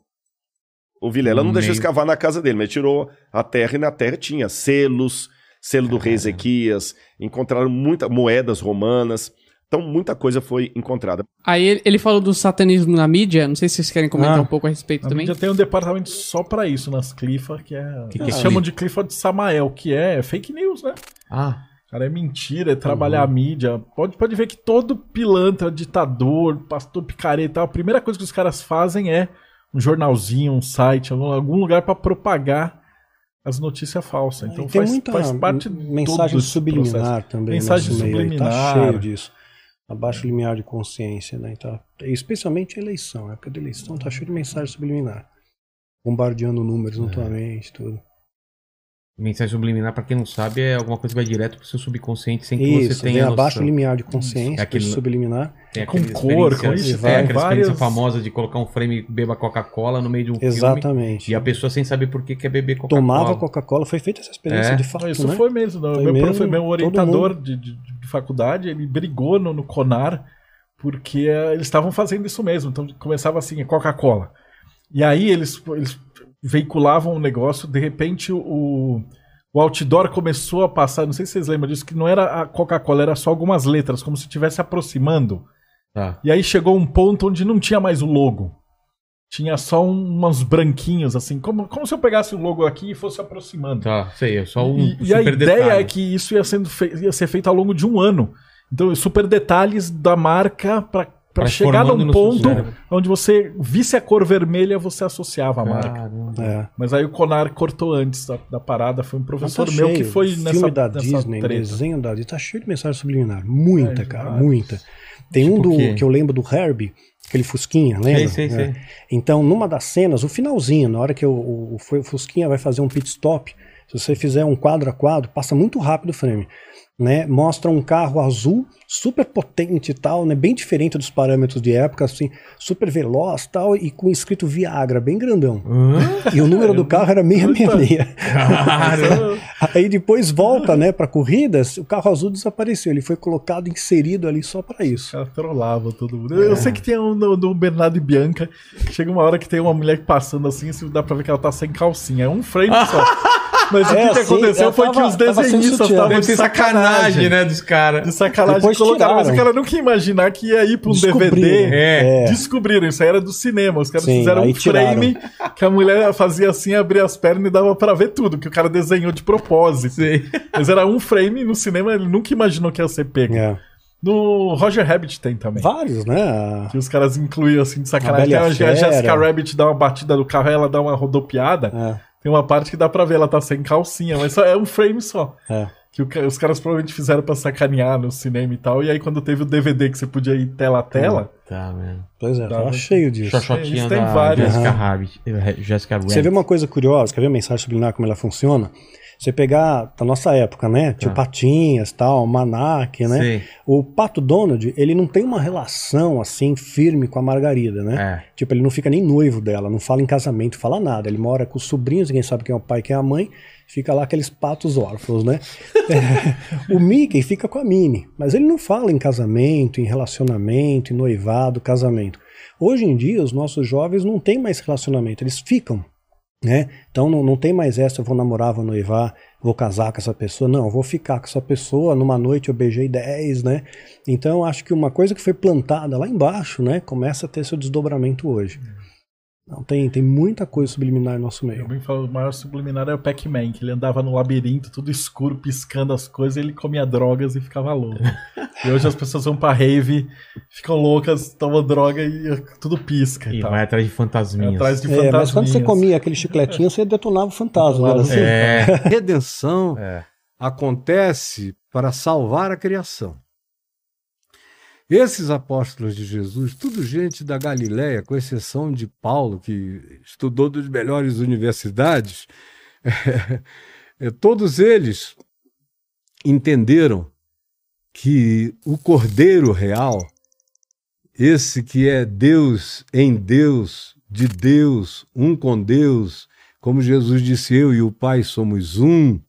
O Vilela não No deixou meio- escavar na casa dele, mas tirou a terra e na terra tinha selos, selo do rei Ezequias, encontraram muitas moedas romanas. Então, muita coisa foi encontrada. Aí ele, falou do satanismo na mídia. Não sei se vocês querem comentar Ah. um pouco a respeito A também. mídia tem um departamento só pra isso nas Clifa, que é. Que que eles é chamam Clifa? de Clifa de Samael, que é fake news, né? Ah, Cara, é mentira, é trabalhar a mídia. Pode, pode ver que todo pilantra, ditador, pastor picareta, e tal, a primeira coisa que os caras fazem é um jornalzinho, um site, algum, algum lugar pra propagar as notícias falsas. Então E tem faz, muita faz parte de mensagem subliminar processo. também Mensagem meio aí, subliminar. Tá cheio disso. Abaixo limiar de consciência, né? Tá, especialmente a eleição. A época da eleição tá cheio de mensagem subliminar. Bombardeando números É. na tua mente, tudo. Mensagem subliminar, pra quem não sabe, é alguma coisa que vai direto pro seu subconsciente sem que Isso, você vem tenha abaixo do noção. limiar de consciência, É aquele- subliminar. Tem Com aquela cor, com isso, tem tem aquela várias- experiência famosa de colocar um frame beba Coca-Cola no meio de um filme. Exatamente. E a pessoa sem saber por que quer beber Coca-Cola. Tomava Coca-Cola, foi feita essa experiência É. de fato, isso né? foi mesmo. não. Foi meu, mesmo, meu orientador de, de- de faculdade, ele brigou no, no Conar porque eh, eles estavam fazendo isso mesmo. Então começava assim, Coca-Cola. E aí eles, eles veiculavam um negócio, de repente o, o outdoor começou a passar, não sei se vocês lembram disso, que não era a Coca-Cola, era só algumas letras, como se estivesse aproximando. Tá. E aí chegou um ponto onde não tinha mais o logo. Tinha só um, uns branquinhos, assim, como, como se eu pegasse o logo aqui e fosse aproximando. Tá, sei, é só um E, e a ideia detalhe. é que isso ia, sendo ia ser feito ao longo de um ano. Então, super detalhes da marca para Vai chegar no seu ponto onde você visse a cor vermelha, você associava a marca. É. Mas aí o Conar cortou antes da, da parada. Foi um Mas professor tá meu cheio. que foi Filme nessa, da nessa Disney, treta. desenho da Disney, tá cheio de mensagem subliminar. Muita, É, cara, vários. muita. Tem Tipo um do, que eu lembro do Herbie, aquele Fusquinha, lembra? Sei, sei, É. sei. Então, numa das cenas, o finalzinho, na hora que o, o, o Fusquinha vai fazer um pit stop, se você fizer um quadro a quadro, passa muito rápido o frame. Né? Mostra um carro azul, super potente e tal, né? bem diferente dos parâmetros de época, assim, super veloz tal, e com escrito Viagra, bem grandão. E o número do carro era 666. Caramba. (laughs) Aí depois volta, né, para corridas, o carro azul desapareceu. Ele foi colocado, inserido ali só para isso. Ela trollava todo mundo. Eu, eu sei que tem um do, do Bernardo e Bianca. Chega uma hora que tem uma mulher passando assim, se dá pra ver que ela tá sem calcinha. É um frame só. (laughs) Mas o que, É, que sim, aconteceu eu foi que tava- os tava sem desenhistas estavam de sacanagem, né, dos caras. De sacanagem Depois colocaram, mas o tiraram. cara não quer imaginar que ia ir pra um. DVD. É. Descobriram, isso aí era do cinema. Os caras Sim, fizeram um frame que a mulher fazia assim, abria as pernas e dava pra ver tudo, que o cara desenhou de propósito. Mas era um frame e no cinema ele nunca imaginou que ia ser pego. É. No Roger Rabbit tem também. Vários, né? Que os caras incluíam assim de sacanagem. E a a Jessica. Rabbit dá uma batida do carro e ela dá uma rodopiada. É, Tem uma parte que dá pra ver, ela tá sem calcinha, mas só é um frame só. é. Que o os caras provavelmente fizeram pra sacanear no cinema e tal. E aí, quando teve o DVD que você podia ir tela a tela, Tá, mano. Pois é, tava cheio disso. Xoxotinha Eles têm da vários. Jessica. Rabbit. eh, Jessica Rabbit. Você vê uma coisa curiosa, quer ver a mensagem subliminar como ela funciona? Você pegar da nossa época, né? Tio Tá. Patinhas, tal, Manac, né? Sei. O Pato Donald, ele não tem uma relação assim firme com a Margarida, né? É. Tipo, ele não fica nem noivo dela, não fala em casamento, fala nada. Ele mora com os sobrinhos, ninguém sabe quem é o pai quem é a mãe. Fica lá aqueles patos órfãos, né? É, (laughs) o Mickey fica com a Minnie, mas ele não fala em casamento, em relacionamento, em noivado, casamento. Hoje em dia, os nossos jovens não têm mais relacionamento, eles ficam. Né? Então não, não tem mais essa, eu vou namorar, vou noivar, vou casar com essa pessoa. Não, eu vou ficar com essa pessoa, numa noite eu beijei 10, né? Então acho que uma coisa que foi plantada lá embaixo, né, começa a ter seu desdobramento hoje. Não, tem, tem muita coisa subliminar no nosso meio. alguém falou, o maior subliminar é o Pac-Man, que ele andava no labirinto, tudo escuro, piscando as coisas, e ele comia drogas e ficava louco. e hoje as pessoas vão pra rave, ficam loucas, tomam droga e tudo pisca e, E tal. vai atrás de fantasminhas. Atrás de É, mas quando você fantasminhas. comia aquele chicletinho, você detonava o fantasma. Era assim? É. Redenção É. acontece para salvar a criação. Esses apóstolos de Jesus, tudo gente da Galiléia, com exceção de Paulo, que estudou das melhores universidades, eh, (laughs) todos eles entenderam que o Cordeiro Real, esse que é Deus em Deus, de Deus, um com Deus, como Jesus disse, eu e o Pai somos um,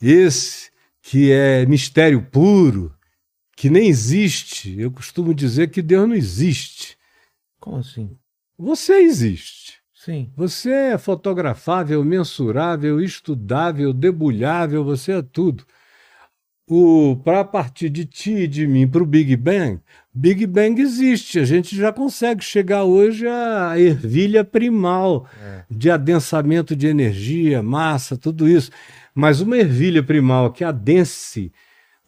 esse que é mistério puro, que nem existe. Eu costumo dizer que Deus não existe. Como assim? Você existe. Sim. Você é fotografável, mensurável, estudável, debulhável, você é tudo. O para partir de ti e de mim para o Big Bang, Big Bang existe. A gente já consegue chegar hoje à ervilha primal de adensamento de energia, massa, tudo isso. Mas uma ervilha primal que adense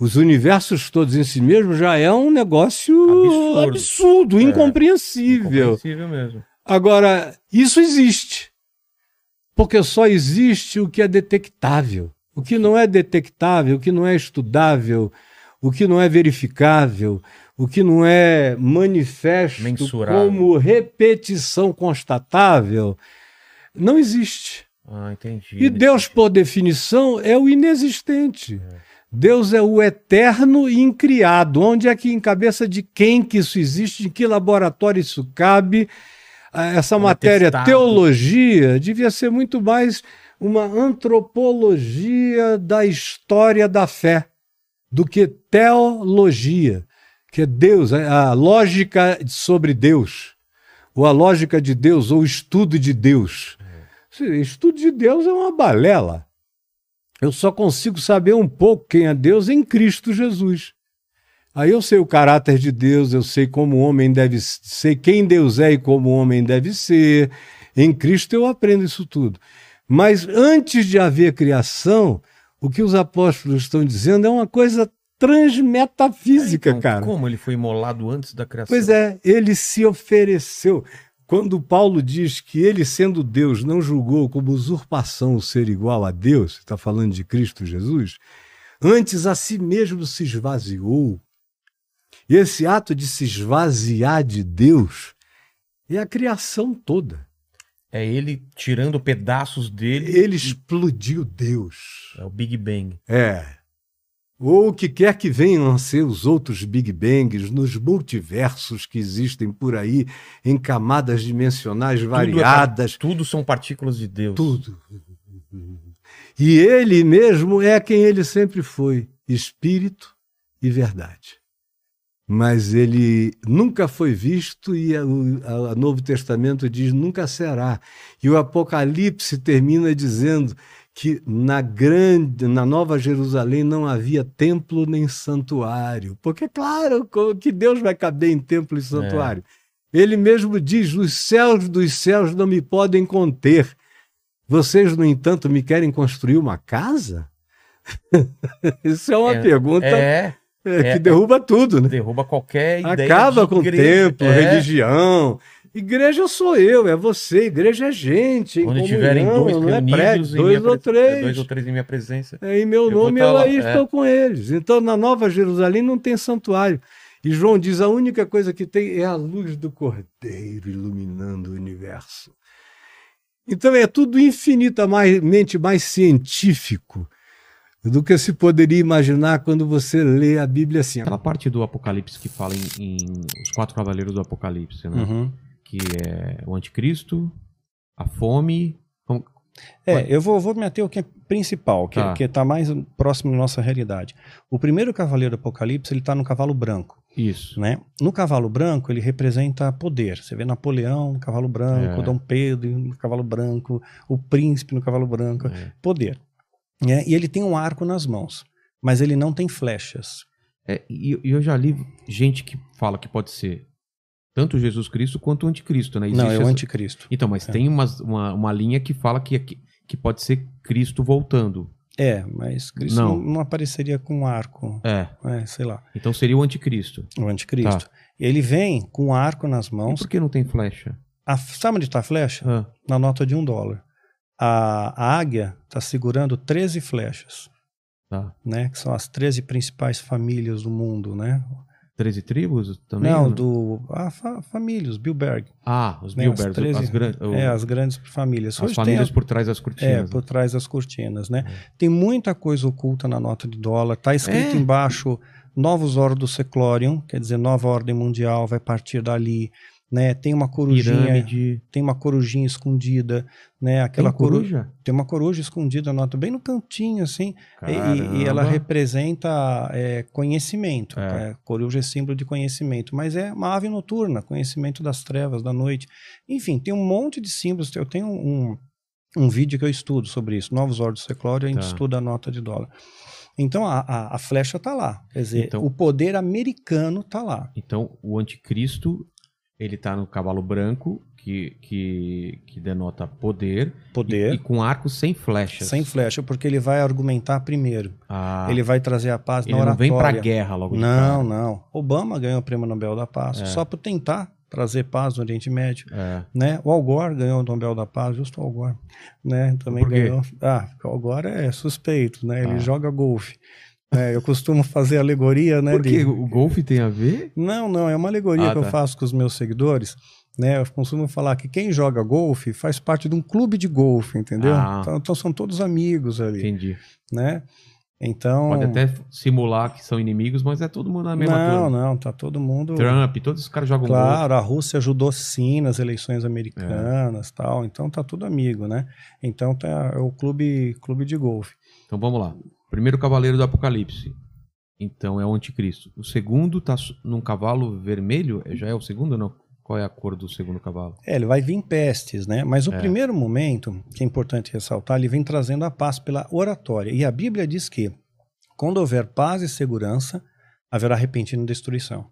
os universos todos em si mesmo já é um negócio Absurdo. absurdo, É. incompreensível. Incompreensível mesmo. Agora, isso existe. Porque só existe o que é detectável. O que não é detectável, o que não é estudável, o que não é verificável, o que não é manifesto Mensurável. como repetição constatável, não existe. Ah, entendi. E Deus, por definição, é o inexistente. Deus é o eterno e incriado. Onde é que, em cabeça de quem que isso existe, em que laboratório isso cabe? Ah, Essa matéria, testado. teologia, devia ser muito mais uma antropologia da história da fé do que teologia, que é Deus, a lógica sobre Deus, ou a lógica de Deus, ou o estudo de Deus. Esse Estudo de Deus é uma balela. Eu só consigo saber um pouco quem é Deus em Cristo Jesus. Aí eu sei o caráter de Deus, eu sei como o homem deve sei quem Deus é e como o homem deve ser. Em Cristo eu aprendo isso tudo. Mas antes de haver criação, o que os apóstolos estão dizendo é uma coisa transmetafísica, Então, cara. Como ele foi imolado antes da criação? Pois é, ele se ofereceu. Quando Paulo diz que ele, sendo Deus, não julgou como usurpação o ser igual a Deus, está falando de Cristo Jesus, antes a si mesmo se esvaziou. E esse ato de se esvaziar de Deus é a criação toda. É ele tirando pedaços dele. Ele explodiu Deus. É o Big Bang. É. Ou o que quer que venham a ser os outros Big Bangs nos multiversos que existem por aí, em camadas dimensionais Tudo, variadas. é, tudo são partículas de Deus. Tudo. E ele mesmo é quem ele sempre foi: espírito e verdade. Mas ele nunca foi visto e o Novo Testamento diz nunca será. E o Apocalipse termina dizendo que na grande, na Nova Jerusalém não havia templo nem santuário. Porque, claro, que Deus vai caber em templo e santuário. Ele mesmo diz: os céus dos céus não me podem conter. Vocês, no entanto, me querem construir uma casa? (laughs) Isso é uma É, pergunta é, é, que é, derruba tudo, né? derruba qualquer ideia. Acaba de com igreja. templo, É. religião. Igreja sou eu, é você. Igreja é gente. Quando tiverem comunhão, dois não é prédio, dois ou três. dois ou três em minha presença. É, em meu Eu nome tá eu aí é. estou com eles. Então na Nova Jerusalém não tem santuário. E João diz: a única coisa que tem é a luz do Cordeiro iluminando o universo. Então é tudo infinitamente mais científico do que se poderia imaginar quando você lê a Bíblia assim. Aquela parte do Apocalipse que fala em, em os quatro cavaleiros do Apocalipse, né? Uhum. Que é o anticristo, a fome. como- É, eu vou, vou me ater ao que é principal, que Tá. está mais próximo da nossa realidade. O primeiro cavaleiro do Apocalipse, ele está no cavalo branco. Isso. Né? No cavalo branco, ele representa poder. Você vê Napoleão no cavalo branco, É. Dom Pedro no cavalo branco, o príncipe no cavalo branco. É. Poder. Né? E ele tem um arco nas mãos, mas ele não tem flechas. É, e, e eu já li gente que fala que pode ser tanto Jesus Cristo quanto o anticristo, né? não, é o essa- anticristo. Então, mas É. tem umas- uma, uma linha que fala que, que, pode ser Cristo voltando. É, mas Cristo Não. não, apareceria com um arco. É. É, sei lá. Então seria o anticristo. O anticristo. Tá. Ele vem com um arco nas E mãos. por que não tem flecha? A, sabe onde está a flecha? Ah, Na nota de um dólar. A, a águia está segurando 13 flechas, tá. né? Que são as 13 principais famílias do mundo, né? 13 tribos também? não, ou do. A fa, família, os Bilberg. Ah, os né? Bilbergs, As 13 as, gran- o- É, as grandes famílias. as Hoje tem famílias a- por trás das É, cortinas. por trás das cortinas, né? Tem muita coisa oculta na nota de dólar. Tá escrito É. embaixo Novos Ordo Seclorium, quer dizer, nova ordem mundial vai partir dali, né? Tem uma corujinha, Pirâmide. tem uma corujinha escondida, né? Aquela Tem coru- coruja? tem uma coruja escondida nota bem no cantinho assim, e- e, ela representa é, conhecimento. É. É, coruja é símbolo de conhecimento, mas é uma ave noturna, conhecimento das trevas, da noite. Enfim, tem um monte de símbolos. Eu tenho um, um vídeo que eu estudo sobre isso. Novos Ordos Seclório, a gente Tá. estuda a nota de dólar. Então a, a, a flecha tá lá. Quer dizer, Então- o poder americano tá lá. Então, o anticristo, ele tá no cavalo branco, que, que, que denota poder, Poder. e, e com arco sem flechas. Sem flecha, porque ele vai argumentar primeiro. Ah, Ele vai trazer a paz ele na não oratória. vem pra guerra logo de Não, cara. não. Obama ganhou o Prêmio Nobel da Paz É. só por tentar trazer paz no Oriente Médio. É. Né? O Al Gore ganhou o Nobel da Paz, justo o Al Gore. Né? Também ganhou. Ah, o Al Gore é suspeito, né? Ele Ah. joga golfe. É, eu costumo fazer alegoria, né? Por de- o golfe tem a ver? Não, não, é uma alegoria Ah, que eu tá. faço com os meus seguidores. Né, eu costumo falar que quem joga golfe faz parte de um clube de golfe, entendeu? Ah. Então, então são todos amigos ali, Entendi. né? Então, Pode até simular que são inimigos, mas é todo mundo na mesma não, turma. não, tá todo mundo. Trump, todos os caras jogam golfe. Claro, a Rússia ajudou sim nas eleições americanas, tal. Então tá tudo amigo, né? Então tá é o clube, clube de golfe. Então vamos lá. Primeiro cavaleiro do Apocalipse. Então é o anticristo. O segundo tá num cavalo vermelho? É- Já é o segundo ou não? Qual é a cor do segundo cavalo? É, ele vai vir em pestes, né? Mas o É. primeiro momento, que é importante ressaltar, ele vem trazendo a paz pela oratória. E a Bíblia diz que quando houver paz e segurança, haverá repentina destruição.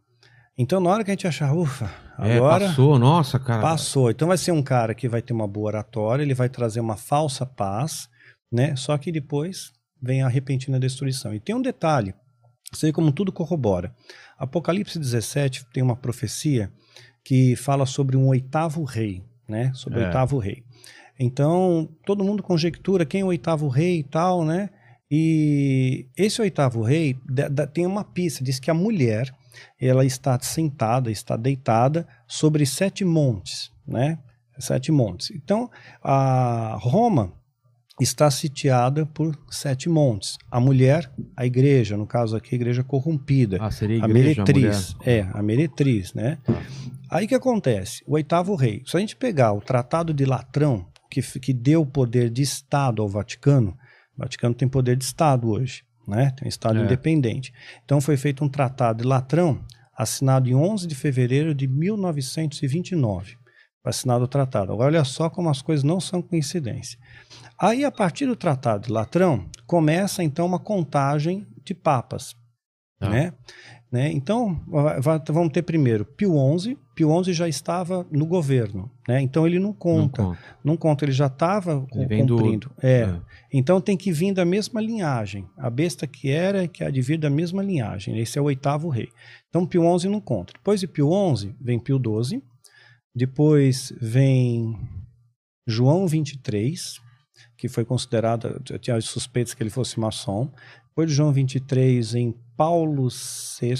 Então, na hora que a gente achar, ufa, agora É, passou, nossa, cara. passou. Então vai ser um cara que vai ter uma boa oratória, ele vai trazer uma falsa paz, né? Só que depois vem a repentina destruição. E tem um detalhe, isso aí como tudo corrobora. Apocalipse 17 tem uma profecia que fala sobre um oitavo rei, né? Sobre o É. oitavo rei. Então, todo mundo conjectura quem é o oitavo rei e tal, né? E esse oitavo rei da- da- tem uma pista, diz que a mulher ela está sentada, está deitada sobre sete montes, né? Sete montes. Então, a Roma está sitiada por sete montes. A mulher, a igreja, no caso aqui, a igreja corrompida. Ah, seria a a igreja, a meretriz. É, a meretriz, né? Aí que acontece? O oitavo rei. Se a gente pegar o Tratado de Latrão, que, que deu poder de Estado ao Vaticano, o Vaticano tem poder de Estado hoje, né? Tem um Estado É. independente. Então foi feito um Tratado de Latrão, assinado em 11 de fevereiro de 1929. Foi assinado o tratado. Agora, olha só como as coisas não são coincidência. Aí, a partir do Tratado de Latrão, começa então uma contagem de papas. Tá. Né? Né? Então, va- va- vamos ter primeiro Pio XI. Pio XI já estava no governo. Né? Então, ele não conta. Não conta. Não conta, ele já estava vem do- cumprindo. É. É. Então tem que vir da mesma linhagem. A besta que era, que há de vir da mesma linhagem. Esse é o oitavo rei. Então Pio XI não conta. Depois de Pio XI vem Pio XII. Depois vem João 23, que foi considerado, eu tinha suspeitas que ele fosse maçom. Depois de João 23 em Paulo VI.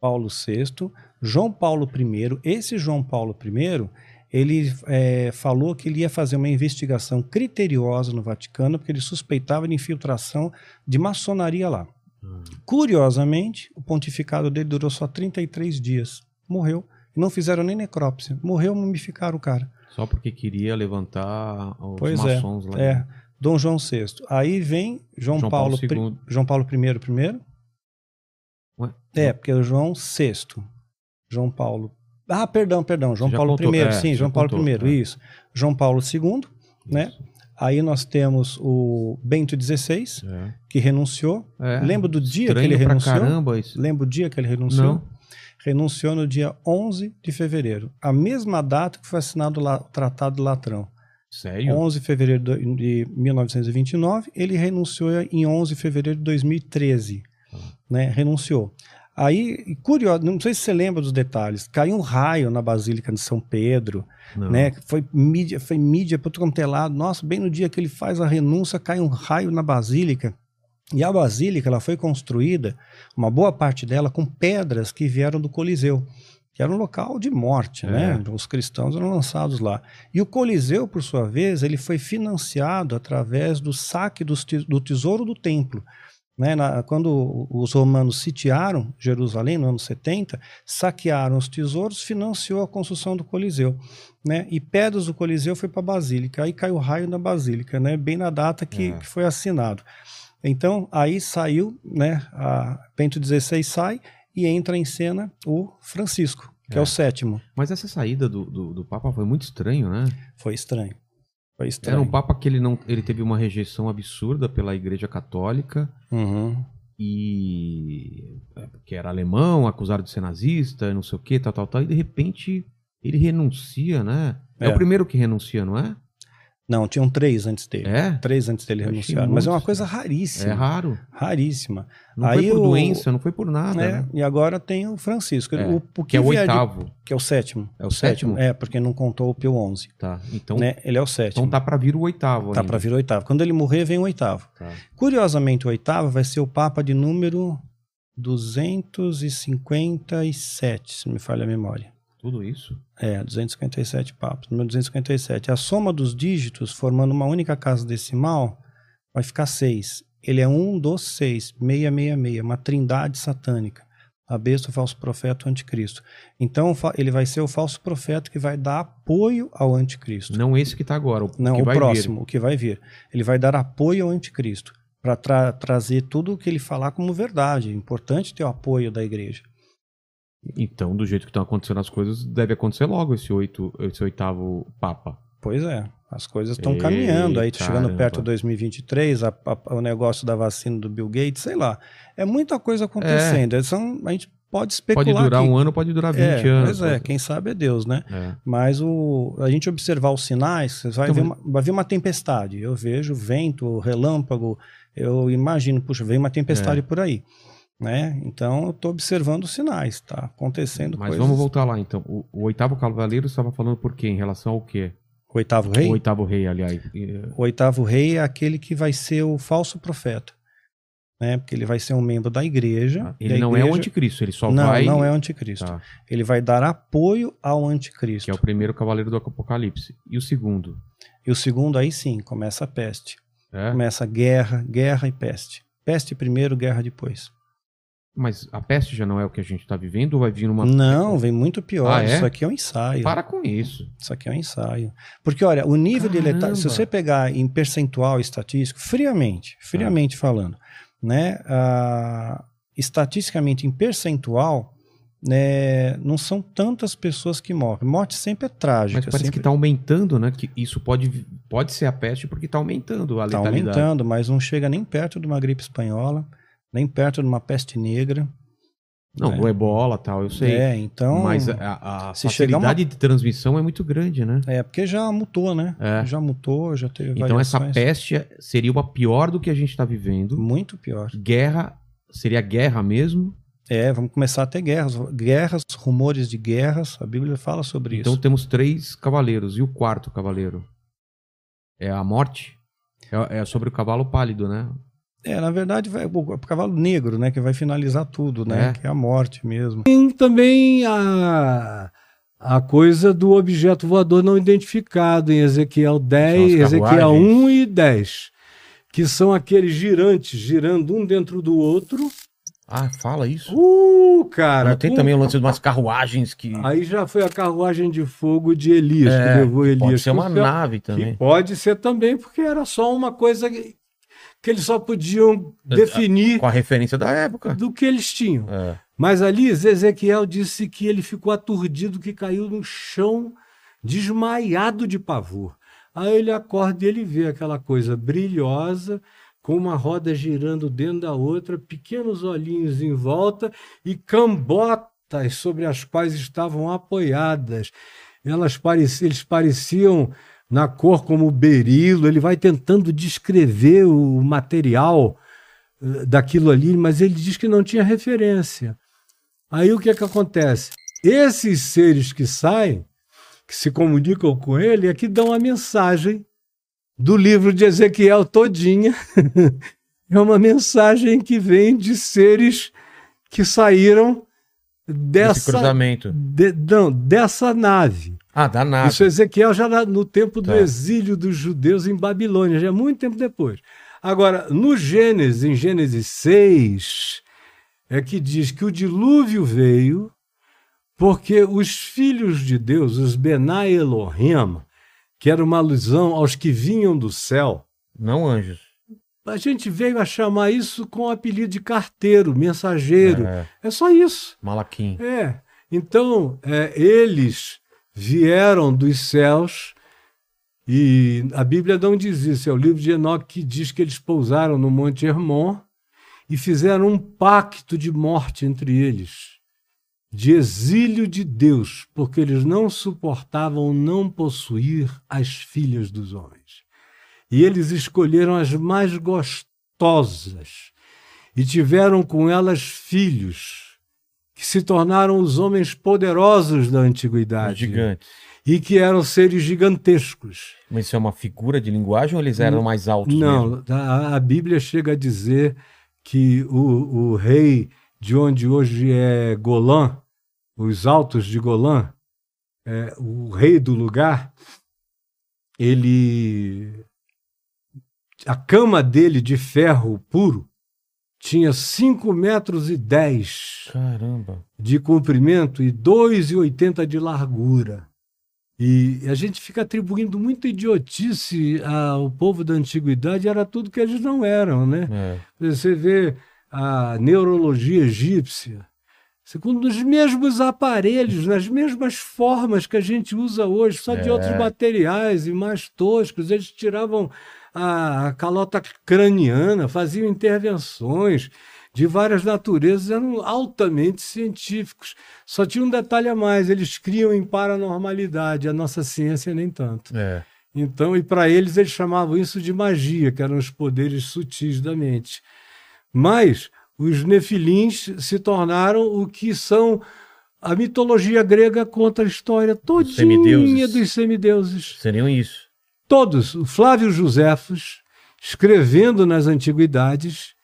Paulo VI. João Paulo I. Esse João Paulo I ele é, falou que ele ia fazer uma investigação criteriosa no Vaticano, porque ele suspeitava de infiltração de maçonaria lá. Curiosamente, o pontificado dele durou só 33 dias. Morreu. Não fizeram nem necrópsia. Morreu, mumificaram o cara. Só porque queria levantar os Pois é. maçons lá. É. Dom João VI. Aí vem João, João Paulo, Paulo II. João Paulo I primeiro. Ué? É, porque é o João VI. João Paulo. Ah, perdão, perdão. João Paulo contou, I, é, sim, João Paulo contou, I, é. isso. João Paulo II, né? Aí nós temos o Bento XVI, É. que renunciou. É. Lembra do dia que Estranho ele pra renunciou? caramba isso. Lembra o dia que ele renunciou? Não. Renunciou no dia 11 de fevereiro, a mesma data que foi assinado lá, o Tratado de Latrão. Sério? 11 de fevereiro de 1929, ele renunciou em 11 de fevereiro de 2013, né? Renunciou. Aí, curioso, não sei se você lembra dos detalhes, caiu um raio na Basílica de São Pedro, Não. né? Foi mídia, foi mídia para é lado. Nossa, bem no dia que ele faz a renúncia, cai um raio na Basílica. E a Basílica, ela foi construída, uma boa parte dela, com pedras que vieram do Coliseu, que era um local de morte, É. né? Os cristãos eram lançados lá. E o Coliseu, por sua vez, ele foi financiado através do saque do tesouro do templo. Né, na- quando os romanos sitiaram Jerusalém no ano 70, saquearam os tesouros, financiou a construção do Coliseu. Né, e pedras do Coliseu foi para a Basílica. Aí caiu o raio na Basílica, né, bem na data que, É. que foi assinado. Então, aí saiu, né, a Bento XVI sai e entra em cena o Francisco, que é, É. o sétimo. Mas essa saída do, do, do Papa foi muito estranho, né? Foi estranho. Foi estranho. Era um Papa que ele não. Ele teve uma rejeição absurda pela Igreja Católica. Uhum. E. é, Que era alemão, acusado de ser nazista, não sei o que, tal, tal, tal. E de repente ele renuncia, né? É, É. o primeiro que renuncia, não é? Não, tinham três antes dele. É? Três antes dele renunciaram. Mas é uma coisa raríssima. É raro. Raríssima. Não Aí foi por o- doença, não foi por nada. É, né? E agora tem o Francisco. É, O, o que é o vier de- oitavo. que é o sétimo. É o sétimo? É, porque não contou o Pio XI. Tá. Então, Né? Ele é o sétimo. então tá pra vir o oitavo. Tá para vir o oitavo. Quando ele morrer, vem o oitavo. Tá. Curiosamente, o oitavo vai ser o Papa de número 257, se me falha a memória. Tudo isso? É, 257 papas. Número 257. A soma dos dígitos, formando uma única casa decimal, vai ficar 6. Ele é um dos seis, 666, uma trindade satânica. A besta, o falso profeta, o anticristo. Então, ele vai ser o falso profeta que vai dar apoio ao anticristo. Não esse que tá agora, o Não, que o vai próximo, o que vai vir. Ele vai dar apoio ao anticristo para trazer tudo o que ele falar como verdade. É importante ter o apoio da igreja. Então, do jeito que estão acontecendo as coisas, deve acontecer logo esse, oito, esse oitavo Papa. Pois é, as coisas estão caminhando. Aí, chegando caramba. perto de 2023, a- a- o negócio da vacina do Bill Gates, sei lá. É muita coisa acontecendo. É, São, a gente pode especular. Pode durar que- um ano, pode durar 20 é, anos. Pois é, quem sabe é Deus, né? É. Mas o, a gente observar os sinais, você vai, Então, ver uma, vai ver uma tempestade. Eu vejo vento, relâmpago, eu imagino, puxa, vem uma tempestade É. por aí. Né? Então eu estou observando os sinais, tá acontecendo Mas coisas. vamos voltar lá, então. O, o oitavo cavaleiro estava falando por quê? Em relação ao quê? O oitavo rei? O oitavo rei, aliás. O oitavo rei é aquele que vai ser o falso profeta. Né? Porque ele vai ser um membro da igreja. e Ele não é o igreja- anticristo, ele só não, vai. Não é o anticristo. Tá. Ele vai dar apoio ao anticristo. Que é o primeiro cavaleiro do Apocalipse. E o segundo? E o segundo, aí sim, começa a peste. É? Começa a guerra, guerra e peste. Peste primeiro, guerra depois. Mas a peste já não é o que a gente está vivendo ou vai vir uma. Não, vem muito pior. Ah, é? Isso aqui é um ensaio. Para com isso. Isso aqui é um ensaio. Porque, olha, o nível de letalidade, se Caramba. você pegar em percentual estatístico, friamente, friamente falando, né, ah, estatisticamente em percentual, né, não são tantas pessoas que morrem. Morte sempre é trágica. Mas parece sempre... que está aumentando, né? Que isso pode, pode ser a peste porque está aumentando a Está letalidade. aumentando, mas não chega nem perto de uma gripe espanhola, nem perto de uma peste negra. Não, né? o ebola tal, eu sei. É, então. Mas a, a se uma- de transmissão é muito grande, né? É, porque já mutou, né? É. Já mutou, já teve Então essa peste seria uma pior do que a gente está vivendo. Muito pior. Guerra, seria guerra mesmo. É, vamos começar a ter guerras. Guerras, rumores de guerras. A Bíblia fala sobre Então isso. temos três cavaleiros. E o quarto cavaleiro? É a morte? É, é sobre o cavalo pálido, né? É, na verdade, vai, o cavalo negro, né? Que vai finalizar tudo, né? É. Que é a morte mesmo. Tem também a, a coisa do objeto voador não identificado em Ezequiel 10, São as Ezequiel carruagens. 1 e 10, que são aqueles girantes girando um dentro do outro. Ah, fala isso. Uh, cara. Não tem com- também o lance de umas carruagens que. Aí já foi a carruagem de fogo de Elias, É, que levou Elias. pode ser uma nave também. pode ser também, porque era só uma coisa que, eles só podiam definir Com a referência da época. do que eles tinham. É. Mas ali, Ezequiel disse que ele ficou aturdido, que caiu no chão, desmaiado de pavor. Aí ele acorda e ele vê aquela coisa brilhosa, com uma roda girando dentro da outra, pequenos olhinhos em volta e cambotas sobre as quais estavam apoiadas. Elas pareciam, eles pareciam na cor como berilo. Ele vai tentando descrever o material eh, daquilo ali, mas ele diz que não tinha referência. Aí o que é que acontece? Esses seres que saem, que se comunicam com ele, é que dão a mensagem do livro de Ezequiel todinha. (laughs) é uma mensagem que vem de seres que saíram Esse dessa cruzamento. de- não, dessa nave. Ah, da nave. Isso Ezequiel já no tempo do Tá. exílio dos judeus em Babilônia, já é muito tempo depois. Agora, no Gênesis, em Gênesis 6, é que diz que o dilúvio veio porque os filhos de Deus, os Benai Elohim, que era uma alusão aos que vinham do céu, Não anjos. A gente veio a chamar isso com o apelido de carteiro, mensageiro. É. É só isso. Malaquim. É. Então, é, eles vieram dos céus e a Bíblia não diz isso. É o livro de Enoque que diz que eles pousaram no Monte Hermon e fizeram um pacto de morte entre eles, de exílio de Deus, porque eles não suportavam não possuir as filhas dos homens. E eles escolheram as mais gostosas e tiveram com elas filhos que se tornaram os homens poderosos da antiguidade. Gigantes. E que eram seres gigantescos. Mas isso é uma figura de linguagem ou eles eram mais altos Não, a, a Bíblia chega a dizer que o, o rei de onde hoje é Golã, os altos de Golã, é, o rei do lugar, ele. A cama dele de ferro puro tinha 5 metros e 10 Caramba. de comprimento e 2,80 de largura. E a gente fica atribuindo muita idiotice ao povo da antiguidade, era tudo que eles não eram, né? É. Você vê a neurologia egípcia, com os mesmos aparelhos, nas mesmas formas que a gente usa hoje, só de É. outros materiais e mais toscos. Eles tiravam a, calota craniana, faziam intervenções de várias naturezas, eram altamente científicos. Só tinha um detalhe a mais: eles criam em paranormalidade, a nossa ciência nem tanto. É. Então, e para eles, eles chamavam isso de magia, que eram os poderes sutis da mente. Mas os nefilins se tornaram o que são a mitologia grega conta a história todinha semideuses. dos semideuses. Seriam isso. Todos. O Flávio Josefos, escrevendo nas antiguidades,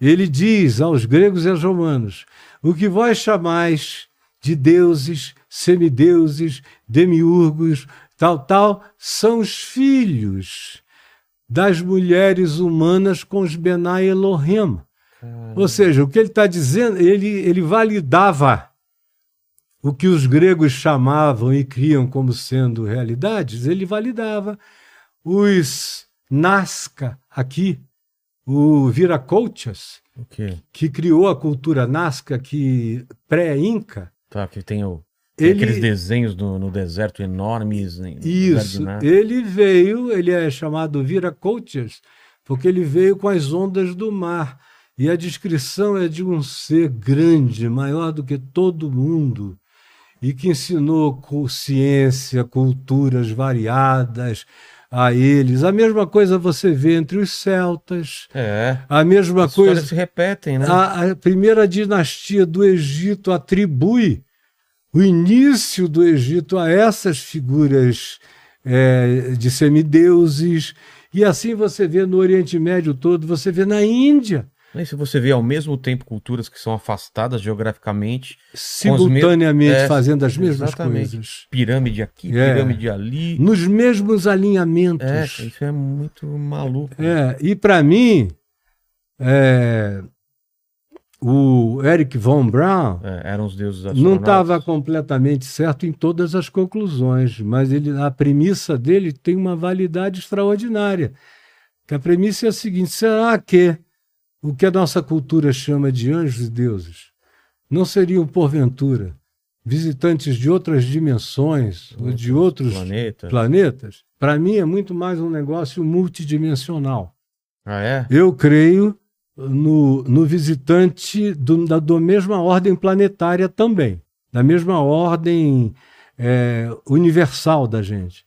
ele diz aos gregos e aos romanos: o que vós chamais de deuses, semideuses, demiurgos, tal, tal, são os filhos das mulheres humanas com os Benai Elohim. Ou seja, o que ele está dizendo, ele, ele validava o que os gregos chamavam e criam como sendo realidades, ele validava. Os Nazca, aqui, o Viracochas, O quê? que criou a cultura Nazca que pré-inca, Tá, que tem, o, tem Ele- aqueles desenhos no, no deserto enormes. de Isso. Ele veio, ele é chamado Viracochas, porque ele veio com as ondas do mar. E a descrição é de um ser grande, maior do que todo mundo, e que ensinou ciência, culturas variadas a eles. A mesma coisa você vê entre os celtas. É. A mesma As coisa. se repetem, né? A, a primeira dinastia do Egito atribui o início do Egito a essas figuras é, de semideuses. E assim você vê no Oriente Médio todo, você vê na Índia. E se você vê ao mesmo tempo culturas que são afastadas geograficamente, Simultaneamente me- é, fazendo as mesmas coisas. Pirâmide aqui, É. pirâmide ali. Nos mesmos alinhamentos. É, isso é muito maluco. É, e para mim, é, o Eric von Braun É, eram os deuses não estava completamente certo em todas as conclusões, mas ele, a premissa dele tem uma validade extraordinária. Que a premissa é a seguinte: será que o que a nossa cultura chama de anjos e deuses não seriam, porventura, visitantes de outras dimensões ou de outros planetas? planetas? Para mim é muito mais um negócio multidimensional. Ah, é? Eu creio no, no visitante do, da, da mesma ordem planetária também, da mesma ordem é, universal da gente.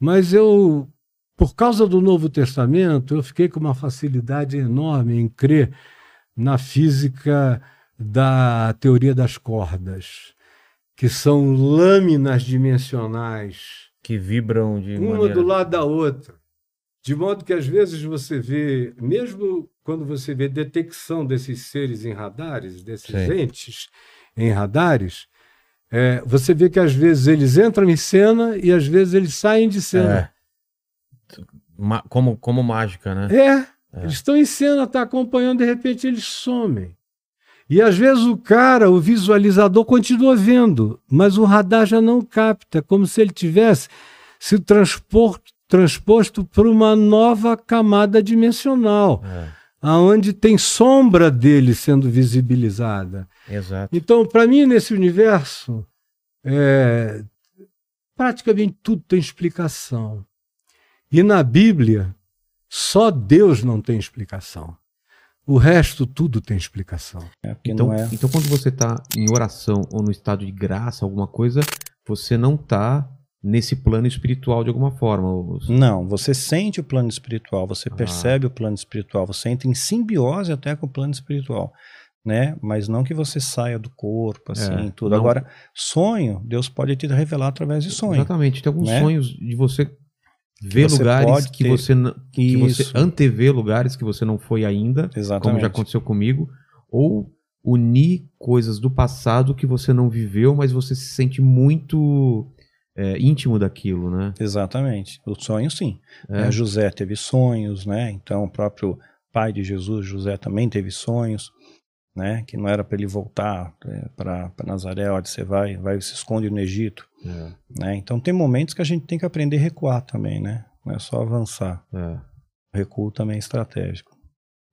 Mas eu, por causa do Novo Testamento, eu fiquei com uma facilidade enorme em crer na física da teoria das cordas, que são lâminas dimensionais Que vibram de uma maneira... do lado da outra. De modo que às vezes você vê, mesmo quando você vê detecção desses seres em radares, desses Sim. entes em radares, é, você vê que às vezes eles entram em cena e às vezes eles saem de cena. Ma- como, como mágica, né? É, eles estão em cena, está acompanhando, de repente eles somem. E às vezes o cara, o visualizador, continua vendo, mas o radar já não capta, como se ele tivesse se transpor, transposto para uma nova camada dimensional, É, aonde tem sombra dele sendo visibilizada. exato. Então, para mim, nesse universo, é, praticamente tudo tem explicação. E na Bíblia, só Deus não tem explicação. O resto tudo tem explicação. É, Então, é. então, quando você tá em oração ou no estado de graça, alguma coisa, você não tá nesse plano espiritual de alguma forma. ou- Não, você sente o plano espiritual, você Ah. percebe o plano espiritual, você entra em simbiose até com o plano espiritual, né? Mas não que você saia do corpo, assim, É, tudo. não. Agora, sonho, Deus pode te revelar através de sonho. Exatamente. Tem alguns né? sonhos de você ver lugares que ter- você não, que você antevê lugares que você não foi ainda, como Exatamente. já aconteceu comigo, ou unir coisas do passado que você não viveu, mas você se sente muito é, íntimo daquilo, né? Exatamente. O sonho, sim. É. Né, José teve sonhos, né? Então, o próprio pai de Jesus, José, também teve sonhos, né? Que não era para ele voltar para Nazaré, onde você vai, vai se esconde no Egito, É, né? Então, tem momentos que a gente tem que aprender a recuar também, né? Não é só avançar. é. O recuo também é estratégico.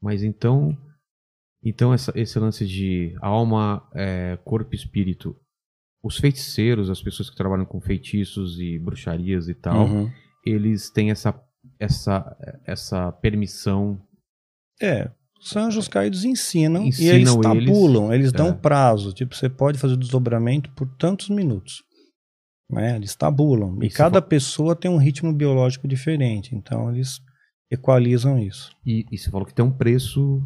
Mas então, então essa- esse lance de alma, é, corpo e espírito, os feiticeiros, as pessoas que trabalham com feitiços e bruxarias e tal, Uhum. eles têm essa, essa, essa permissão. É, os anjos caídos ensinam, Ensinam e eles eles, tabulam, eles dão é. prazo. Tipo, você pode fazer o desdobramento por tantos minutos. Né? Eles tabulam. E Isso cada pessoa tem um ritmo biológico diferente. Então, eles equalizam isso. E, e você falou que tem um preço.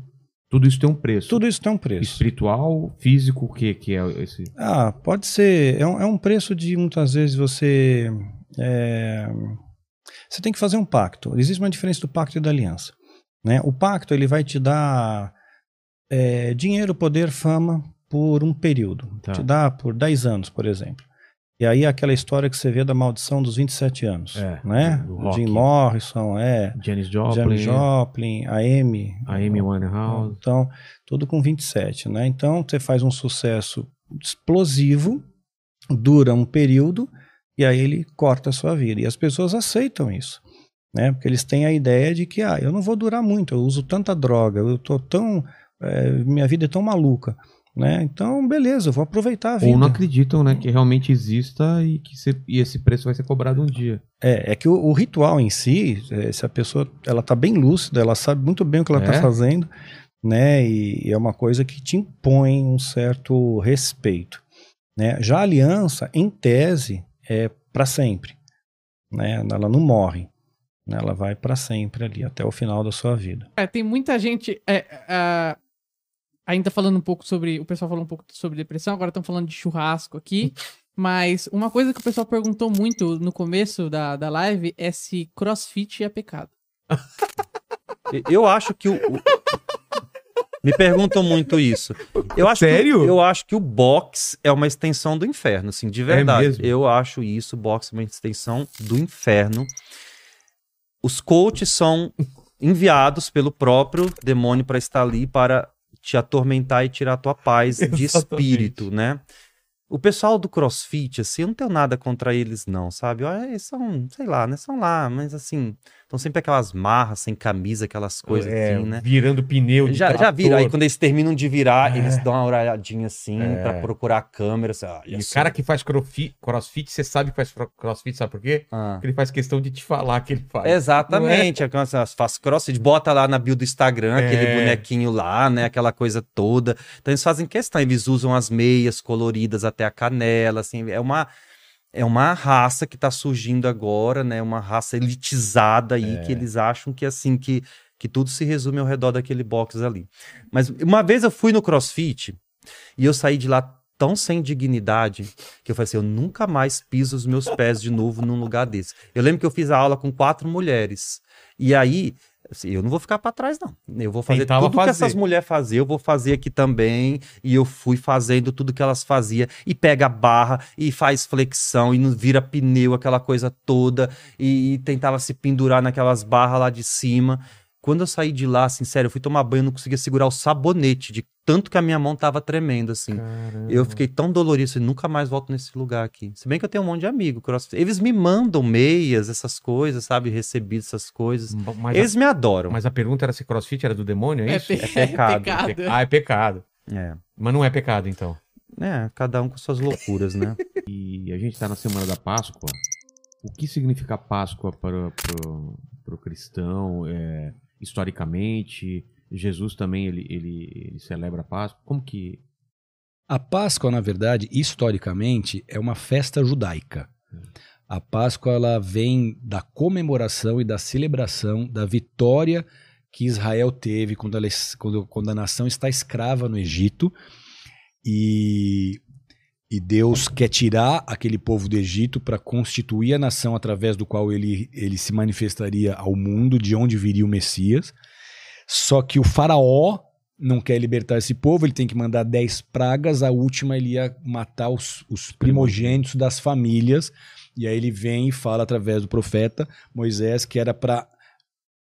Tudo isso tem um preço. Tudo isso tem um preço. Espiritual, físico, o que, que é esse. Ah, pode ser. É um, é um preço de muitas vezes você. é, você tem que fazer um pacto. Existe uma diferença do pacto e da aliança. Né? O pacto ele vai te dar é, dinheiro, poder, fama por um período. Tá. Te dá por 10 anos, por exemplo. E aí aquela história que você vê da maldição dos 27 anos. É, né? Jim Morrison, é. Janis Joplin, Janis Joplin, a Amy. a Amy Winehouse. Então, tudo com 27, né? Então, você faz um sucesso explosivo, dura um período, e aí ele corta a sua vida. E as pessoas aceitam isso, né? Porque eles têm a ideia de que, ah, eu não vou durar muito, eu uso tanta droga, eu tô tão... é, minha vida é tão maluca, Né? Então, beleza, eu vou aproveitar a vida. Ou não acreditam, né, que realmente exista e que se- e esse preço vai ser cobrado um dia. É, é que o, o ritual em si, é, se a pessoa ela tá bem lúcida, ela sabe muito bem o que ela É? tá fazendo, né? E, é uma coisa que te impõe um certo respeito, né? Já a aliança, em tese, é para sempre, né? Ela não morre, né? Ela vai para sempre ali até o final da sua vida. É, tem muita gente. É, é, ainda falando um pouco sobre. O pessoal falou um pouco sobre depressão, agora estão falando de churrasco aqui. (laughs) Mas uma coisa que o pessoal perguntou muito no começo da, da live é se crossfit é pecado. (laughs) Eu acho que o. o- Me perguntam muito isso. Eu acho Sério? Que, eu acho que o box é uma extensão do inferno, assim, de verdade. mesmo? eu acho isso, o box é uma extensão do inferno. Os coaches são enviados pelo próprio demônio para estar ali para te atormentar e tirar a tua paz (laughs) de espírito, né? O pessoal do CrossFit, assim, eu não tenho nada contra eles, não, sabe? Olha, eles são, sei lá, né? São lá, mas assim, estão sempre aquelas marras sem camisa, aquelas coisas É, assim, né? Virando pneu de Já, já viram, aí quando eles terminam de virar, É. eles dão uma olhadinha assim É. pra procurar a câmera. Assim, ah, E o cara que faz crossfit, crossfit, você sabe que faz cro- crossfit, sabe por quê? Ah. Porque ele faz questão de te falar que ele faz. Exatamente, é? faz crossfit, bota lá na bio do Instagram aquele É. bonequinho lá, né? Aquela coisa toda. Então eles fazem questão, eles usam as meias coloridas até a canela, assim, é uma. É uma raça que tá surgindo agora, né? Uma raça elitizada aí, É. que eles acham que assim, que, que tudo se resume ao redor daquele box ali. Mas uma vez eu fui no CrossFit e eu saí de lá tão sem dignidade que eu falei assim, eu nunca mais piso os meus pés de novo num lugar desse. Eu lembro que eu fiz a aula com quatro mulheres. E aí, eu não vou ficar para trás não. Eu vou fazer Tentava tudo que fazer. essas mulheres faziam, eu vou fazer aqui também. E eu fui fazendo tudo que elas faziam e pega a barra e faz flexão e não vira pneu, aquela coisa toda e, e tentava se pendurar naquelas barras lá de cima. Quando eu saí de lá, assim, sério, eu fui tomar banho, eu não conseguia segurar o sabonete, de tanto que a minha mão tava tremendo, assim. Eu fiquei tão dolorido, assim, nunca mais volto nesse lugar aqui. Se bem que eu tenho um monte de amigo, crossfit. Eles me mandam meias, essas coisas, sabe? Recebido essas coisas. Mas Eles a- me adoram. Mas a pergunta era se crossfit era do demônio, é É isso? pe- É (laughs) pecado. é pecado. Ah, é pecado. É. Mas não é pecado, então. É, cada um com suas loucuras, né? (laughs) E a gente está na semana da Páscoa. O que significa Páscoa para, para, o cristão? É, historicamente, Jesus também ele, ele, ele celebra a Páscoa. Como que. A Páscoa, na verdade, historicamente, é uma festa judaica. A Páscoa ela vem da comemoração e da celebração da vitória que Israel teve quando, ela, quando, quando a nação está escrava no Egito e, e Deus quer tirar aquele povo do Egito para constituir a nação através do qual ele, ele se manifestaria ao mundo, de onde viria o Messias. Só que o faraó não quer libertar esse povo, ele tem que mandar dez pragas, a última ele ia matar os, os primogênitos das famílias, e aí ele vem e fala através do profeta Moisés que era para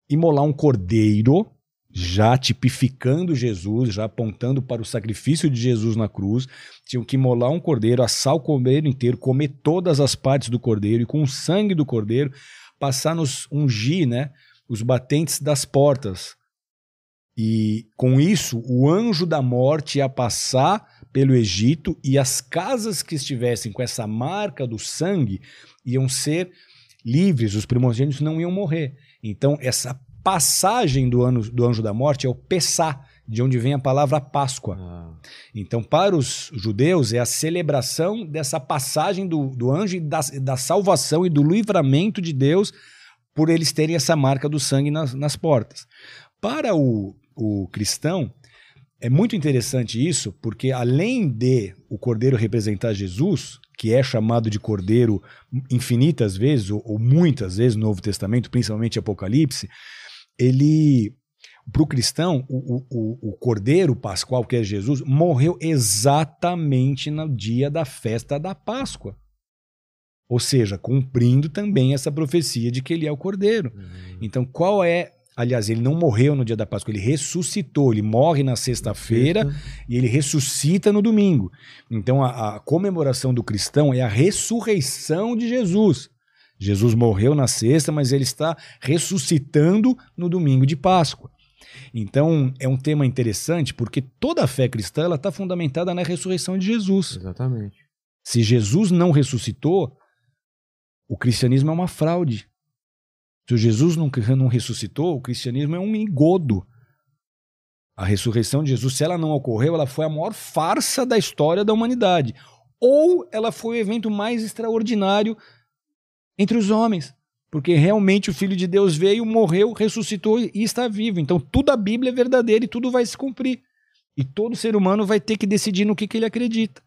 imolar um cordeiro, já tipificando Jesus, já apontando para o sacrifício de Jesus na cruz, tinham que imolar um cordeiro, assar o cordeiro inteiro, comer todas as partes do cordeiro e com o sangue do cordeiro passar nos ungir, né, os batentes das portas. E com isso, o anjo da morte ia passar pelo Egito e as casas que estivessem com essa marca do sangue iam ser livres, os primogênitos não iam morrer. Então, essa passagem do, ano, do anjo da morte é o Pessá, de onde vem a palavra Páscoa. Então, para os judeus, é a celebração dessa passagem do, do anjo e da, da salvação e do livramento de Deus por eles terem essa marca do sangue nas, nas portas. Para o, o cristão, é muito interessante isso, porque além de o cordeiro representar Jesus, que é chamado de cordeiro infinitas vezes, ou, ou muitas vezes no Novo Testamento, principalmente Apocalipse, ele, para o cristão, o, o, o cordeiro pascual, que é Jesus, morreu exatamente no dia da festa da Páscoa. Ou seja, cumprindo também essa profecia de que ele é o cordeiro. Então, qual é Aliás, ele não morreu no dia da Páscoa, ele ressuscitou. Ele morre na sexta-feira e ele ressuscita no domingo. Então, a, a, comemoração do cristão é a ressurreição de Jesus. Jesus morreu na sexta, mas ele está ressuscitando no domingo de Páscoa. Então, é um tema interessante porque toda a fé cristã está fundamentada na ressurreição de Jesus. Exatamente. Se Jesus não ressuscitou, o cristianismo é uma fraude. Se Jesus não, não ressuscitou, o cristianismo é um engodo. A ressurreição de Jesus, se ela não ocorreu, ela foi a maior farsa da história da humanidade. Ou ela foi o evento mais extraordinário entre os homens. Porque realmente o Filho de Deus veio, morreu, ressuscitou e está vivo. Então tudo a Bíblia é verdadeiro e tudo vai se cumprir. E todo ser humano vai ter que decidir no que, que ele acredita.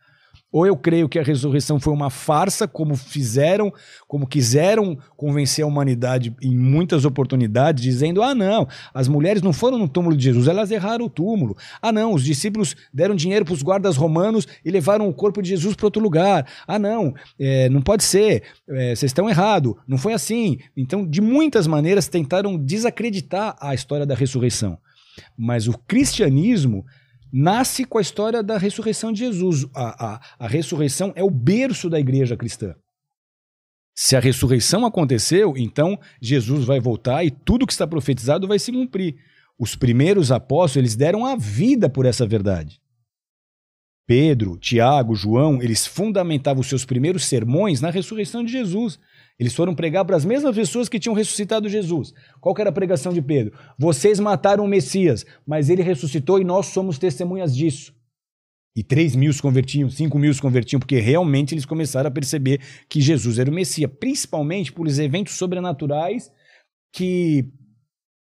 Ou eu creio que a ressurreição foi uma farsa, como fizeram, como quiseram convencer a humanidade em muitas oportunidades, dizendo: ah, não, as mulheres não foram no túmulo de Jesus, elas erraram o túmulo. Ah, não, os discípulos deram dinheiro para os guardas romanos e levaram o corpo de Jesus para outro lugar. Ah, não, é, não pode ser, é, vocês estão errados, não foi assim. Então, de muitas maneiras, tentaram desacreditar a história da ressurreição. Mas o cristianismo nasce com a história da ressurreição de Jesus. A, a, a ressurreição é o berço da igreja cristã. Se a ressurreição aconteceu, então Jesus vai voltar e tudo que está profetizado vai se cumprir. Os primeiros apóstolos, eles deram a vida por essa verdade. Pedro, Tiago, João, eles fundamentavam os seus primeiros sermões na ressurreição de Jesus. Eles foram pregar para as mesmas pessoas que tinham ressuscitado Jesus. Qual era a pregação de Pedro? Vocês mataram o Messias, mas ele ressuscitou e nós somos testemunhas disso. E 3 mil se convertiam, 5 mil se convertiam, porque realmente eles começaram a perceber que Jesus era o Messias, principalmente por eventos sobrenaturais que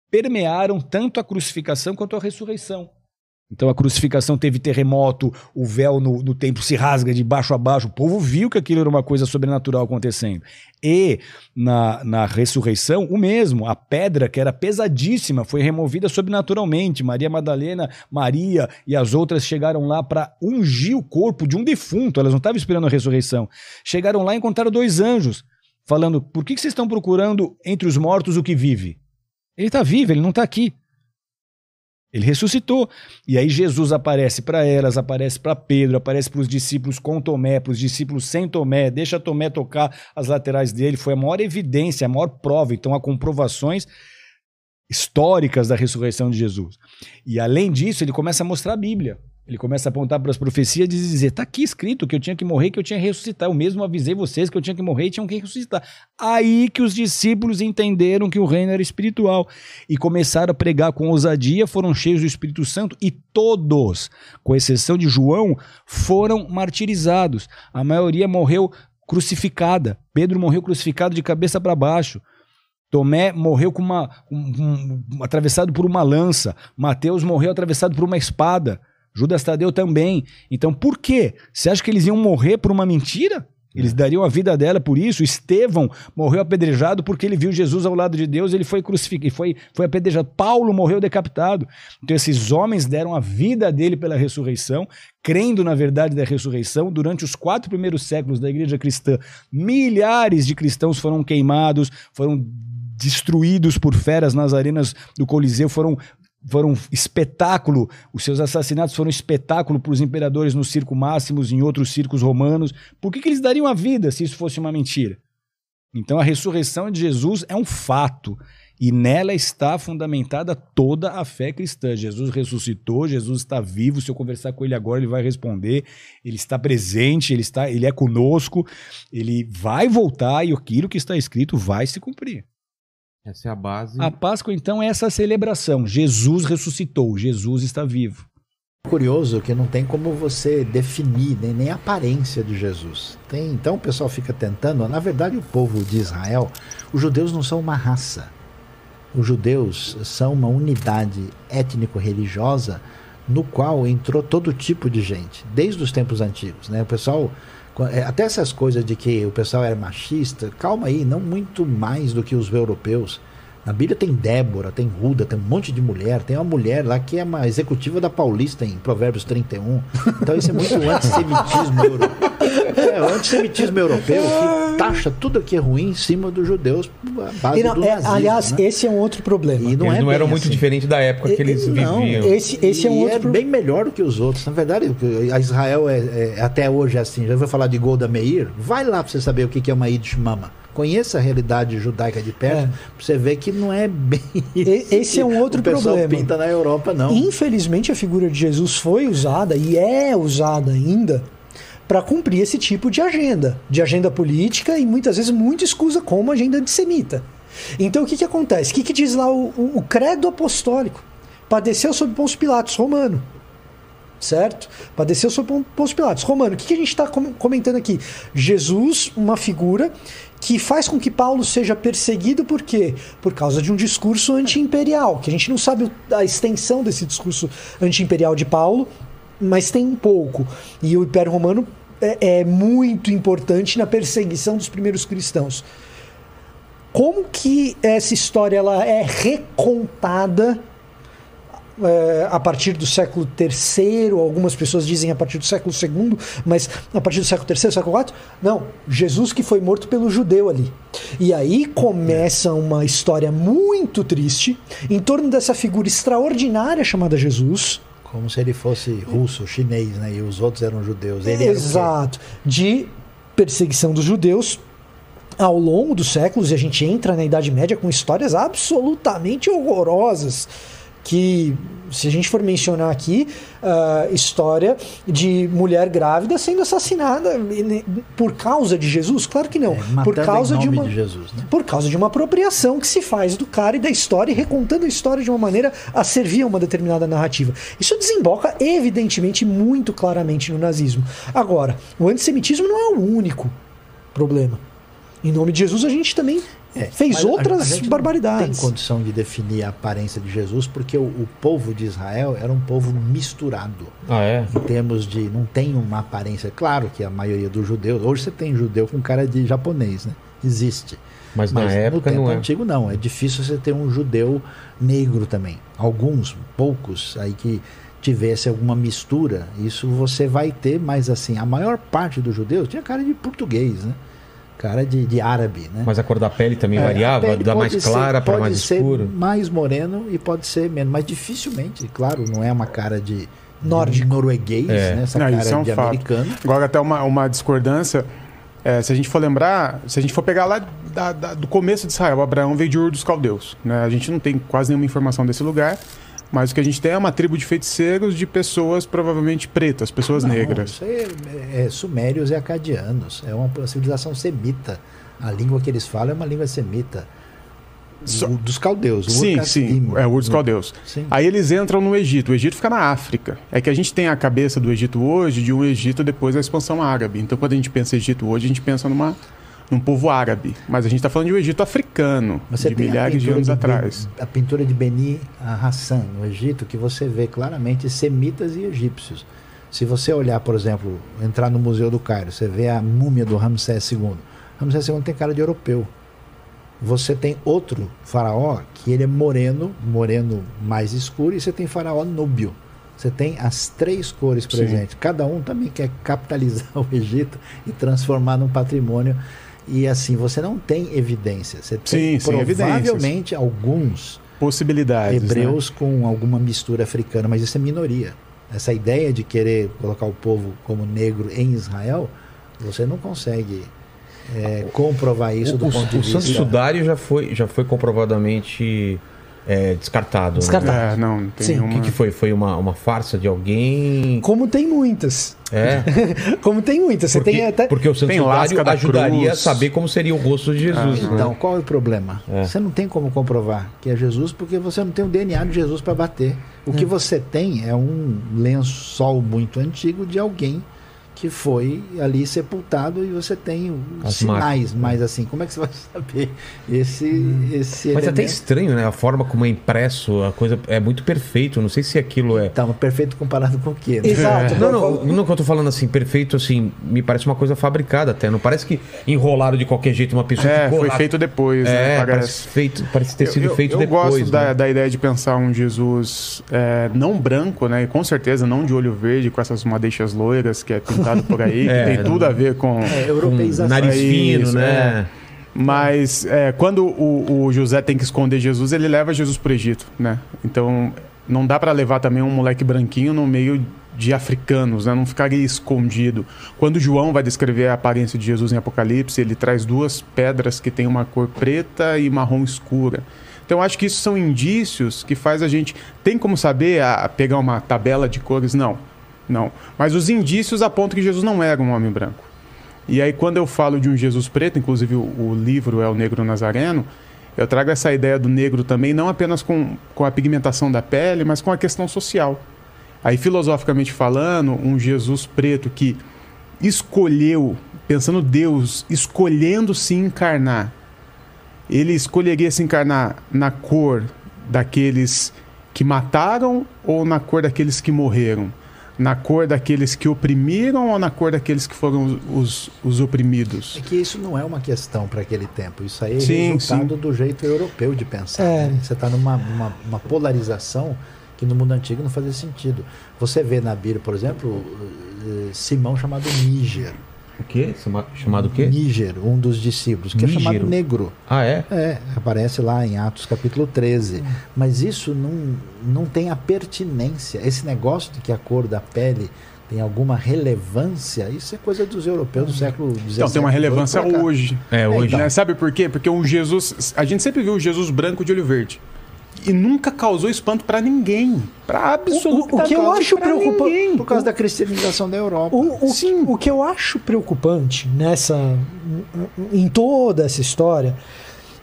permearam tanto a crucificação quanto a ressurreição. Então a crucificação teve terremoto, o véu no, no templo se rasga de baixo a baixo, o povo viu que aquilo era uma coisa sobrenatural acontecendo. E na, na ressurreição, o mesmo, a pedra que era pesadíssima foi removida sobrenaturalmente. Maria Madalena, Maria e as outras chegaram lá para ungir o corpo de um defunto, elas não estavam esperando a ressurreição. Chegaram lá e encontraram dois anjos, falando: por que, que vocês estão procurando entre os mortos o que vive? Ele está vivo, ele não está aqui. Ele ressuscitou. E aí Jesus aparece para elas, aparece para Pedro, aparece para os discípulos com Tomé, para os discípulos sem Tomé, deixa Tomé tocar as laterais dele. Foi a maior evidência, a maior prova. Então há comprovações históricas da ressurreição de Jesus. E além disso, ele começa a mostrar a Bíblia. Ele começa a apontar para as profecias e dizer: está aqui escrito que eu tinha que morrer, que eu tinha que ressuscitar. Eu mesmo avisei vocês que eu tinha que morrer e tinham que ressuscitar. Aí que os discípulos entenderam que o reino era espiritual e começaram a pregar com ousadia, foram cheios do Espírito Santo e todos, com exceção de João, foram martirizados. A maioria morreu crucificada. Pedro morreu crucificado de cabeça para baixo. Tomé morreu com uma, um, um, atravessado por uma lança. Mateus morreu atravessado por uma espada. Judas Tadeu também. Então, por quê? Você acha que eles iam morrer por uma mentira? Eles dariam a vida dela por isso. Estevão morreu apedrejado porque ele viu Jesus ao lado de Deus, ele foi crucificado, foi, foi apedrejado. Paulo morreu decapitado. Então, esses homens deram a vida dele pela ressurreição, crendo na verdade da ressurreição. Durante os quatro primeiros séculos da igreja cristã, milhares de cristãos foram queimados, foram destruídos por feras nas arenas do Coliseu, foram foram espetáculo, os seus assassinatos foram espetáculo para os imperadores no circo Máximos em outros circos romanos. Por que, que eles dariam a vida se isso fosse uma mentira? Então a ressurreição de Jesus é um fato e nela está fundamentada toda a fé cristã. Jesus ressuscitou, Jesus está vivo. Se eu conversar com ele agora, ele vai responder. Ele está presente, ele está, ele é conosco, ele vai voltar e aquilo que está escrito vai se cumprir. Essa é a base. A Páscoa, então, é essa celebração. Jesus ressuscitou, Jesus está vivo. Curioso que não tem como você definir nem, nem a aparência de Jesus. Tem, então o pessoal fica tentando. Na verdade, o povo de Israel, os judeus não são uma raça. Os judeus são uma unidade étnico-religiosa no qual entrou todo tipo de gente, desde os tempos antigos. Né? O pessoal até essas coisas de que o pessoal era machista, calma aí, não muito mais do que os europeus. Na Bíblia tem Débora, tem Ruda, tem um monte de mulher. Tem uma mulher lá que é uma executiva da Paulista em Provérbios 31. Então isso é muito (laughs) antissemitismo europeu. É, o antissemitismo europeu que taxa tudo que é ruim em cima dos judeus base não, do é, nazismo, aliás, né? esse é um outro problema. E não eles é não eram muito assim. diferentes da época que eles Não, viviam. Esse, esse é um E outro é problema. bem melhor do que os outros. Na verdade, a Israel é, é- até hoje é assim. Já vou falar de Golda Meir. Vai lá pra você saber o que que é uma Yiddish Mama. Conheça a realidade judaica de perto, pra você ver que não é bem Esse é um outro o pessoal problema. pinta na Europa, não. Infelizmente, a figura de Jesus foi usada e é usada ainda para cumprir esse tipo de agenda, de agenda política e muitas vezes muito escusa como agenda antissemita. Então, o que, que acontece? O que, que diz lá o, o- o credo apostólico? Padeceu sob Pôncio Pilatos, romano. Certo? Padeceu sob Pôncio Pilatos, romano. O que, que a gente está comentando aqui? Jesus, uma figura que faz com que Paulo seja perseguido por quê? Por causa de um discurso anti-imperial, que a gente não sabe a extensão desse discurso anti-imperial de Paulo, mas tem um pouco. E o Império Romano é, é muito importante na perseguição dos primeiros cristãos. Como que essa história ela é recontada é, a partir do século III, algumas pessoas dizem a partir do século II, mas a partir do século III, século IV, não, Jesus que foi morto pelo judeu ali. E aí começa uma história muito triste em torno dessa figura extraordinária chamada Jesus. Como se ele fosse russo, chinês, né? E os outros eram judeus. Ele era? Exato. De perseguição dos judeus ao longo dos séculos, e a gente entra na Idade Média com histórias absolutamente horrorosas. Que, se a gente for mencionar aqui, a história de mulher grávida sendo assassinada por causa de Jesus? Claro que não. por matando em causa de uma de Jesus, né? por causa de uma apropriação que se faz do cara e da história, e recontando a história de uma maneira a servir a uma determinada narrativa. Isso desemboca, evidentemente, muito claramente no nazismo. Agora, o antissemitismo não é o único problema. Em nome de Jesus, a gente também fez Mas outras gente não barbaridades. Tem condição de definir a aparência de Jesus porque o, o povo de Israel era um povo misturado. Ah, é? Em termos de. Não tem uma aparência. Claro que a maioria dos judeus. Hoje você tem judeu com cara de japonês, né? Existe. Mas na época no tempo não é. antigo não. É difícil você ter um judeu negro também. Alguns, poucos, aí que tivesse alguma mistura. Isso você vai ter, mas assim, a maior parte dos judeus tinha cara de português, né? Cara de, de árabe, né? Mas a cor da pele também É, variava, pele da mais ser- clara para pode mais ser escuro. mais moreno e pode ser menos. Mas dificilmente, claro, não é uma cara de, Nórdico. de norueguês, É. né? Essa Não, cara isso é um de fato. americano. Agora, até uma, uma discordância. é, se a gente for lembrar, se a gente for pegar lá da- da- do começo de Israel, Abraão veio de Ur dos Caldeus. Né? A gente não tem quase nenhuma informação desse lugar, mas o que a gente tem é uma tribo de feiticeiros de pessoas provavelmente pretas, pessoas Não, negras. Isso é, é sumérios e acadianos. É uma civilização semita. A língua que eles falam é uma língua semita. Só- O- dos caldeus. o Sim, sim, é o dos Caldeus. Sim. Aí eles entram no Egito. O Egito fica na África. É que a gente tem a cabeça do Egito hoje de um Egito depois da expansão árabe. Então, quando a gente pensa Egito hoje, a gente pensa numa, num povo árabe. Mas a gente está falando de um Egito africano, Você de milhares de anos Ben- atrás. a pintura de Beni Hassan, no Egito, que você vê claramente semitas e egípcios. Se você olhar, por exemplo, entrar no Museu do Cairo, você vê a múmia do Ramsés II. Ramsés II tem cara de europeu. Você tem outro faraó que ele é moreno, moreno mais escuro, e você tem faraó núbio. Você tem as três cores Sim. presentes. Cada um também quer capitalizar (laughs) o Egito e transformar num patrimônio. E assim, você não tem evidência. Você tem Sim, provavelmente alguns Possibilidades. hebreus com alguma mistura africana, mas isso é minoria. Essa ideia de querer colocar o povo como negro em Israel, você não consegue é, comprovar isso o, do o- ponto de o vista. santo sudário já foi, já foi comprovadamente é, descartado. Descartado. Né? É, não, não tem Sim. O nenhuma... que, que foi? Foi uma, uma farsa de alguém? Como tem muitas. É. (laughs) Como tem muitas. Você Porque, tem até. porque o santo lasca da ajudaria a saber como seria o rosto de Jesus. né? Então, qual é o problema? É. Você não tem como comprovar que é Jesus porque você não tem o DNA de Jesus para bater. O que você tem é um lençol muito antigo de alguém que foi ali sepultado e você tem os sinais, marcas. mas assim, como é que você vai (laughs) saber esse esse Mas é até elemento? estranho, né? A forma como é impresso, a coisa é muito perfeito. Não sei se aquilo é. Tá, mas perfeito comparado com o quê? né? (laughs) Exato. Não, não, não que eu tô falando assim, perfeito, assim, me parece uma coisa fabricada até. Não parece que enrolaram de qualquer jeito uma pessoa É, foi feito depois, né? É, Parece- parece, feito, parece ter sido eu, feito eu depois. gosto da, né? da ideia de pensar um Jesus é, não branco, né? E com certeza não de olho verde, com essas madeixas loiras que é pintado por aí, É, que tem tudo a ver com. É, Com europeização. nariz fino, Isso, né? Mas é, quando o, o José tem que esconder Jesus, ele leva Jesus para o Egito, né? Então não dá para levar também um moleque branquinho no meio de africanos, né? não ficaria escondido. Quando João vai descrever a aparência de Jesus em Apocalipse, ele traz duas pedras que têm uma cor preta e marrom escura. Então acho que isso são indícios que faz a gente tem como saber a, a pegar uma tabela de cores não, não. Mas os indícios apontam que Jesus não era um homem branco. E aí quando eu falo de um Jesus preto, inclusive o, livro é o Negro Nazareno, eu trago essa ideia do negro também, não apenas com, com a pigmentação da pele, mas com a questão social. Aí, filosoficamente falando, um Jesus preto que escolheu, pensando Deus, escolhendo se encarnar, ele escolheria se encarnar na cor daqueles que mataram ou na cor daqueles que morreram? Na cor daqueles que oprimiram ou na cor daqueles que foram os, os oprimidos? É que isso não é uma questão para aquele tempo. Isso aí é Sim, resultado sim. do jeito europeu de pensar. É. né? Você está numa uma, uma polarização que no mundo antigo não fazia sentido. Você vê na Bíblia, por exemplo, eh, Simão chamado Níger. O quê? Chama- Chamado o quê? Níger, um dos discípulos, que é chamado Nígero. negro. Ah, é? É, aparece lá em Atos capítulo 13. Mas isso não, não tem a pertinência. Esse negócio de que a cor da pele tem alguma relevância, isso é coisa dos europeus do século XVII. Então, tem uma relevância hoje. É, hoje. Né? Sabe por quê? Porque um Jesus. A gente sempre viu o Jesus branco de olho verde. E nunca causou espanto pra ninguém. Pra absolutamente O- o que eu acho pra preocupa- ninguém. Por causa da cristianização da Europa. O, o, o que eu acho preocupante nessa em toda essa história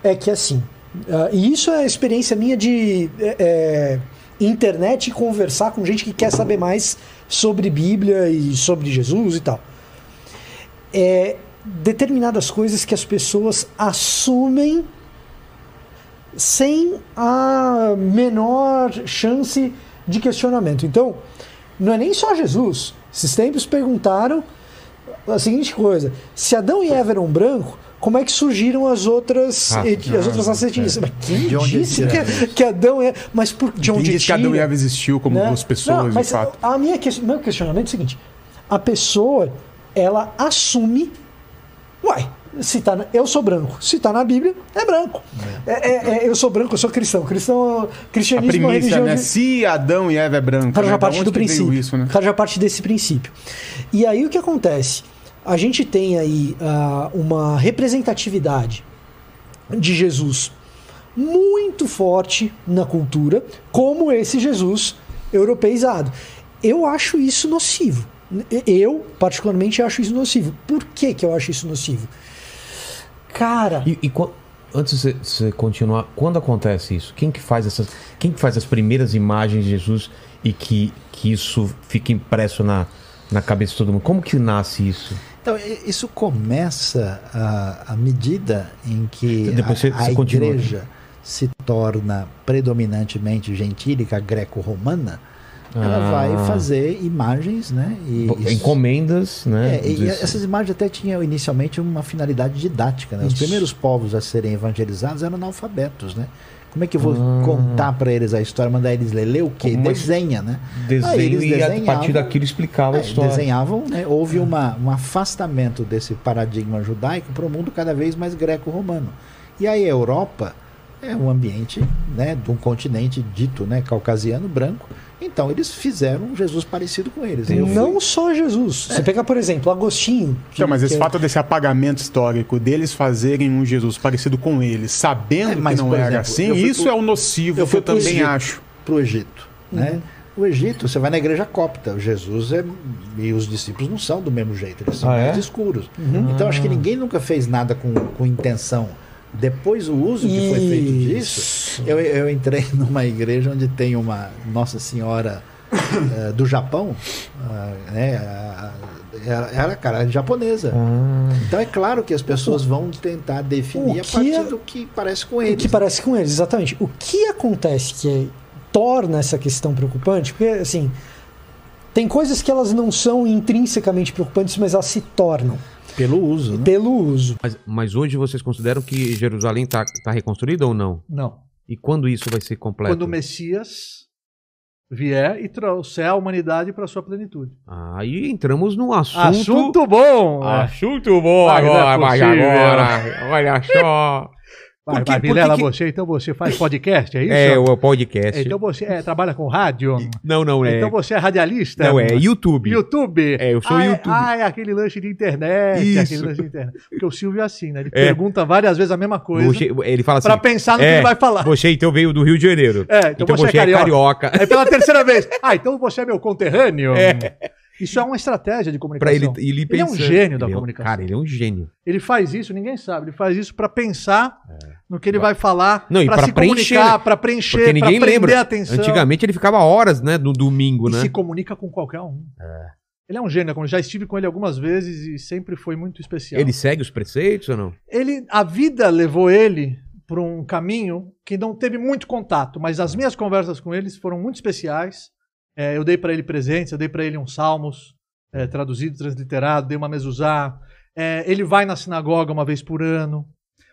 é que assim, ah, e isso é experiência minha de é, é, internet e conversar com gente que quer saber mais sobre Bíblia e sobre Jesus e tal. É determinadas coisas que as pessoas assumem sem a menor chance de questionamento. Então, não é nem só Jesus. Esses tempos perguntaram a seguinte coisa: se Adão e Eva eram branco, como é que surgiram as outras, Ah, as outras raças etnias? Mas quem De onde disse que, que Adão é. Mas por, de Quem onde disse que Adão e? Eva existiu como né? duas pessoas, Não, mas de fato? A minha que- meu questionamento é o seguinte: a pessoa ela assume, uai, se tá na- eu sou branco, se está na Bíblia é branco. É, é- é, eu sou branco, eu sou cristão. Cristão, A cristianismo é uma premissa, religião né? de, Se Adão e Eva é branco. Cara, né? já Da parte do princípio. Isso, né? Cara, já parte desse princípio. E aí o que acontece? A gente tem aí ah, uma representatividade de Jesus muito forte na cultura, como esse Jesus europeizado. Eu acho isso nocivo. Eu, particularmente, acho isso nocivo. Por que, que eu acho isso nocivo? Cara. E, e antes de você- continuar, quando acontece isso? Quem que faz essas. Quem que faz as primeiras imagens de Jesus e que, que isso fica impresso na, na cabeça de todo mundo? Como que nasce isso? Então, isso começa à à medida em que Depois a, você- a você continua. igreja se torna predominantemente gentílica, greco-romana, ela Ah. vai fazer imagens, né? E, Encomendas, né? É, e essas imagens até tinham inicialmente uma finalidade didática. Né? Os primeiros povos a serem evangelizados eram analfabetos, né? Como é que eu vou Ah. contar para eles a história, mandar eles ler? Ler o quê? Como uma- Desenha, né? Desenho e a partir daquilo explicava a é, história. desenhavam, né? houve uma, um afastamento desse paradigma judaico para o mundo cada vez mais greco-romano. E aí a Europa é um ambiente né, de um continente dito né, caucasiano branco. Então eles fizeram um Jesus parecido com eles. Eu fui- Não só Jesus. Você pegar, por exemplo, Agostinho. que- Então, mas esse que é- fato desse apagamento histórico deles fazerem um Jesus parecido com eles, sabendo É, mas, que não era exemplo, assim, eu isso pro- é o nocivo que eu também Egito, acho. Pro Egito, né? O Egito, você vai na igreja copta, o Jesus é, e os discípulos não são do mesmo jeito, eles são Ah, é? mais escuros. Uhum. Então acho que ninguém nunca fez nada com, com intenção. Depois o uso que foi feito disso, eu, eu entrei (laughs) numa igreja onde tem uma Nossa Senhora eh, do Japão, ah, né? ah, Era, era, cara, japonesa. Então é claro que as pessoas vão tentar definir O a partir é- do que parece com O eles. que parece com eles, exatamente. O que acontece que torna essa questão preocupante? Porque, assim, tem coisas que elas não são intrinsecamente preocupantes, mas elas se tornam. Pelo uso, né? Pelo uso. Mas, mas hoje vocês consideram que Jerusalém está tá reconstruída ou não? Não. E quando isso vai ser completo? Quando o Messias vier e trouxer a humanidade para sua plenitude. Aí entramos no assunto. Assunto bom! é. Assunto bom Mas é agora, mas possível. agora. Olha só. Vai, vai, Vilela, que você, então você faz podcast, é isso? É, o podcast. Então você é, trabalha com rádio? Não, não, é. Então você é radialista? Não, é YouTube. YouTube? É, eu sou ah, é- YouTube. Ah, é aquele lanche de internet. Isso. Aquele lanche de internet. Porque o Silvio é assim, né? Ele É. pergunta várias vezes a mesma coisa. Você- ele fala assim. Pra pensar no que é, ele vai falar. Você então veio do Rio de Janeiro. É, então, você, é carioca. Aí pela (laughs) terceira vez. Ah, então você é meu conterrâneo? É. Isso é uma estratégia de comunicação. ele, ele, é um pensando. gênio da Ele é um- comunicação. Cara, ele é um gênio. Ele faz isso, ninguém sabe. Ele faz isso pra pensar no que ele vai falar, É. Não, pra pra se preencher, comunicar, né? pra preencher, Porque pra ninguém prender lembra. atenção. Antigamente ele ficava horas, né, no domingo, e né? se comunica com qualquer um. Ele é um gênio, como já estive com ele algumas vezes e sempre foi muito especial. Ele segue os preceitos ou não? Ele, a vida levou ele para um caminho que não teve muito contato, mas as minhas conversas com eles foram muito especiais. É, eu dei para ele presentes, eu dei para ele uns salmos é, traduzido, transliterado, dei uma mezuzá. É, ele vai na sinagoga uma vez por ano,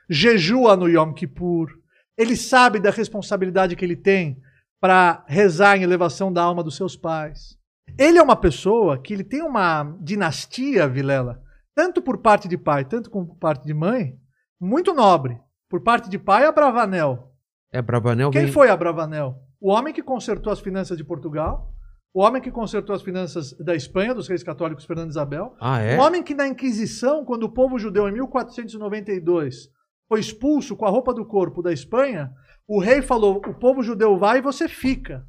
jejua no Yom Kippur. Ele sabe da responsabilidade que ele tem para rezar em elevação da alma dos seus pais. Ele é uma pessoa que ele tem uma dinastia, Vilela, tanto por parte de pai, tanto como por parte de mãe, muito nobre. Por parte de pai, Abravanel. É, Bravanel Quem vem... foi Abravanel? O homem que consertou as finanças de Portugal, o homem que consertou as finanças da Espanha, dos reis católicos Fernando e Isabel, Ah, é? o homem que na Inquisição, quando o povo judeu em 1492 foi expulso com a roupa do corpo da Espanha, o rei falou: o povo judeu vai e você fica.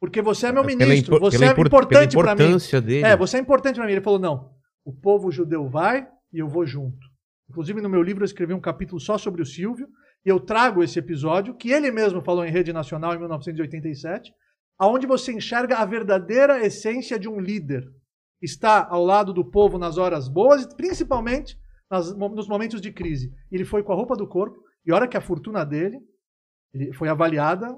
Porque você é meu Pela ministro, impor- você é impor- importante para mim. dele. É, você é importante para mim. Ele falou: não, o povo judeu vai e eu vou junto. Inclusive, no meu livro, eu escrevi um capítulo só sobre o Silvio, e eu trago esse episódio, que ele mesmo falou em rede nacional em 1987, aonde você enxerga a verdadeira essência de um líder. Está ao lado do povo nas horas boas e principalmente nas- nos momentos de crise. Ele foi com a roupa do corpo, e olha que a fortuna dele ele foi avaliada,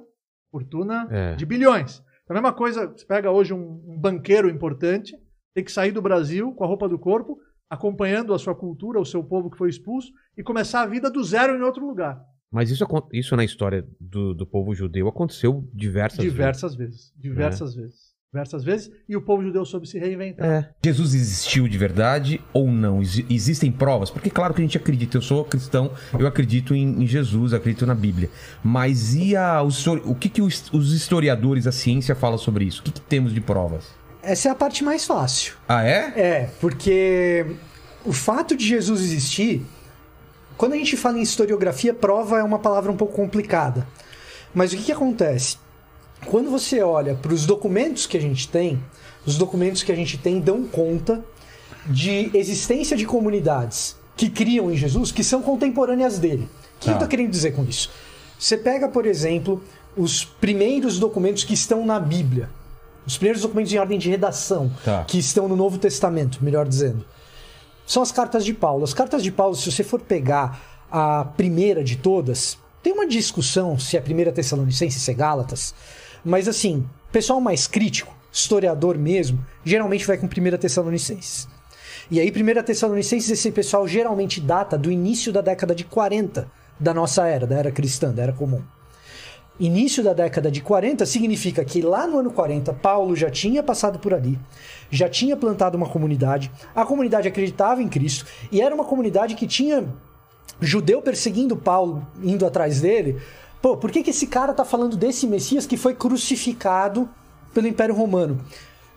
fortuna É. de bilhões. A mesma coisa, você pega hoje um, um banqueiro importante, tem que sair do Brasil com a roupa do corpo, acompanhando a sua cultura, o seu povo que foi expulso, e começar a vida do zero em outro lugar. Mas isso, isso na história do, do povo judeu aconteceu diversas, diversas vezes. Diversas vezes. Diversas vezes. E o povo judeu soube se reinventar. É. Jesus existiu de verdade ou não? Exi- existem provas? Porque, claro que a gente acredita. Eu sou cristão, eu acredito em, em Jesus, acredito na Bíblia. Mas e a, histori- o que, que os, os historiadores, a ciência, fala sobre isso? O que, que temos de provas? Essa é a parte mais fácil. Ah, é? É, porque o fato de Jesus existir, quando a gente fala em historiografia, prova é uma palavra um pouco complicada. Mas o que, que acontece? Quando você olha para os documentos que a gente tem, os documentos que a gente tem dão conta de existência de comunidades que criam em Jesus que são contemporâneas dele. O que Tá. eu estou querendo dizer com isso? Você pega, por exemplo, os primeiros documentos que estão na Bíblia, os primeiros documentos em ordem de redação Tá. que estão no Novo Testamento, melhor dizendo, são as cartas de Paulo. As cartas de Paulo, se você for pegar a primeira de todas, tem uma discussão se é a primeira Tessalonicense, se é Gálatas, mas assim, pessoal mais crítico, historiador mesmo, geralmente vai com primeira Tessalonicenses. E aí, primeira Tessalonicenses, esse pessoal geralmente data do início da década de 40 da nossa era, da era cristã, da era comum. Início da década de 40 significa que lá no ano 40 Paulo já tinha passado por ali, já tinha plantado uma comunidade, a comunidade acreditava em Cristo e era uma comunidade que tinha judeu perseguindo Paulo, indo atrás dele. Pô, por que, que esse cara tá falando desse Messias que foi crucificado pelo Império Romano?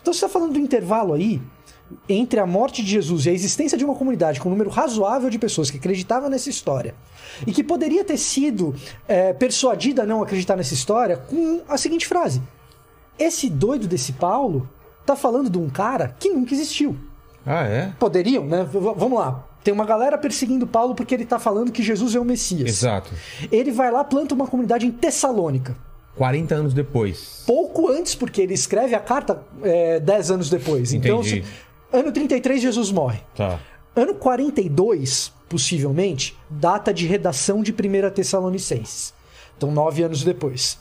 Então você está falando do intervalo aí entre a morte de Jesus e a existência de uma comunidade com um número razoável de pessoas que acreditavam nessa história e que poderia ter sido é, persuadida a não acreditar nessa história com a seguinte frase: Esse doido desse Paulo tá falando de um cara que nunca existiu. Ah, é? Poderiam, né? V- v- vamos lá. Tem uma galera perseguindo Paulo porque ele tá falando que Jesus é o Messias. Exato. Ele vai lá, planta uma comunidade em Tessalônica. 40 anos depois. Pouco antes, porque ele escreve a carta é, 10 anos depois. Então, Entendi. se- ano 33, Jesus morre. Tá. Ano 42, possivelmente, data de redação de 1 Tessalonicenses. Então, nove anos depois.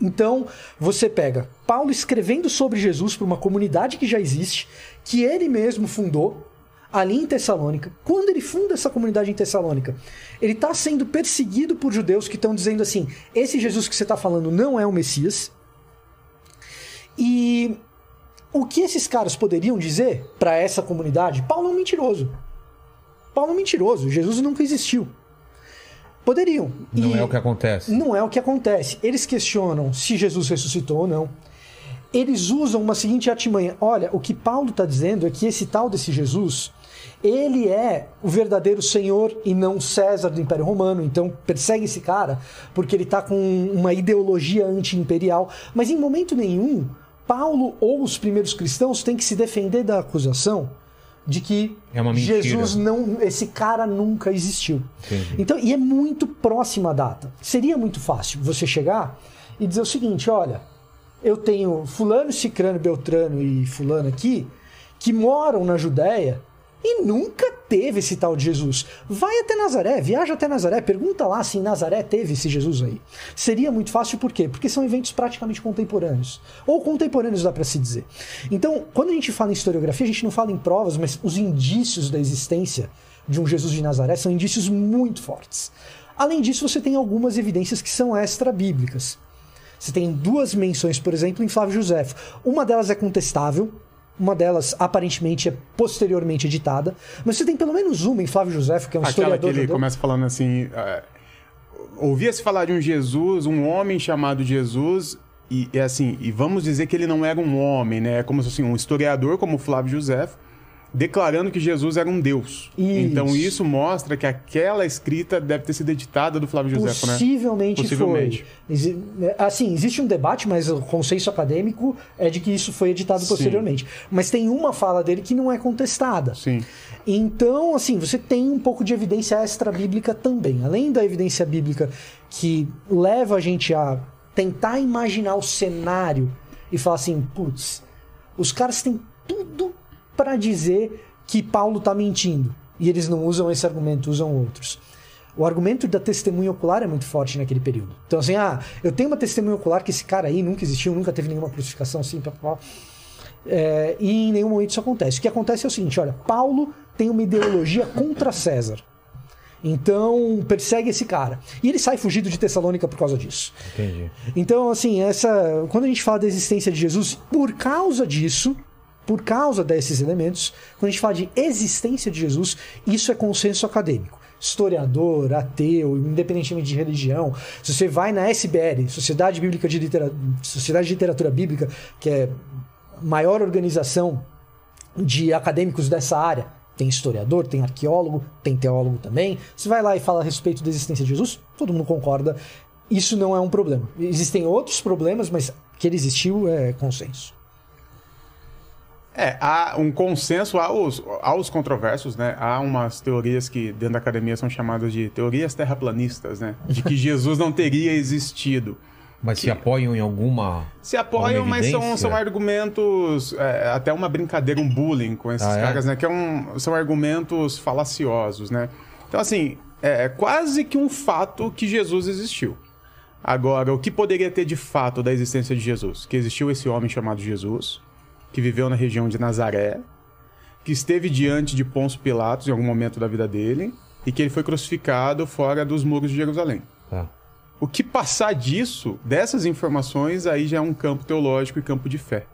Então, você pega Paulo escrevendo sobre Jesus para uma comunidade que já existe, que ele mesmo fundou, ali em Tessalônica. Quando ele funda essa comunidade em Tessalônica, ele está sendo perseguido por judeus que estão dizendo assim: esse Jesus que você está falando não é o Messias. E o que esses caras poderiam dizer para essa comunidade? Paulo é um mentiroso. Paulo é um mentiroso. Jesus nunca existiu. Poderiam. Não E é o que acontece. Não é o que acontece. Eles questionam se Jesus ressuscitou ou não. Eles usam uma seguinte artimanha. Olha, o que Paulo está dizendo é que esse tal desse Jesus, ele é o verdadeiro Senhor e não César do Império Romano. Então persegue esse cara porque ele está com uma ideologia anti-imperial. Mas em momento nenhum, Paulo ou os primeiros cristãos têm que se defender da acusação de que É. Jesus não, esse cara nunca existiu. Entendi. Então, e é muito próxima a data. Seria muito fácil você chegar e dizer o seguinte: olha, eu tenho Fulano, Cicrano, Beltrano e Fulano aqui que moram na Judéia e nunca teve esse tal de Jesus. Vai até Nazaré, viaja até Nazaré, pergunta lá se em Nazaré teve esse Jesus aí. Seria muito fácil por quê? Porque são eventos praticamente contemporâneos. Ou contemporâneos dá para se dizer. Então, quando a gente fala em historiografia, a gente não fala em provas, mas os indícios da existência de um Jesus de Nazaré são indícios muito fortes. Além disso, você tem algumas evidências que são extra-bíblicas. Você tem duas menções, por exemplo, em Flávio Josefo. Uma delas é contestável, uma delas aparentemente é posteriormente editada, mas você tem pelo menos uma em Flávio Josefo, que é um Aquela que historiador ele judeu. começa falando assim. é, Ouvia-se falar de um Jesus, um homem chamado Jesus, e, assim, e vamos dizer que ele não era um homem, né? É como se assim, um historiador como Flávio José declarando que Jesus era um Deus. Então isso mostra que aquela escrita deve ter sido editada do Flávio José, né? Possivelmente, foi. Exi- Assim, existe um debate, mas o consenso acadêmico é de que isso foi editado Sim. posteriormente. Mas tem uma fala dele que não é contestada. Sim. Então, assim, você tem um pouco de evidência extra-bíblica também. Além da evidência bíblica que leva a gente a tentar imaginar o cenário e falar assim, putz, os caras têm tudo para dizer que Paulo tá mentindo. E eles não usam esse argumento, usam outros. O argumento da testemunha ocular é muito forte naquele período. Então, assim, ah, eu tenho uma testemunha ocular que esse cara aí nunca existiu, nunca teve nenhuma crucificação assim, pá, pá. É, e em nenhum momento isso acontece. O que acontece é o seguinte: olha, Paulo tem uma ideologia contra César. Então, persegue esse cara. E ele sai fugido de Tessalônica por causa disso. Entendi. Então, assim, essa quando a gente fala da existência de Jesus, por causa disso, por causa desses elementos, quando a gente fala de existência de Jesus, isso é consenso acadêmico. Historiador, ateu, independentemente de religião. Se você vai na SBL, Sociedade Bíblica de Literatura, Sociedade de Literatura Bíblica, que é a maior organização de acadêmicos dessa área, tem historiador, tem arqueólogo, tem teólogo também. Você vai lá e fala a respeito da existência de Jesus, todo mundo concorda. Isso não é um problema. Existem outros problemas, mas que ele existiu é consenso. É, há um consenso, há os, há os controversos, né? Há umas teorias que dentro da academia são chamadas de teorias terraplanistas, né? De que (laughs) Jesus não teria existido. Mas se apoiam em alguma. Se apoiam, alguma mas são, são argumentos, é, até uma brincadeira, um bullying com esses Ah, é? caras, né? Que é um, são argumentos falaciosos, né? Então, assim, é quase que um fato que Jesus existiu. Agora, o que poderia ter de fato da existência de Jesus? Que existiu esse homem chamado Jesus, que viveu na região de Nazaré, que esteve diante de Pôncio Pilatos em algum momento da vida dele, e que ele foi crucificado fora dos muros de Jerusalém. Tá. O que passar disso, dessas informações, aí já é um campo teológico e campo de fé.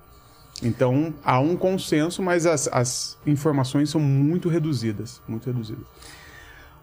Então, há um consenso, mas as, as informações são muito reduzidas. Muito reduzidas.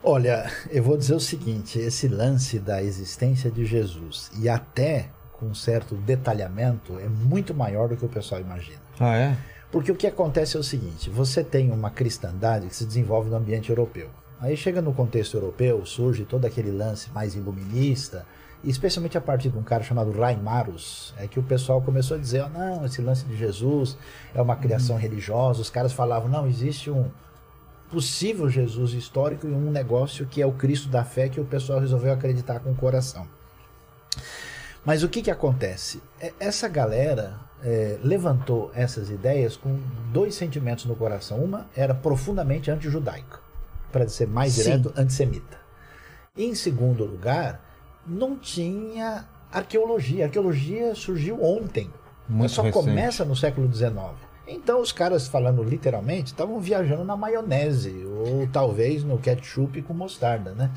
Olha, eu vou dizer o seguinte: esse lance da existência de Jesus e até com certo detalhamento é muito maior do que o pessoal imagina. Ah, é? Porque o que acontece é o seguinte: você tem uma cristandade que se desenvolve no ambiente europeu. Aí chega no contexto europeu, surge todo aquele lance mais iluminista, especialmente a partir de um cara chamado Raimarus, é que o pessoal começou a dizer: "Ah, não, esse lance de Jesus é uma criação religiosa. Os caras falavam: não, existe um possível Jesus histórico e um negócio que é o Cristo da fé que o pessoal resolveu acreditar com o coração. Mas o que, que acontece? É, Essa galera é, levantou essas ideias com dois sentimentos no coração. Uma era profundamente anti-judaico, para ser mais Sim. direto, antissemita. Em segundo lugar, não tinha arqueologia. A arqueologia surgiu ontem. Muito só recente. começa no século XIX. Então os caras, falando literalmente, estavam viajando na maionese, ou talvez no ketchup com mostarda, né?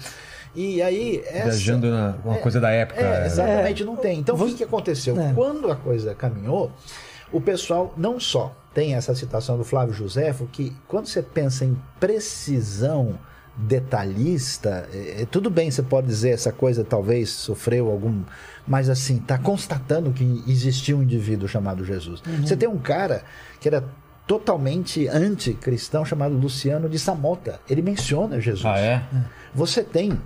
E aí. Essa... Viajando na uma É, coisa da época. É, é. exatamente, não tem. Então, o que, que aconteceu? Quando a coisa caminhou, o pessoal não só tem essa citação do Flávio Joséfo, que quando você pensa em precisão detalhista, é, é, tudo bem, você pode dizer essa coisa talvez sofreu algum, mas assim, tá constatando que existia um indivíduo chamado Jesus. Uhum. Você tem um cara que era totalmente anticristão chamado Luciano de Samota. Ele menciona Jesus. Ah, é? Você tem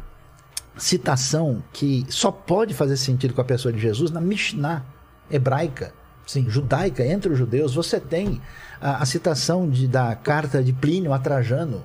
citação que só pode fazer sentido com a pessoa de Jesus na Mishnah hebraica, sim, judaica, entre os judeus. Você tem a, a citação de, da carta de Plínio a Trajano.